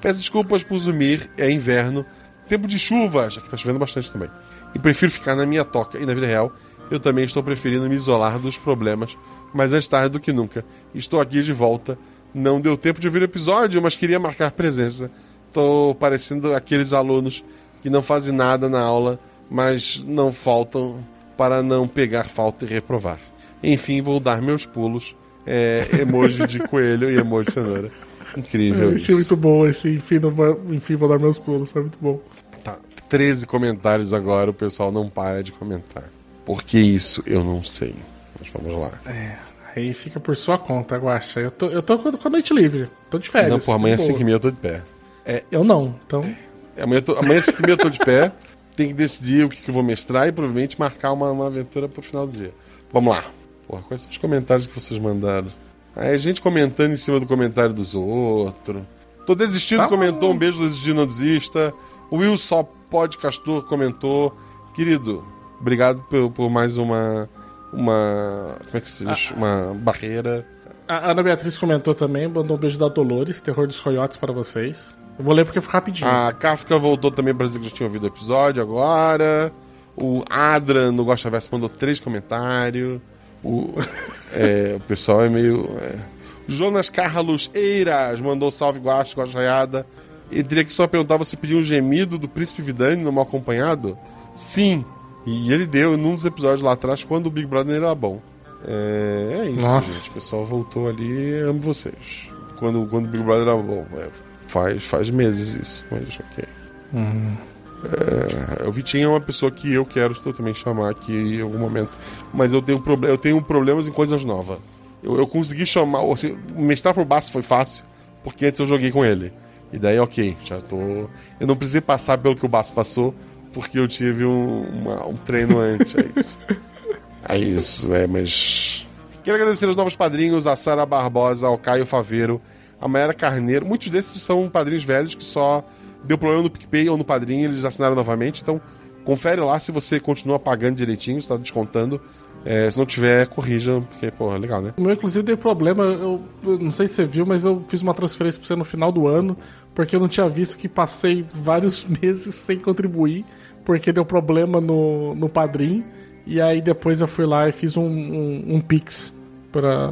Peço desculpas por sumir, é inverno, tempo de chuva, já que tá chovendo bastante também. E prefiro ficar na minha toca e na vida real. Eu também estou preferindo me isolar dos problemas, mas antes tarde do que nunca. Estou aqui de volta. Não deu tempo de ouvir o episódio, mas queria marcar presença. Tô parecendo aqueles alunos que não fazem nada na aula, mas não faltam para não pegar falta e reprovar. Enfim, vou dar meus pulos. É, emoji de coelho e emoji de cenoura. Incrível Eu isso. achei muito bom esse enfim, vou, enfim, vou dar meus pulos. Foi muito bom. Tá, 13 comentários agora, o pessoal não para de comentar. Por que isso? Eu não sei. Mas vamos lá. Aí fica por sua conta, Guaxa. Eu tô, eu tô com a noite livre. Tô de férias. não, por amanhã às boa. 5 h eu tô de pé. Eu não, então. Amanhã, eu tô, amanhã às 5 h eu tô de pé. [LAUGHS] Tem que decidir o que, que eu vou mestrar e provavelmente marcar uma, uma aventura pro final do dia. Vamos lá. Porra, quais são os comentários que vocês mandaram? Aí, gente comentando em cima do comentário dos outros. Tô desistindo, Tá. comentou. Um beijo, desistindo, não desista. O Will Só Podcastor comentou. Querido, obrigado por, por mais uma. Uma. Como é que se diz? Uma barreira. A Ana Beatriz comentou também, mandou um beijo da Dolores, Terror dos Coiotes para vocês. Eu vou ler porque foi rapidinho. A Kafka voltou também para dizer que já tinha ouvido o episódio agora. O Adran no Gosta Verso mandou três comentários. O, [LAUGHS] é, o pessoal é meio. é. Jonas Carlos Eiras mandou salve Guacha, Guacha Raiada. E teria que só perguntar: você pediu um gemido do Príncipe Vidani no Mal Acompanhado? Sim. E ele deu num dos episódios lá atrás, quando o Big Brother era bom. É, é isso, Nossa. gente. O pessoal voltou ali. Amo vocês. Quando, quando o Big Brother era bom. É, faz, faz meses isso, mas ok. É, o Vitinho é uma pessoa que eu quero também chamar aqui em algum momento. Mas eu tenho, eu tenho problemas em coisas novas. Eu, eu consegui chamar. Assim, mestrar pro Baço foi fácil, porque antes eu joguei com ele. E daí, ok, já tô. Eu não precisei passar pelo que o Baço passou, porque eu tive um, uma- um treino antes. É isso. É isso, é, mas. Quero agradecer aos novos padrinhos, a Sara Barbosa, ao Caio Faveiro, a Mayara Carneiro. Muitos desses são padrinhos velhos que só deu problema no PicPay ou no padrinho, eles assinaram novamente. Então, confere lá se você continua pagando direitinho, está descontando. É, se não tiver, corrija, porque, pô, é legal, né? O meu, inclusive, deu problema. Eu, eu não sei se você viu, mas eu fiz uma transferência pra você no final do ano, porque eu não tinha visto que passei vários [LAUGHS] meses sem contribuir, porque deu problema no, no padrim. E aí depois eu fui lá e fiz um, um, um Pix pra,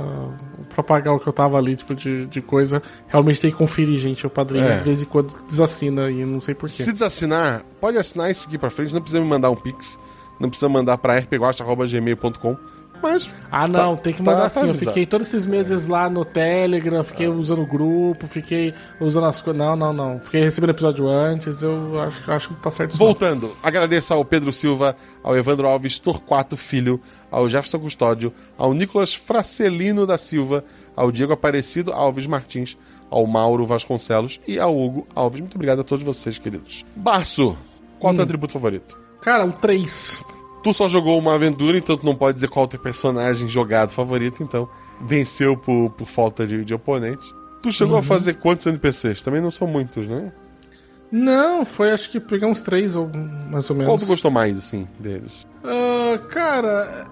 pra pagar o que eu tava ali, tipo, de, de coisa. Realmente tem que conferir, gente. O padrinho É. de vez em quando desassina e não sei porquê. Se desassinar, pode assinar e seguir pra frente, não precisa me mandar um pix, não precisa mandar pra rpguacha.gmail.com, mas Ah, não, Tá- tem que tá- mandar tá assim. eu fiquei todos esses meses lá no Telegram, fiquei usando o grupo, fiquei usando as coisas. Não, não, não. Fiquei recebendo episódio antes, eu acho, acho que tá certo isso. Voltando, agradeço ao Pedro Silva, ao Evandro Alves Torquato Filho, ao Jefferson Custódio, ao Nicolas Fracelino da Silva, ao Diego Aparecido Alves Martins, ao Mauro Vasconcelos e ao Hugo Alves. Muito obrigado a todos vocês, queridos. Barço, qual é o teu atributo favorito? Cara, o 3. Tu só jogou uma aventura, então tu não pode dizer qual é o teu personagem jogado favorito, então venceu por, por falta de, de oponente. Tu chegou a fazer quantos NPCs? Também não são muitos, né? Não, foi acho que pegar uns três ou mais ou menos. Qual tu gostou mais, assim, deles? Ah, cara,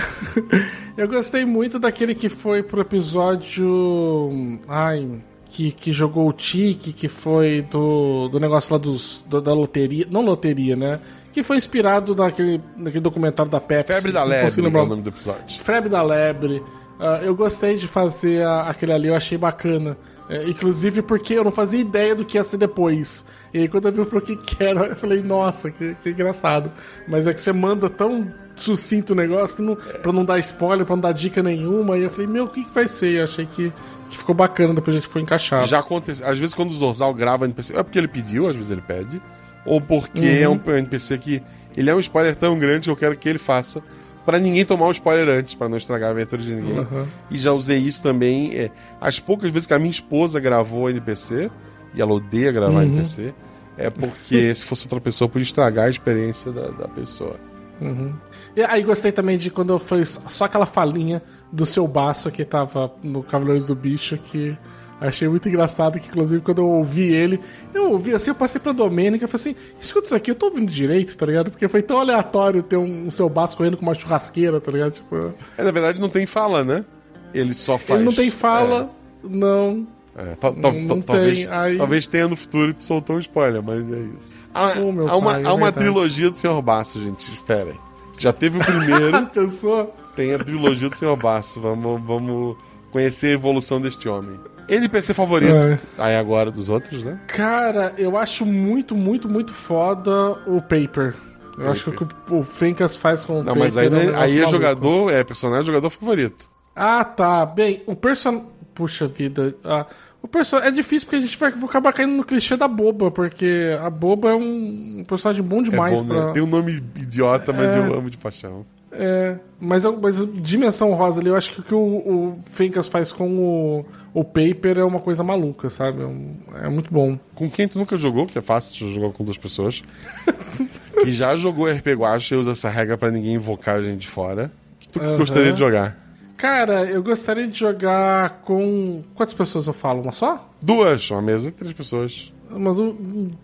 [LAUGHS] eu gostei muito daquele que foi pro episódio. Ai, que, que jogou o Tique, que foi do, do negócio lá dos, do- da loteria. Não loteria, né? Que foi inspirado naquele, naquele documentário da Pepsi. Febre da Lebre, é lembrar o nome do episódio. Febre da Lebre. Ah, eu gostei de fazer a- aquele ali, eu achei bacana. É, inclusive porque eu não fazia ideia do que ia ser depois. E aí quando eu vi pro que que era, eu falei, nossa, que, que engraçado. Mas é que você manda tão sucinto o negócio que não, pra não dar spoiler, pra não dar dica nenhuma. E eu falei, meu, o que, que vai ser? Eu achei que, que ficou bacana depois a gente foi encaixado. Já acontece. Às vezes, quando o Zorzal grava NPC, é porque ele pediu, às vezes ele pede, ou porque Uhum. é um NPC que ele é um spoiler tão grande que eu quero que ele faça pra ninguém tomar o spoiler antes, pra não estragar a aventura de ninguém. Uhum. E já usei isso também. É, as poucas vezes que a minha esposa gravou NPC, e ela odeia gravar Uhum. NPC, é porque [LAUGHS] se fosse outra pessoa, podia estragar a experiência da, da pessoa. Uhum. E aí gostei também de quando fiz só aquela falinha do seu baço que tava no Cavaleiros do Bicho, que achei muito engraçado, que inclusive quando eu ouvi ele, eu ouvi assim, eu passei pra Domênica e falei assim, escuta isso aqui, eu tô ouvindo direito, tá ligado? Porque foi tão aleatório ter um, um seu baço correndo com uma churrasqueira, tá ligado? Tipo, É, na verdade, não tem fala, né? Ele só faz. ele não tem fala, não. É, tal- tal- Não- não talvez, aí- talvez tenha no futuro e tu soltou um spoiler, mas é isso. Há, meu há uma, pai, é há uma verdade. trilogia do Senhor Baço, gente. Esperem. Já teve o primeiro, [LAUGHS] Pensou? tem a trilogia do Senhor Baço. Vamos, vamos conhecer a evolução deste homem. NPC favorito. É. Aí agora dos outros, né? Cara, eu acho muito, muito, muito foda o Paper. Eu acho que o que o Fencas faz com o Não, Paper mas aí, é um é- negócio aí é jogador, é personagem jogador favorito. Ah, tá. Bem, o person... Puxa vida. Ah, o perso... É difícil porque a gente vai acabar caindo no clichê da boba, porque a boba é um, personagem bom É demais bom, né? pra... Tem um nome idiota, mas É. eu amo de paixão. É, mas, mas dimensão rosa ali, eu acho que o que o, o Fencas faz com o, o Paper é uma coisa maluca, sabe? É, um- é muito bom. Com quem tu nunca jogou, que é fácil, tu jogou com duas pessoas. [LAUGHS] que já jogou RP Guacha e usa essa regra pra ninguém invocar a gente de fora. Que tu Aham. gostaria de jogar? Cara, eu gostaria de jogar com. Quantas pessoas eu falo? Uma só? Duas, uma mesa, três pessoas. Uma,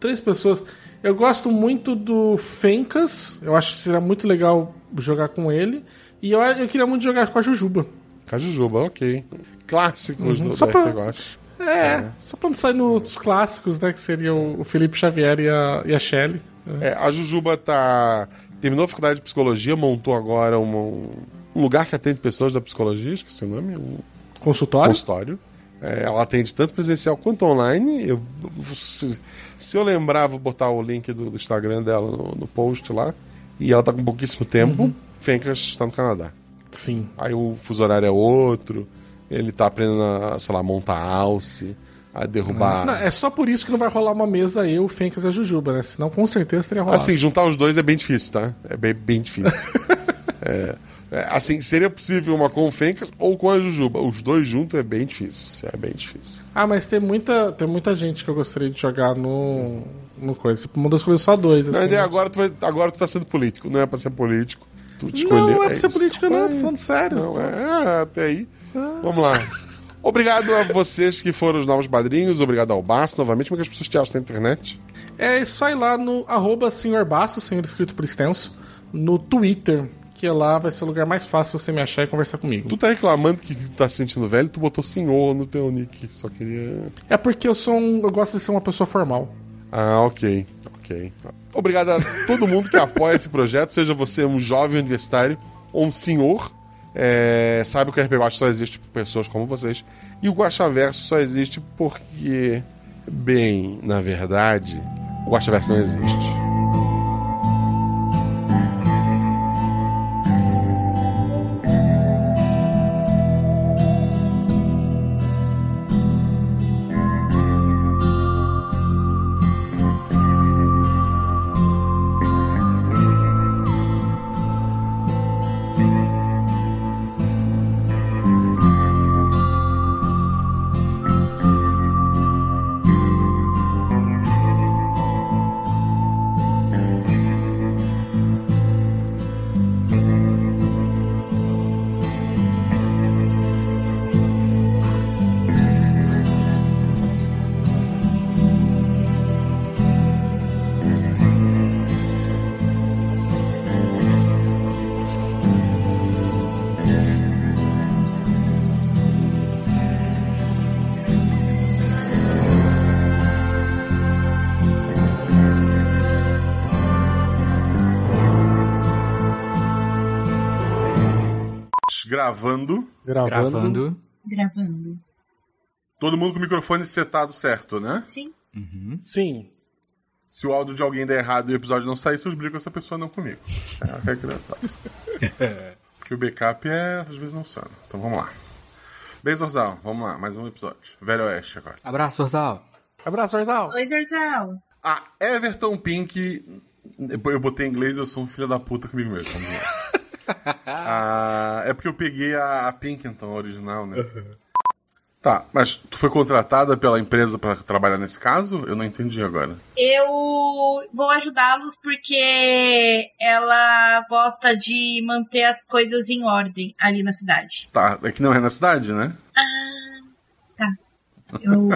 três pessoas. Eu gosto muito do Fencas. Eu acho que seria muito legal jogar com ele. E eu, eu queria muito jogar com a Jujuba. Cajujuba, ok. Clássicos do, Uhum. Só do pra- RP Guacha. É, só pra não sair nos clássicos, né? Que seria o Felipe Xavier e a, e a Shelly. É, a Jujuba tá. Terminou a faculdade de psicologia, montou agora uma- um, lugar que atende pessoas da psicologia, esqueci o nome, um Consultório. consultório. É, ela atende tanto presencial quanto online. Eu, se, se eu lembrar, vou botar o link do, do Instagram dela no, no post lá. E ela tá com pouquíssimo tempo. Fencas está no Canadá. Sim. Aí o fuso horário é outro. Ele tá aprendendo a, sei lá, montar alce, a derrubar. Não, é só por isso que não vai rolar uma mesa eu, Fencas e a Jujuba, né? Senão com certeza teria rolado. Assim, juntar os dois é bem difícil, tá? É bem, bem difícil. [LAUGHS] É, é, assim, seria possível uma com o Fencas ou com a Jujuba. Os dois juntos é bem difícil. É bem difícil. Ah, mas tem muita, tem muita gente que eu gostaria de jogar no, no coisa. Você mandou escolher só dois, Não, assim. ideia, mas- agora, tu vai, agora tu tá sendo político. Não é pra ser político. Tu te Não, não é pra ser isso. político, não, tô falando sério. Não, é, é, até aí. Vamos lá. Obrigado a vocês que foram os novos padrinhos. Obrigado ao Baço, novamente. Como é que as pessoas te acham na internet? É só ir lá no arroba senhor Basso, senhor escrito por extenso, no Twitter, que lá vai ser o lugar mais fácil você me achar e conversar comigo. Tu tá reclamando que tá se sentindo velho, tu botou senhor no teu nick. Só queria. É porque eu sou um, eu gosto de ser uma pessoa formal. Ah, ok. Ok. Obrigado a todo mundo que apoia esse projeto, seja você um jovem universitário ou um senhor. É, saiba que o Guacha só existe por pessoas como vocês. E o Guaxaverso só existe porque, bem, na verdade, o Guaxaverso não existe. Gravando. Gravando. Gravando. Todo mundo com o microfone setado certo, né? Sim. Uhum. Sim. Se o áudio de alguém der errado e o episódio não sair, vocês brigam com essa pessoa, não comigo. É a regra básica. Porque o backup é, às vezes não funciona. Então vamos lá. Bem, Zorzal, vamos lá, mais um episódio. Velho Oeste agora. Abraço, Orzal. Abraço, Orzal. Oi, Zorzal. A Everton Pink. Eu botei em inglês eu sou um filho da puta comigo mesmo. Vamos lá. [LAUGHS] Ah, é porque eu peguei a, a Pink, então, a original, né? Tá, mas tu foi contratada pela empresa pra trabalhar nesse caso? Eu não entendi agora. Eu vou ajudá-los porque ela gosta de manter as coisas em ordem ali na cidade. Tá, é que não é na cidade, né? Eu... [LAUGHS]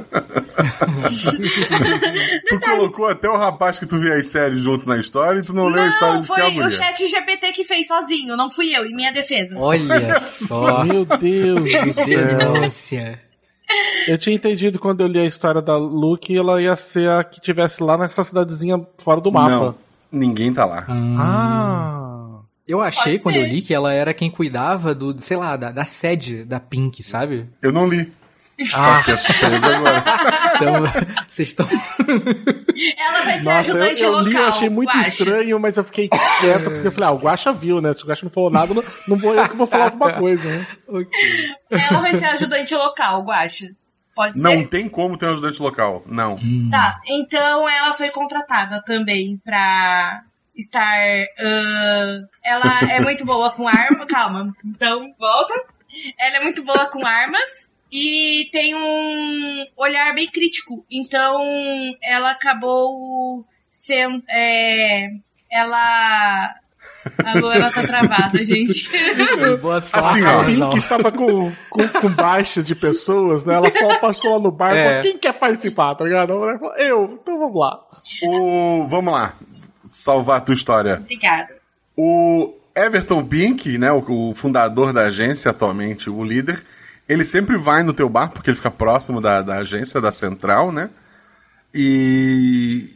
Tu colocou até o rapaz que tu vê as séries junto na história e tu não, leu a história Não, de foi o chat GPT que fez sozinho, não fui eu, em minha defesa. Olha só. Meu Deus do céu. Eu tinha entendido quando eu li a história da Lu que ela ia ser a que tivesse lá nessa cidadezinha fora do mapa. Não, ninguém tá lá. Ah. Eu achei quando eu li que ela era quem cuidava do, sei lá, da, da sede da Pink, sabe? Eu não li. Ah, Fiquei surpreso agora. então vocês estão. Ela vai ser Nossa, eu, ajudante eu local. li, eu achei muito Guaxa. estranho, mas eu fiquei quieto porque eu falei, ah, o Guaxa viu, né? Se o Guaxa não falou nada, não, não vou eu que vou falar alguma coisa, né? Ok. Ela vai ser ajudante local, Guaxa. Pode Não ser? tem como ter um ajudante local. Não. Tá, então ela foi contratada também pra estar. ahn, ela é muito boa com arma. Calma, então volta. Ela é muito boa com armas e tem um olhar bem crítico. Então ela acabou sendo. é, ela. A Luana tá travada, [LAUGHS] gente. Boa sorte, Assim, ó. A. Pink estava com, com, com baixa de pessoas, né? Ela falou, passou lá no bar É. falou, quem quer participar, tá ligado? A mulher falou, eu, então vamos lá. O... Vamos lá. Salvar a tua história. Obrigada. O Everton Pink, né, o, o fundador da agência, atualmente o líder, ele sempre vai no teu bar, porque ele fica próximo da, da agência, da central, né? E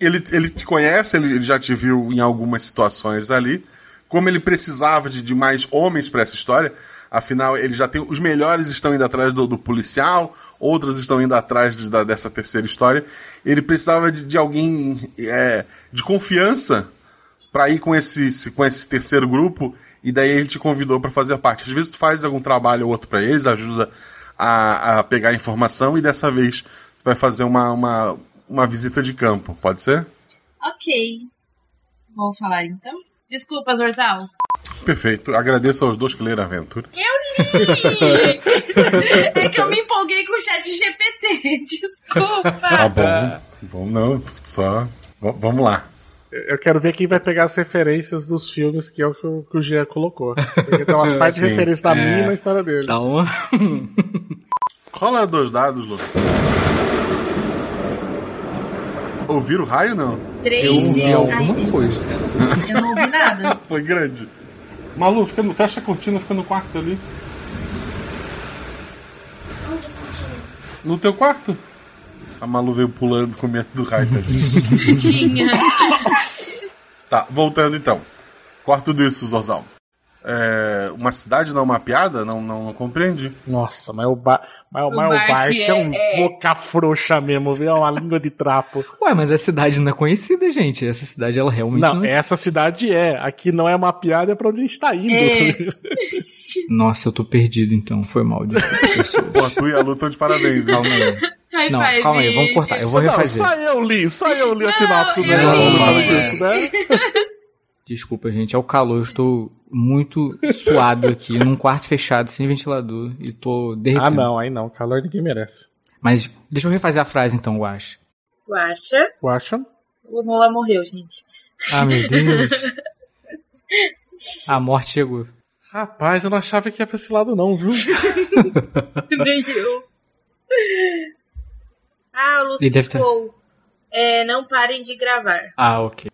ele, ele te conhece, ele, ele já te viu em algumas situações ali. Como ele precisava de, de mais homens para essa história, afinal, ele já tem. Os melhores estão indo atrás do, do policial, outros estão indo atrás de- da- dessa terceira história. Ele precisava de, de alguém é, de confiança para ir com esse, com esse terceiro grupo e daí ele te convidou para fazer parte. Às vezes tu faz algum trabalho ou outro para eles, ajuda a, a pegar informação e dessa vez tu vai fazer uma, uma, uma visita de campo, pode ser? Ok. Vou falar então. Desculpa, Zorzal. Perfeito. Agradeço aos dois que leram a aventura. [LAUGHS] é que eu me empolguei com o chat GPT. [LAUGHS] Desculpa. Tá bom. bom, não, só. v- vamos lá. Eu quero ver quem vai pegar as referências dos filmes que é o que o, que o Jean colocou. Porque tem umas [LAUGHS] partes de referência da É. minha e na história dele. Dá uma. [LAUGHS] Rola dois dados, Lu. Ouviram o raio, não? Três Eu ouvi e... alguma Ai, coisa. eu não ouvi nada. [LAUGHS] Foi grande. Malu, fica no, fecha a cortina, fica no quarto ali. No teu quarto? A Malu veio pulando com medo do raio. tadinha. Tá, voltando então. Quarto disso, Zorzal. É, uma cidade não mapeada? Não, não, não compreendi. Nossa, mas o, ba mas, O mas o Bart Bart é, é- um é. boca frouxa mesmo, viu? É uma língua de trapo. [LAUGHS] Ué, mas a cidade não é conhecida, gente. Essa cidade, ela realmente Não, não, é. essa cidade é. Aqui não é mapeada, é pra onde a gente tá indo. É. [LAUGHS] Nossa, eu tô perdido então. Foi mal, desculpa, [LAUGHS] pessoas. Pô, tu e a Lu estão de parabéns. aí. High Não, five, calma aí, vamos cortar. Eu vou gente. Não, refazer. só eu li, só eu li a sinopse do né? [LAUGHS] Desculpa, gente. É o calor. Eu estou muito suado aqui, num quarto fechado, sem ventilador. E tô derretendo. Ah, não, aí não. Calor ninguém merece. Mas deixa eu refazer a frase então, eu acho. Guaxa. Guaxa? O Nola morreu, gente. Ah, meu Deus. [LAUGHS] A morte chegou. Rapaz, eu não achava que ia pra esse lado, não, viu? [LAUGHS] Nem eu. Ah, o Lúcio deve ter- piscou. É, não parem de gravar. Ah, ok.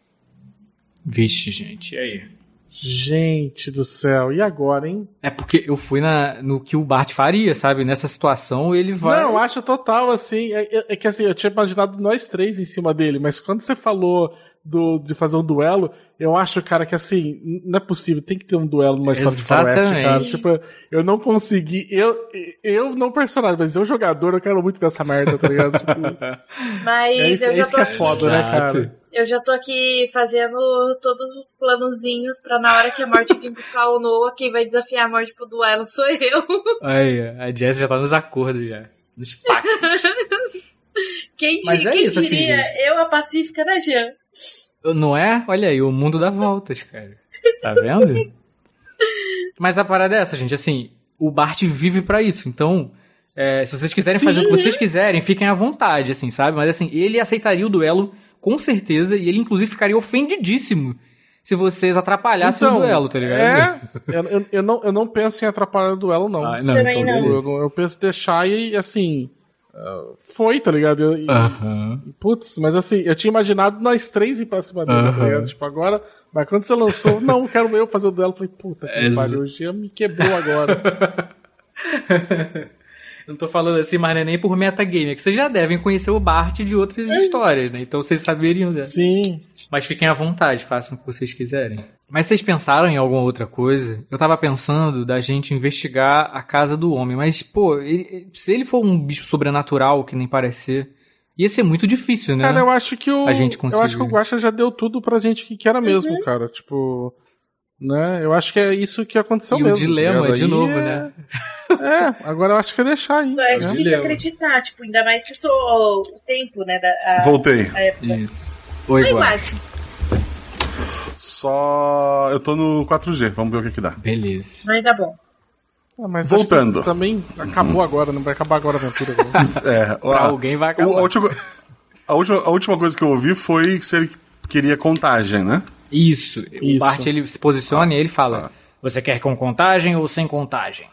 Vixe, gente, e aí? Gente do céu, e agora, hein? É porque eu fui na, no que o Bart faria, sabe? Nessa situação ele vai. Não, eu acho total, assim. É, é- é que assim, eu tinha imaginado nós três em cima dele, mas quando você falou do, de fazer um duelo, eu acho, cara, que assim, não é possível, tem que ter um duelo numa história de faroeste, cara. Exatamente. Tipo, eu não consegui, eu, eu não personagem, mas eu jogador, eu quero muito ver essa merda, tá ligado? Tipo, [LAUGHS] Mas é isso, eu é já isso tô que é aqui, foda, né, Exato. cara? Eu já tô aqui fazendo todos os planozinhos pra na hora que a morte vir buscar o Noah, quem vai desafiar a morte pro duelo sou eu. Aí, a Jess já tá nos acordos já. Nos pactos. [LAUGHS] Quem, di- é quem isso, assim, diria? gente. eu, a pacífica da Jean. Não é? Olha aí, o mundo dá voltas, cara. Tá vendo? Mas a parada é essa, gente. Assim, o Bart vive pra isso. Então, é, se vocês quiserem fazer o que vocês quiserem, fiquem à vontade, assim, sabe? Mas assim, ele aceitaria o duelo com certeza e ele inclusive ficaria ofendidíssimo se vocês atrapalhassem o duelo, tá ligado? É, eu, eu, não, eu não penso em atrapalhar o duelo, não. Ah, não, Também então não. eu, eu, penso em deixar e, assim, foi, tá ligado? E- Aham. Putz, mas assim, eu tinha imaginado nós três ir pra cima dele, tá Aham. ligado? Tipo, agora. Mas quando você lançou, não, quero eu fazer o duelo, eu falei, puta que Exa- pariu, o Jean me quebrou agora. [LAUGHS] Não tô falando assim, mas não é nem por metagame, é que vocês já devem conhecer o Bart de outras histórias, né? Então vocês saberiam dessa. Sim. Mas fiquem à vontade, façam o que vocês quiserem. Mas vocês pensaram em alguma outra coisa? Eu tava pensando da gente investigar a casa do homem, mas, pô, ele- se ele for um bicho sobrenatural, que nem parece ser, ia ser muito difícil, né? Cara, eu acho que o. A gente eu acho que o. Guaxa já deu tudo pra gente que, que era mesmo, cara. Tipo. Né? Eu acho que é isso que aconteceu e o mesmo. dilema, tá ligado? de Aí novo, é- né? É, agora eu acho que é deixar aí. Só é né? difícil Dilema. acreditar, tipo, ainda mais que eu sou o tempo, né, da a, Voltei. a. Isso. Oi, Oi. Só. Eu tô no 4G, vamos ver o que que dá. Beleza. Mas tá bom. Ah, mas Voltando. que também acabou agora, não vai acabar agora a aventura. [LAUGHS] É, a, alguém vai o- acabar. a, última, a, última, a última coisa que eu ouvi foi se ele queria contagem, né? Isso. O Isso. Bart, ele se posiciona e ele fala, você quer com contagem ou sem contagem?